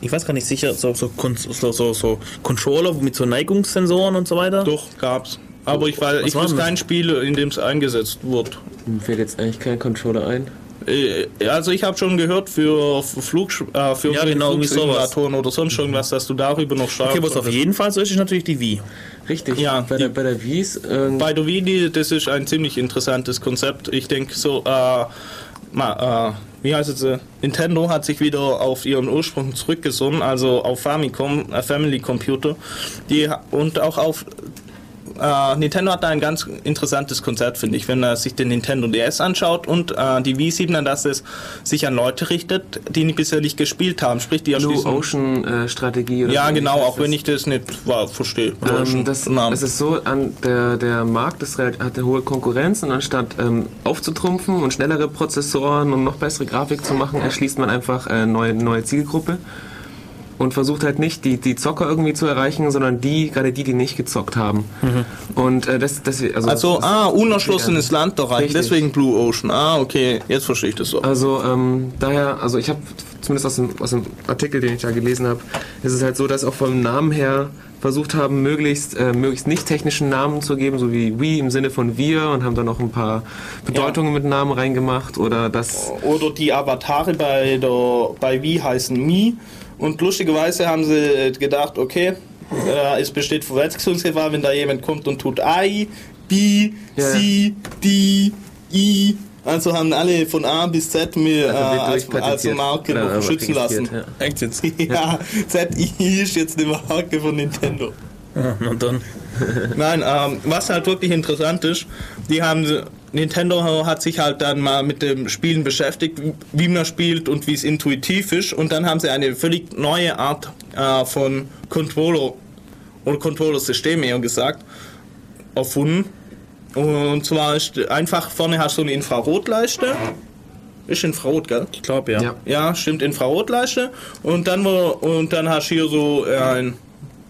ich weiß gar nicht sicher, so, so, so, so, so Controller mit so Neigungssensoren und so weiter?
Doch, gab's. Aber ich, weiß, ich wusste kein Spiel, in dem es eingesetzt wurde.
Mir fällt jetzt eigentlich kein Controller ein.
Äh, Also ich habe schon gehört für Flug, äh, für
Ja, genau.
Flugsimulatoren oder sonst irgendwas, dass du darüber noch steuern
Okay, was auf jeden Fall so ist, ist natürlich die Wii.
Richtig,
Ja,
bei,
die-
der, bei der Wii ist, ähm,
Bei der Wii, die- das ist ein ziemlich interessantes Konzept. Ich denke so, äh, ma, äh, wie heißt es? äh, Nintendo hat sich wieder auf ihren Ursprung zurückgesonnen, also auf Famicom, äh, Family Computer, die und auch auf äh, Nintendo hat da ein ganz interessantes Konzept, finde ich, wenn er sich den Nintendo DS anschaut und äh, die Wii sieht man, dass es sich an Leute richtet, die nicht- bisher nicht gespielt haben, sprich die
Blue
erschließen-
Ocean äh, Strategie. Oder
Ja,
so
genau, auch wenn ich das nicht war, verstehe.
Ähm, das, es ist so, an der, der Markt ist, hat eine hohe Konkurrenz und anstatt ähm, aufzutrumpfen und schnellere Prozessoren und noch bessere Grafik zu machen, erschließt man einfach eine neue, neue Zielgruppe und versucht halt nicht die, die Zocker irgendwie zu erreichen, sondern die, gerade die, die nicht gezockt haben. Und äh, das, das, also,
Also, ah, unerschlossenes Land rein,
Richtig.
deswegen Blue Ocean. Ah, okay, jetzt verstehe ich das so.
Also ähm, daher, also ich habe zumindest aus dem, aus dem Artikel, den ich da gelesen habe, ist es halt so, dass auch vom Namen her versucht haben, möglichst, äh, möglichst nicht technischen Namen zu geben, so wie we im Sinne von wir und haben da noch ein paar Bedeutungen mit Namen reingemacht oder das
Oder die Avatare bei der bei Wii heißen Mi und lustigerweise haben sie gedacht, okay, äh, es besteht Verwechslungsgefahr, wenn da jemand kommt und tut I, B,
Ja, ja.
C, D, I. Also haben alle von A bis Z mir äh,
Also wird
als, als. Marke noch
aber
schützen lassen.
registriert,
Echt jetzt? (laughs)
Ja, ZI ist jetzt eine Marke von Nintendo.
Und dann.
Nein, ähm, was halt wirklich interessant ist, die haben Nintendo hat sich halt dann mal mit dem Spielen beschäftigt, wie man spielt und wie es intuitiv ist und dann haben sie eine völlig neue Art äh, von Controller oder Controller-System eher gesagt erfunden. Und zwar ist einfach vorne hast du eine Infrarotleiste. Ist Infrarot, gell?
Ich glaube ja.
Ja.
Ja, stimmt, Infrarotleiste. Und dann, wo- und dann hast du hier so äh, ein,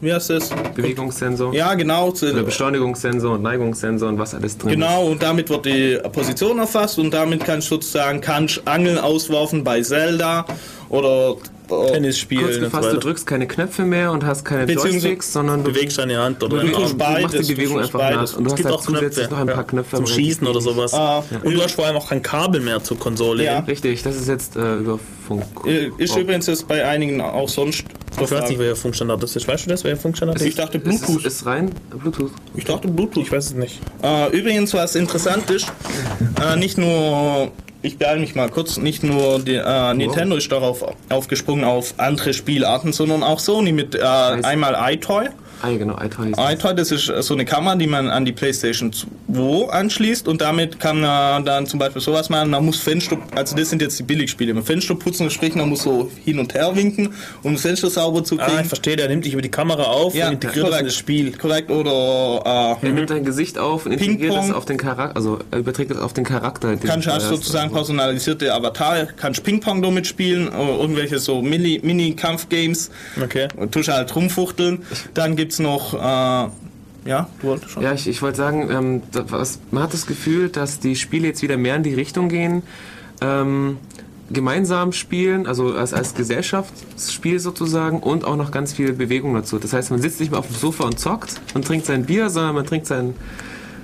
wie heißt das?
Bewegungssensor
Ja, genau.
oder Beschleunigungssensor und Neigungssensor und was alles drin
Genau, und damit wird die Position erfasst und damit kannst du sozusagen kannst Angeln auswerfen bei Zelda oder äh,
Tennis spielen
Kurz
und so
gefasst, du drückst keine Knöpfe mehr und hast keine Joysticks, sondern du
bewegst deine Hand oder
Du, du, du machst
beides,
die Bewegung einfach
beides.
nach. Und du
es
hast
gibt
halt
auch
zusätzlich
Knöpfe
noch ein paar
ja,
Knöpfe
zum Schießen oder sowas.
Ah.
Und du hast vor allem auch kein Kabel mehr zur Konsole.
Ja.
Richtig, das ist jetzt äh, über Funk.
Äh, Ist
Oh.
übrigens jetzt bei einigen auch sonst.
Ich weiß nicht, welcher Funkstandard das ist. Weißt du das, welcher Funkstandard
Ich
ist?
dachte
Es
Bluetooth.
ist, ist rein Bluetooth.
Ich dachte Bluetooth.
Ich weiß es nicht.
Äh, übrigens, was interessant ist, äh, nicht nur, ich beeile mich mal kurz, nicht nur die, äh, Nintendo ist darauf aufgesprungen auf andere Spielarten, sondern auch Sony mit äh, einmal iToy.
Ah, ja, genau, iToy. ist-
iToy, das ist so eine Kamera, die man an die PlayStation 2 anschließt und damit kann man dann zum Beispiel sowas machen. Man muss Fenster, also das sind jetzt die Billigspiele, man Fenster putzen, sprich man muss so hin und her winken, um das Fenster sauber zu
Ah,
kriegen.
ich verstehe, der nimmt dich über die Kamera auf und integriert das in das Spiel.
Korrekt, oder äh,
Er nimmt dein Gesicht auf und integriert es auf den Charakter, also er überträgt es auf den Charakter. den
kannst
du
hast sozusagen personalisierte Avatare, kannst Ping-Pong damit spielen, oder irgendwelche so Mini- Mini-Kampf-Games,
Okay.
und tust halt rumfuchteln. Dann gibt's noch, äh, ja, du wolltest schon.
Ja, ich, ich wollte sagen, ähm, da, was, man hat das Gefühl, dass die Spiele jetzt wieder mehr in die Richtung gehen, ähm, gemeinsam spielen, also als, als Gesellschaftsspiel sozusagen und auch noch ganz viel Bewegung dazu. Das heißt, man sitzt nicht mehr auf dem Sofa und zockt und trinkt sein Bier, sondern man trinkt sein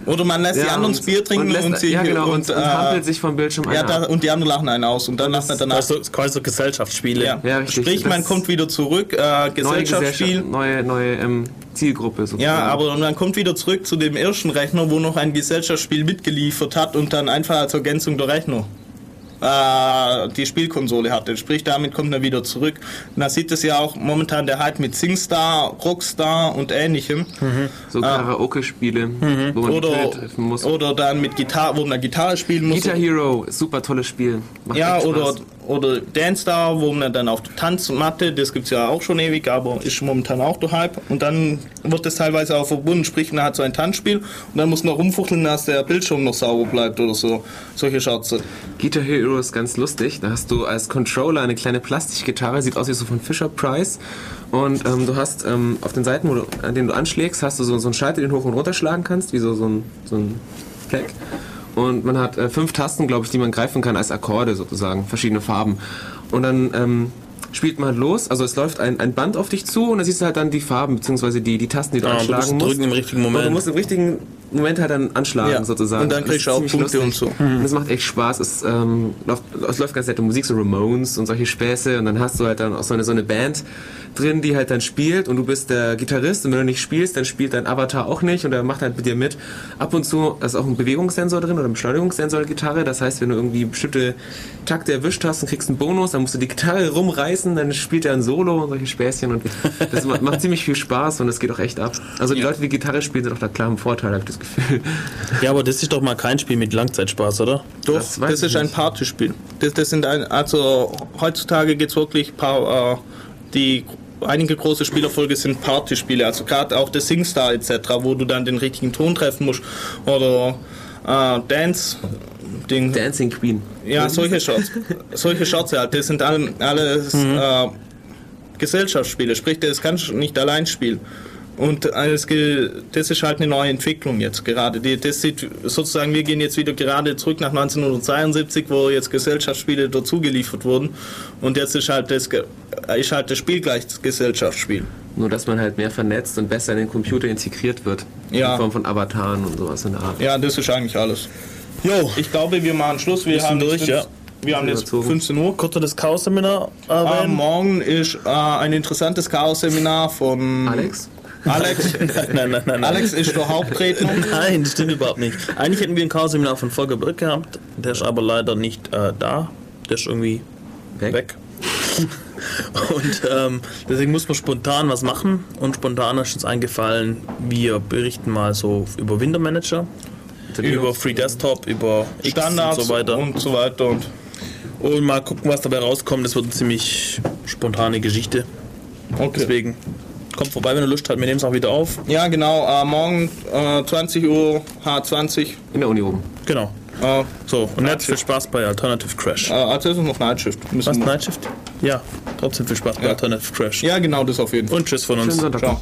Oder man lässt die anderen das Bier trinken und,
lässt,
sich
ja, genau, und, und,
äh,
sich vom Bildschirm
ja, da, und die anderen lachen einen aus und dann macht man danach.
Also quasi so Gesellschaftsspiele.
Ja.
Ja, richtig.
Sprich, man kommt wieder zurück, äh,
neue
Gesellschaftsspiel.
Gesellschaft, neue, neue ähm, Zielgruppe sozusagen.
Ja, aber man kommt wieder zurück zu dem ersten Rechner, wo noch ein Gesellschaftsspiel mitgeliefert hat und dann einfach als Ergänzung der Rechner äh, die Spielkonsole hatte. Sprich, damit kommt man wieder zurück. Und da sieht es ja auch momentan der Hype mit SingStar, Rockstar und ähnlichem.
so Karaoke-Spiele, wo man.
Oder,
treffen muss.
oder dann mit Gitarre, wo man Gitarre spielen muss.
Guitar Hero, super tolles Spiel. Macht
Ja, oder. Oder Dance Star, wo man dann auf der Tanzmatte, das gibt's ja auch schon ewig, aber ist momentan auch der Hype. Und dann wird das teilweise auch verbunden, sprich man hat so ein Tanzspiel und dann muss man rumfuchteln, dass der Bildschirm noch sauber bleibt oder so. Solche Scherze.
Guitar Hero ist ganz lustig. Da hast du als Controller eine kleine Plastikgitarre, sieht aus wie so von Fisher Price. Und ähm, du hast ähm, auf den Seiten, du, an denen du anschlägst, hast du so, so einen Schalter, den du hoch und runter schlagen kannst, wie so, so ein, so ein Fleck. Und man hat äh, fünf Tasten, glaube ich, die man greifen kann als Akkorde sozusagen, verschiedene Farben. Und dann ähm, spielt man halt los, also es läuft ein, ein Band auf dich zu und dann siehst du halt dann die Farben, beziehungsweise die, die Tasten, die du
du
anschlagen
musst
musst.
drücken im richtigen
Und du
Moment.
musst im richtigen Moment halt dann anschlagen
Ja.
sozusagen.
Und dann kriegst du auch Punkte
lustig.
und so.
Und das macht echt Spaß. Es, ähm, läuft, es läuft ganz nette Musik, so Ramones und solche Späße. Und dann hast du halt dann auch so eine, so eine Band drin, die halt dann spielt und du bist der Gitarrist und wenn du nicht spielst, dann spielt dein Avatar auch nicht und er macht halt mit dir mit. Ab und zu ist auch ein Bewegungssensor drin oder ein Beschleunigungssensor der Gitarre. Das heißt, wenn du irgendwie bestimmte Takte erwischt hast und kriegst einen Bonus, dann musst du die Gitarre rumreißen, dann spielt er ein Solo und solche Späßchen und das macht, ziemlich viel Spaß und es geht auch echt ab. Also die Leute, die Gitarre spielen, sind auch da klar im Vorteil, habe ich das Gefühl.
Ja, aber das ist doch mal kein Spiel mit Langzeitspaß, oder?
Doch,
Das
das, ist ein. Partyspiel. Das, das sind ein, also heutzutage geht's wirklich paar, äh, die einige große Spielerfolge sind Partyspiele, also gerade auch der Singstar etc., wo du dann den richtigen Ton treffen musst oder äh, Dance Ding.
Dancing Queen.
Ja, solche Shots. solche Shots halt. Das sind all, alles äh, Gesellschaftsspiele. Sprich, das kannst du nicht allein spielen. Und es ge- das ist halt eine neue Entwicklung jetzt gerade. Die, das sieht sozusagen, wir gehen jetzt wieder gerade zurück nach 1972, wo jetzt Gesellschaftsspiele dazu geliefert wurden. Und jetzt ist halt das, ist halt das Spiel gleich das Gesellschaftsspiel.
Nur, dass man halt mehr vernetzt und besser in den Computer integriert wird.
Ja.
In Form von Avataren und sowas in der Art.
Ja, das ist eigentlich alles.
Jo,
Ich glaube, wir machen Schluss. Wir haben
durch,
jetzt,
ja.
Wir haben jetzt
Überzogen.
15 Uhr.
kurz das Chaos-Seminar
Äh,
erwähnen.
morgen ist äh, ein interessantes Chaos-Seminar von
Alex?
Alex. (laughs)
nein, nein, nein, nein.
Alex ist der Hauptredner. (laughs)
Nein, das stimmt überhaupt nicht. Eigentlich hätten wir ein Chaos-Seminar von Volker Brück gehabt. Der ist aber leider nicht äh, da. Der ist irgendwie
Weg?
weg. (laughs) Und ähm, deswegen muss man spontan was machen. Und spontan ist uns eingefallen, wir berichten mal so über Wintermanager, über Free Desktop, über X
Standards
und so weiter.
und so weiter. Und
Und mal gucken, was dabei rauskommt. Das wird eine ziemlich spontane Geschichte.
okay.
Deswegen kommt vorbei, wenn ihr Lust habt. Wir nehmen es auch wieder auf.
Ja, genau. Äh, morgen äh, 20 Uhr H20.
In der Uni oben.
Genau.
Äh,
So, und jetzt viel Spaß bei Alternative Crash.
äh, also ist es noch Nightshift. Müssen
Was, Night Shift? Ja, trotzdem viel Spaß bei
Ja.
Alternative Crash.
Ja, genau, das auf jeden Fall.
Und tschüss von uns.
Schönen Sonntag.
Ciao.